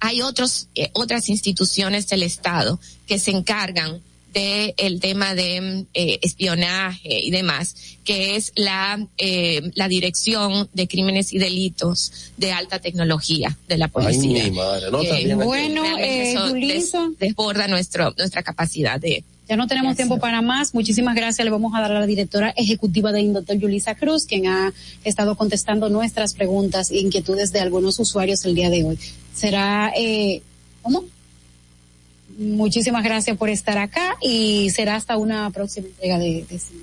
Speaker 17: hay otros, eh, otras instituciones del Estado que se encargan de el tema de eh, espionaje y demás, que es la eh, la dirección de crímenes y delitos de alta tecnología de la policía.
Speaker 7: Ay, mi madre, no,
Speaker 17: Eh,
Speaker 6: Bueno, eh,
Speaker 17: eso
Speaker 6: Julissa.
Speaker 17: des- desborda nuestro nuestra capacidad de
Speaker 6: Ya no tenemos tiempo para más. Muchísimas gracias. Le vamos a dar a la directora ejecutiva de Indotel, Yulisa Cruz, quien ha estado contestando nuestras preguntas e inquietudes de algunos usuarios el día de hoy. Será, eh, ¿cómo? Muchísimas gracias por estar acá y será hasta una próxima entrega de, de cine.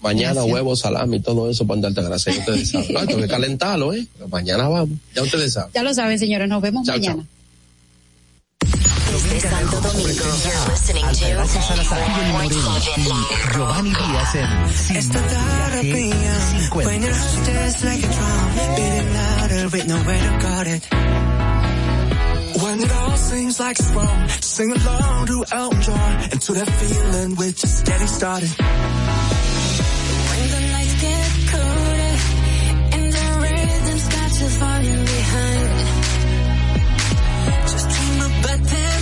Speaker 7: Mañana
Speaker 6: Gracias.
Speaker 7: huevo, salami, todo eso para darte gracias. Ya ustedes saben. No, tengo que calentarlo, ¿eh? Pero mañana vamos. Ya ustedes saben.
Speaker 6: Ya lo saben, señores. Nos vemos
Speaker 7: Chao,
Speaker 6: mañana.
Speaker 18: Desde Santo Domingo, you're listening to
Speaker 4: Gracias a la Sativa Moreno y Giovanni Díaz en Sin Maquillaje Sin
Speaker 19: When your
Speaker 4: Cuentos.
Speaker 19: heart just like a drum, beating louder with nowhere to guard it. When it all seems like it's wrong, sing along to Elton John and to that feeling we're just getting started.
Speaker 18: When the lights get colder and the rhythm's got you falling behind.
Speaker 19: Just dream about that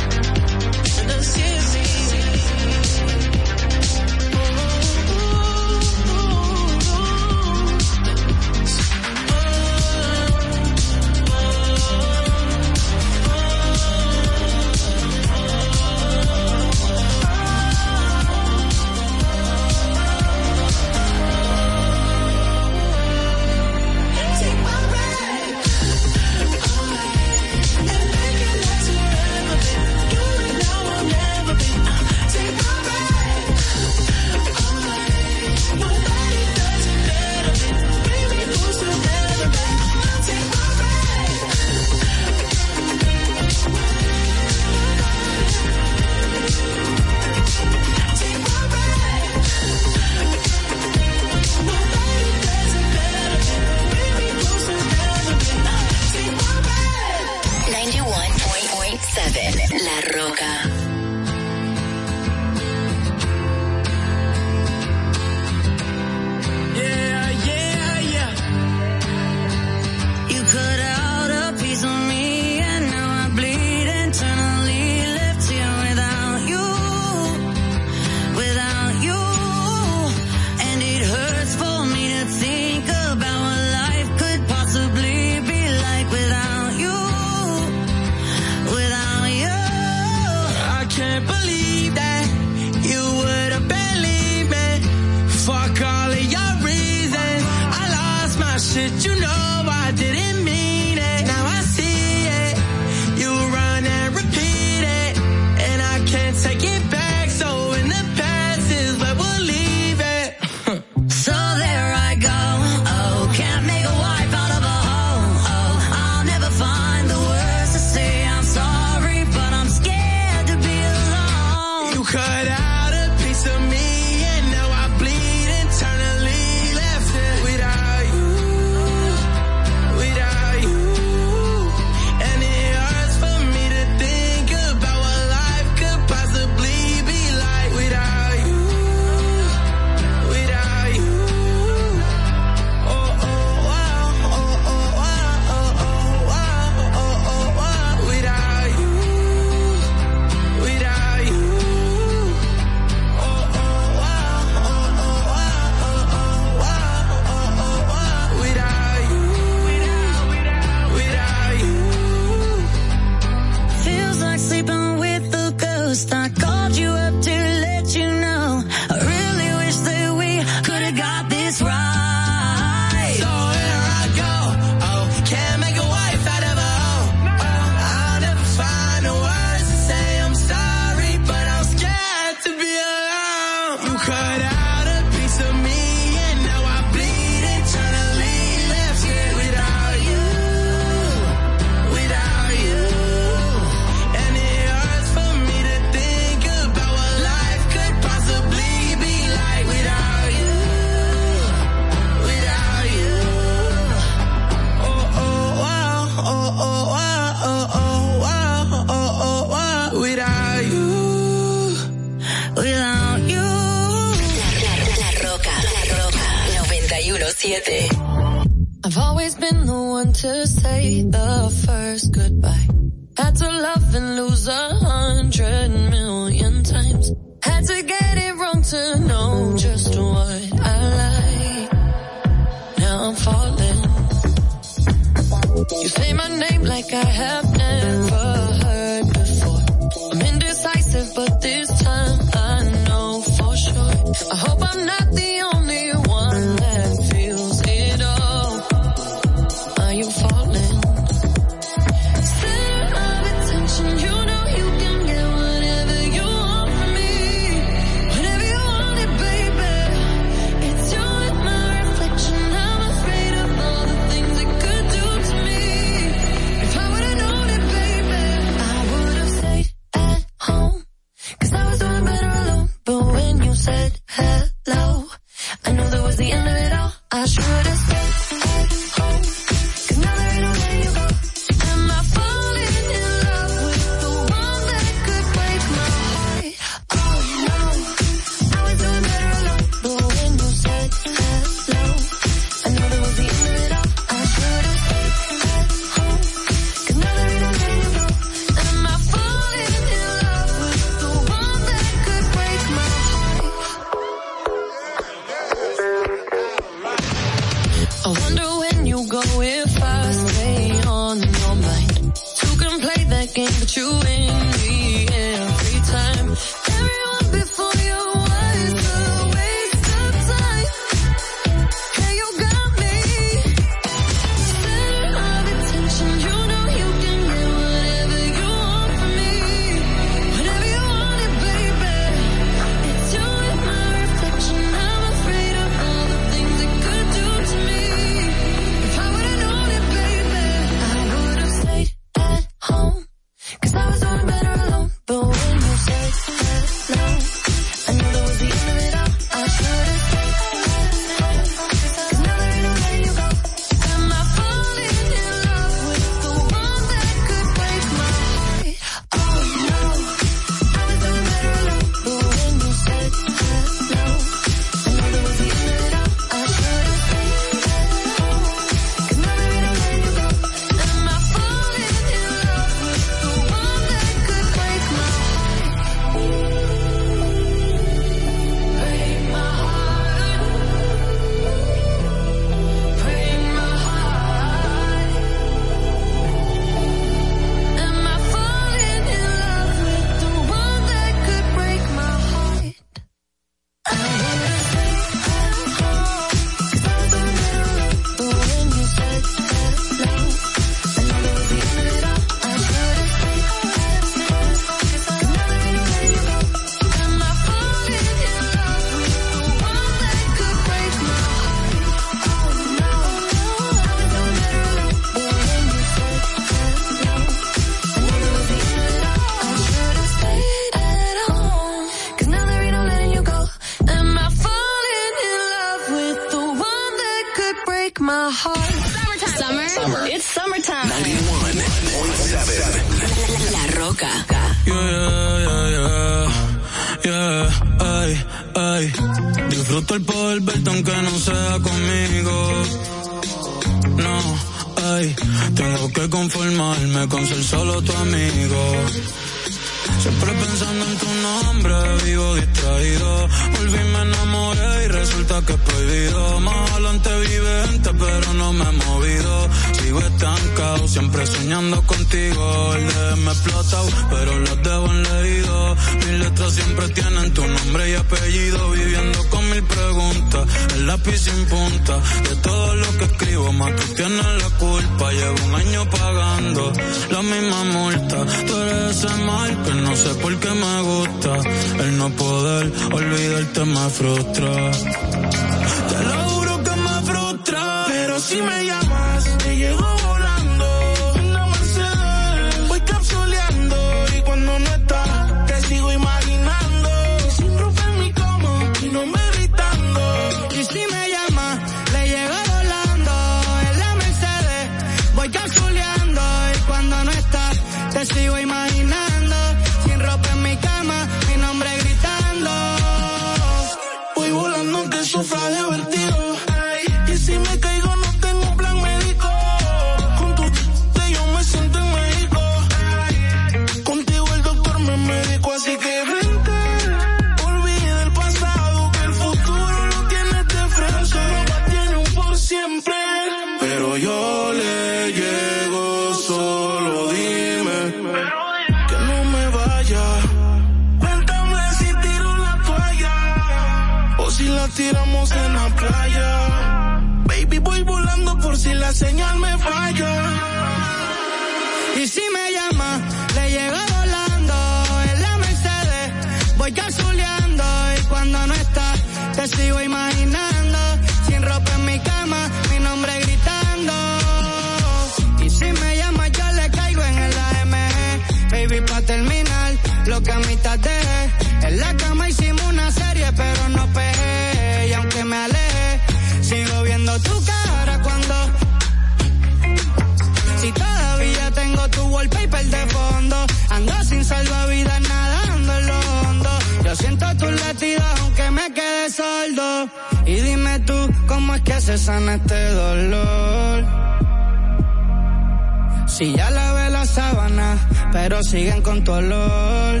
Speaker 20: Si
Speaker 21: ya lavé la sábana, pero siguen con tu olor.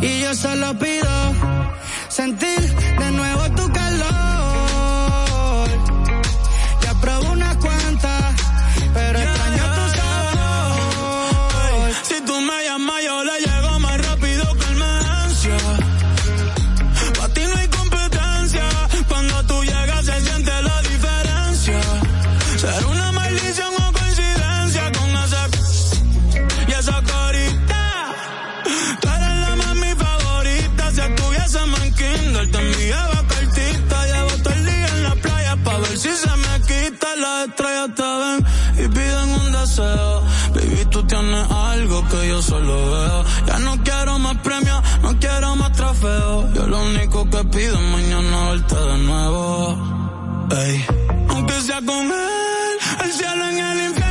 Speaker 21: Y yo solo pido sentir de nuevo tu calor.
Speaker 22: deseo. Baby, tú tienes algo que yo solo veo. Ya no quiero más premios, no quiero más trofeos. Yo lo único que pido es mañana verte de nuevo. Ey. Aunque sea con él, el cielo en el infierno.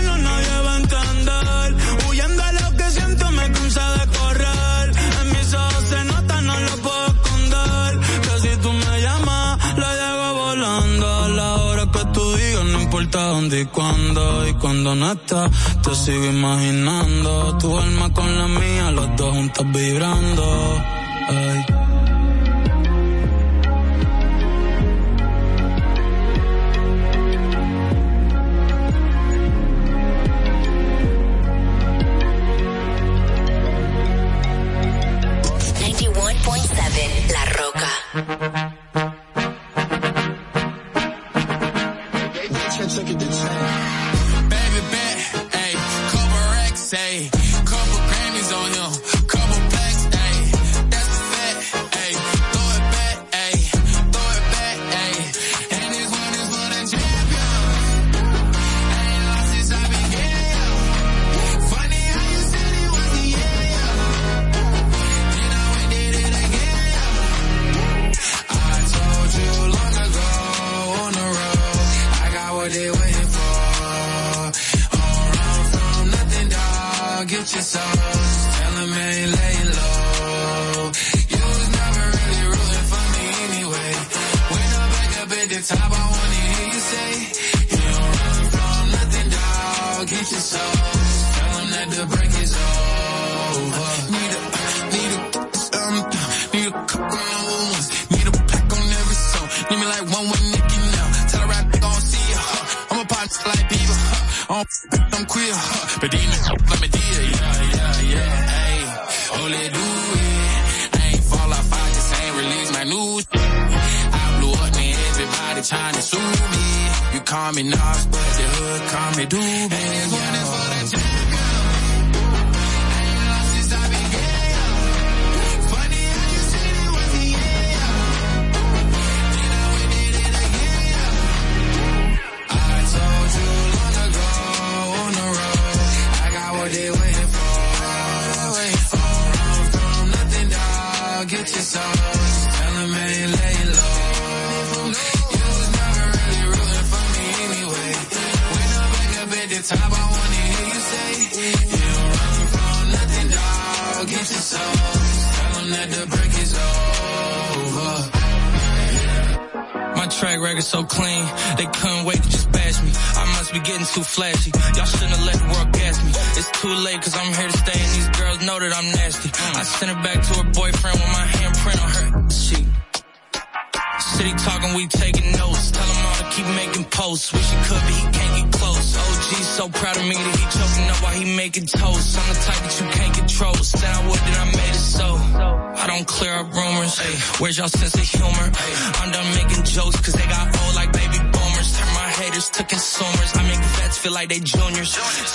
Speaker 22: y cuando y cuando no estás. Te sigo imaginando tu alma con la mía, los dos juntos vibrando.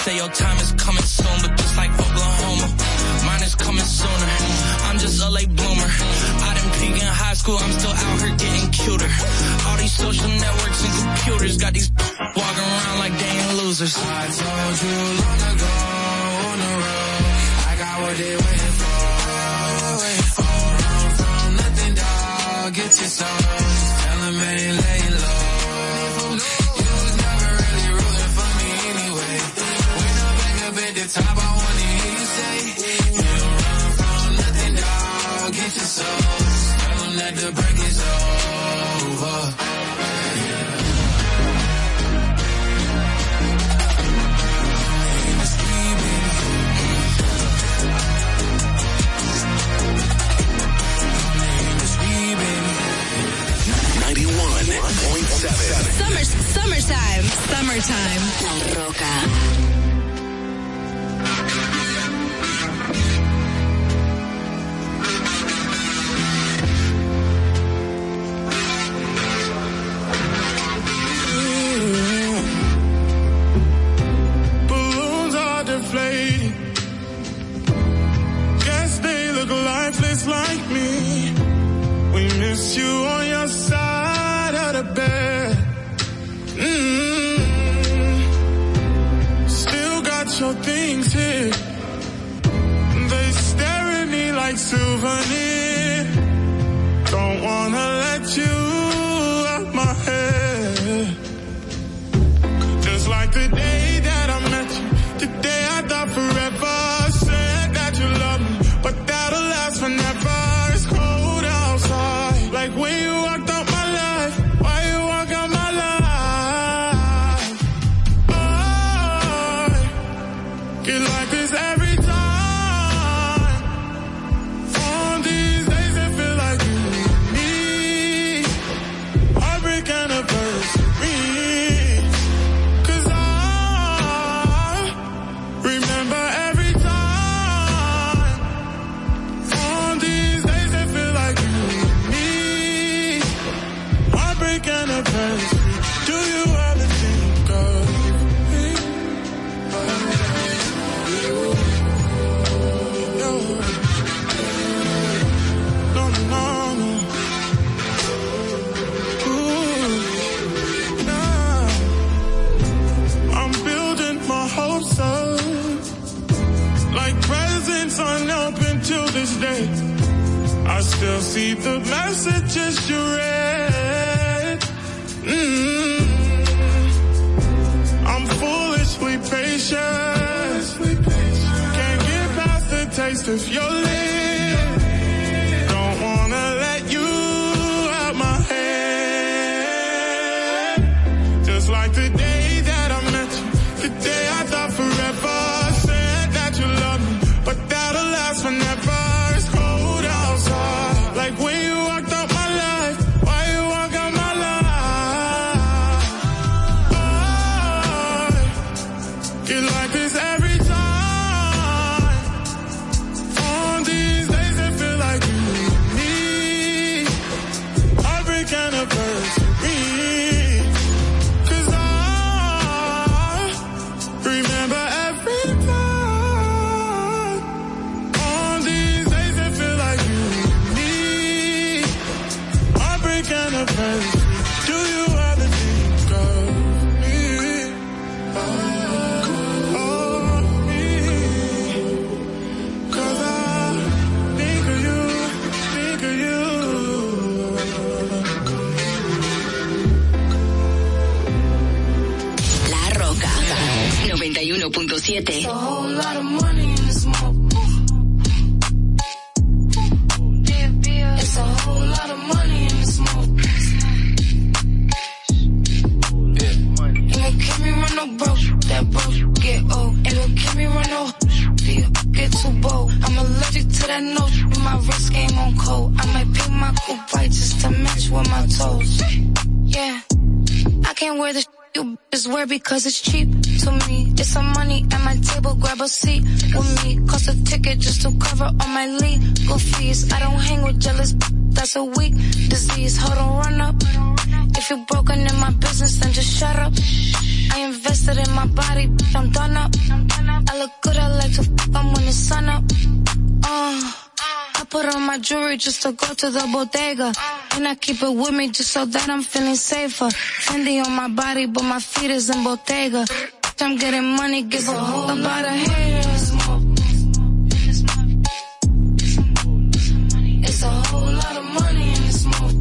Speaker 23: say your your
Speaker 24: things here. They stare at me like souvenir. Don't wanna let you feed the messages you read. Mm -hmm. I'm foolishly patient. Can't get past the taste of your
Speaker 25: 91.7.
Speaker 26: because it's cheap to me. It's some money at my table, grab a seat with me. Cost a ticket just to cover all my legal fees. I don't hang with jealous, that's a weak disease. Hold on, run up. If you're broken in my business, then just shut up. I invested in my body, I'm done up. I look good, I like to f I'm when the sun up. Uh, put on my jewelry just to go to the bodega. And I keep it with me just so that I'm feeling safer. Fendi on my body, but my feet is in Bottega. I'm getting money, give a whole lot of haters. It's a whole lot of money in this smoke.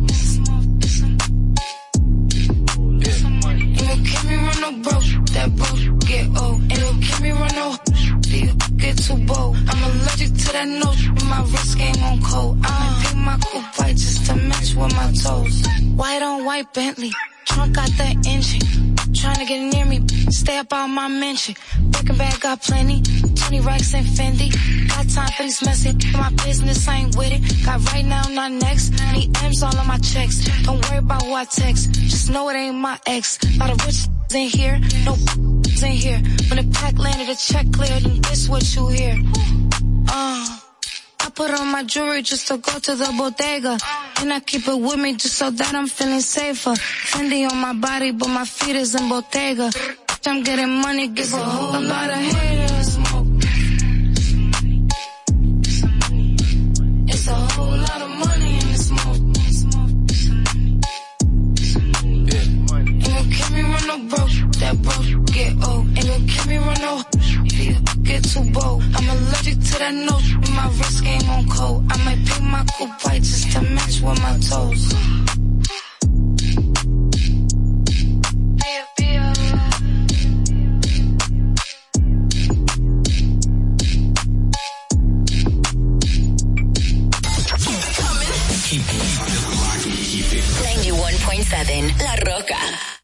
Speaker 26: Ain't gonna keep me run no broke, that broke get old. Ain't gonna keep me run no feel get too bold. I'm allergic to that note, with my wrist game on cold. I might uh. pick my coupe white just to match with my toes. White on white Bentley, trunk got the engine. Trying to get near me, stay up on my mention. Breaking bag got plenty, 20 racks and Fendi. Got time for these messy, my business I ain't with it. Got right now, not next. Need M's all on my checks. Don't worry about who I text, just know it ain't my ex. Lot of rich in here, no in here. When the pack landed, the check cleared, and this what you hear. Uh. I put on my jewelry just to go to the bodega. And I keep it with me just so that I'm feeling safer. Fendi on my body, but my feet is in Bottega. I'm getting money, give a whole lot of haters. It's a whole lot of money in this smoke. Ain't gonna keep me run no broke, that broke get old. Keep me run get too bold. I'm allergic to that with my wrist game on cold. I might my just to match with my toes.
Speaker 25: Ninety-one point seven. La Roca.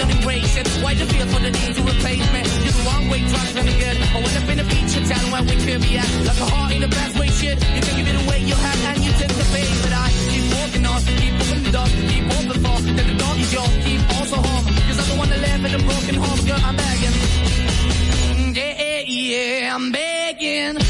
Speaker 27: don't embrace it. Why the feel for the need to replace me? You're the wrong way trying to good. I went up in a feature town where we could be at. Like a heart in a bad way, shit. You can give it away, you have, and you take the bait. But I keep walking on, keep moving the dog, keep on the fall. Then the dog is yours, keep also home. Cause I don't wanna live in a broken home, girl, I'm begging. Mm, yeah, yeah, yeah, I'm begging.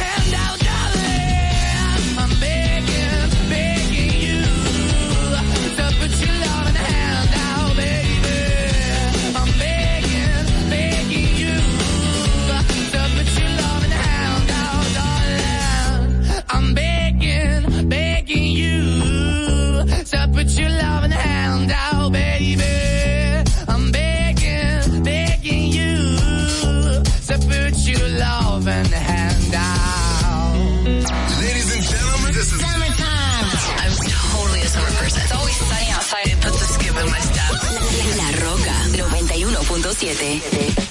Speaker 28: 107.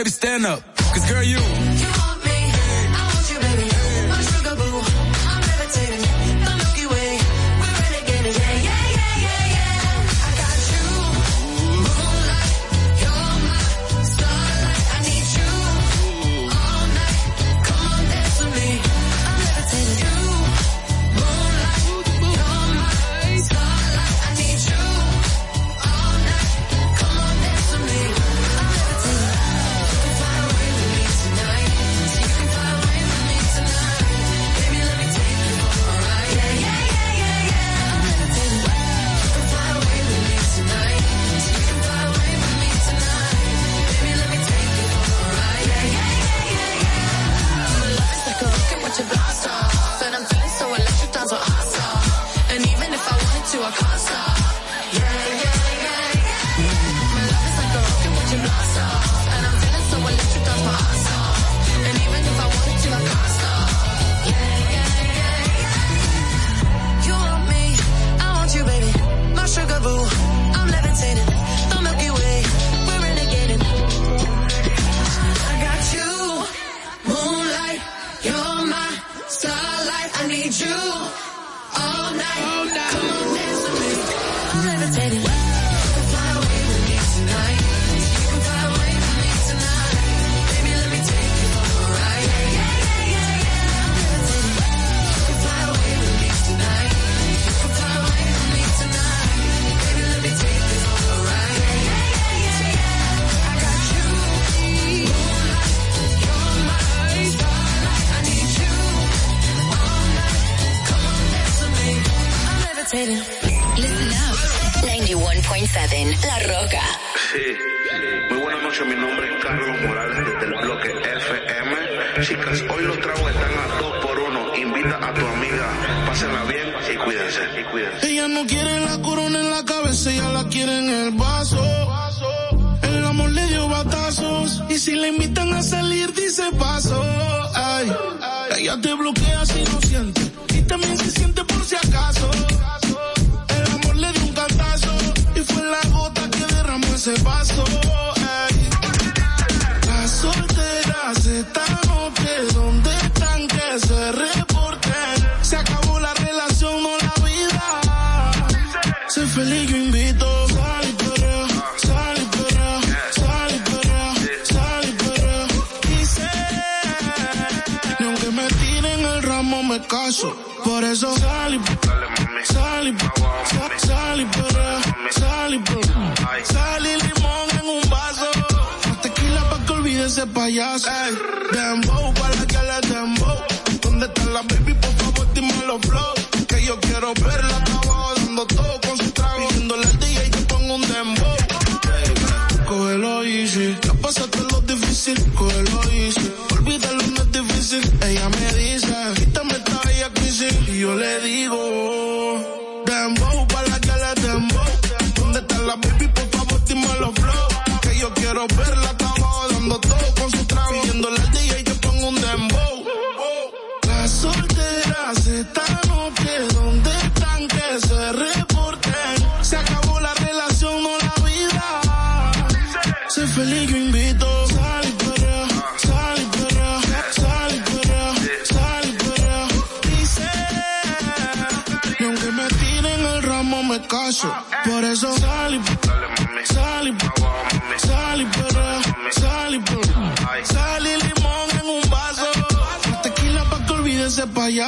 Speaker 28: baby, stand up.
Speaker 29: se pasó. más. Ey, dembow, para que le dembow. ¿Dónde están las baby? Por favor, dime los flow. Que yo quiero verla
Speaker 30: Otra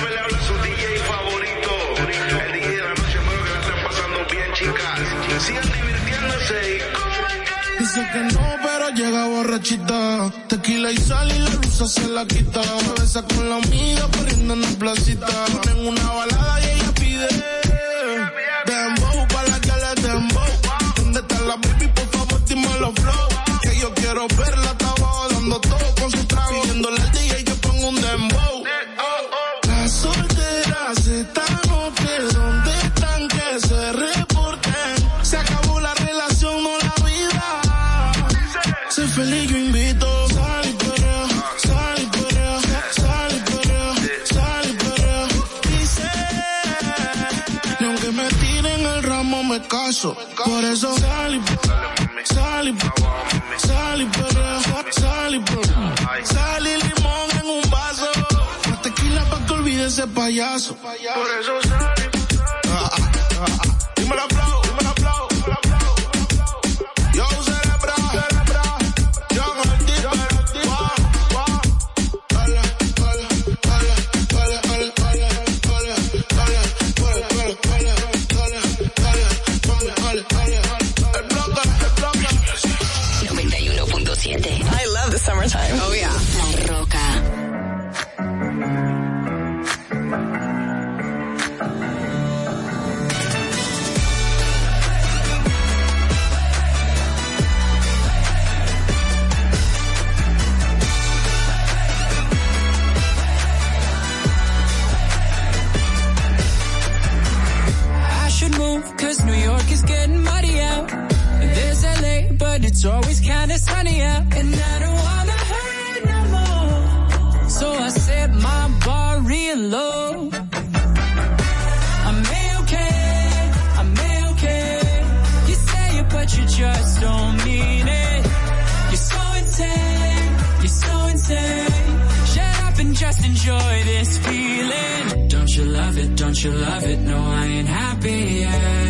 Speaker 30: vez le habla su DJ favorito. El DJ de la noche, espero que la estén pasando bien, chicas. Sigan divirtiéndose y
Speaker 29: Dice que no, pero llega borrachita. Tequila y sal y la blusa se la quita. Cabeza con la amiga, poniendo en placita. Ponen una balada y ella pide. Dembow para la que le dembow. ¿Dónde está la baby? Por favor, dime los flow. Por eso sal y sal y sal y sal sal y limón en un vaso. Más tequila pa' que olvide ese payaso. Por eso sal y.
Speaker 31: It's always kinda sunny out and I don't wanna hurt no more. So I set my bar real low. I may okay, I may okay. You say it but you just don't mean it. You're so insane, you're so insane. Shut up and just enjoy this feeling. Don't you love it, don't you love it? No, I ain't happy yet.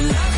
Speaker 31: you love?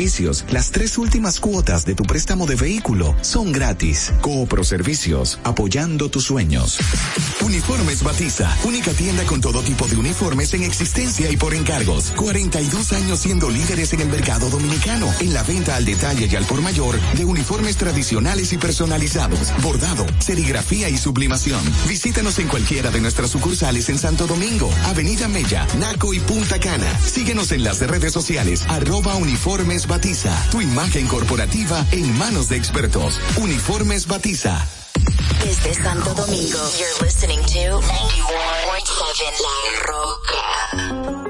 Speaker 3: Servicios, las tres últimas cuotas de tu préstamo de vehículo son gratis. Coopro Servicios, apoyando tus sueños. Uniformes Batiza, única tienda con todo tipo de uniformes en existencia y por encargos. 42 años siendo líderes en el mercado dominicano, en la venta al detalle y al por mayor de uniformes tradicionales y personalizados, bordado, serigrafía y sublimación. Visítanos en cualquiera de nuestras sucursales en Santo Domingo, Avenida Mella, Naco y Punta Cana. Síguenos en las redes sociales, arroba uniformes batiza. Tu imagen corporativa en manos de expertos. Uniformes batiza.
Speaker 18: Desde Santo Domingo, you're listening to 91.7 La Roca.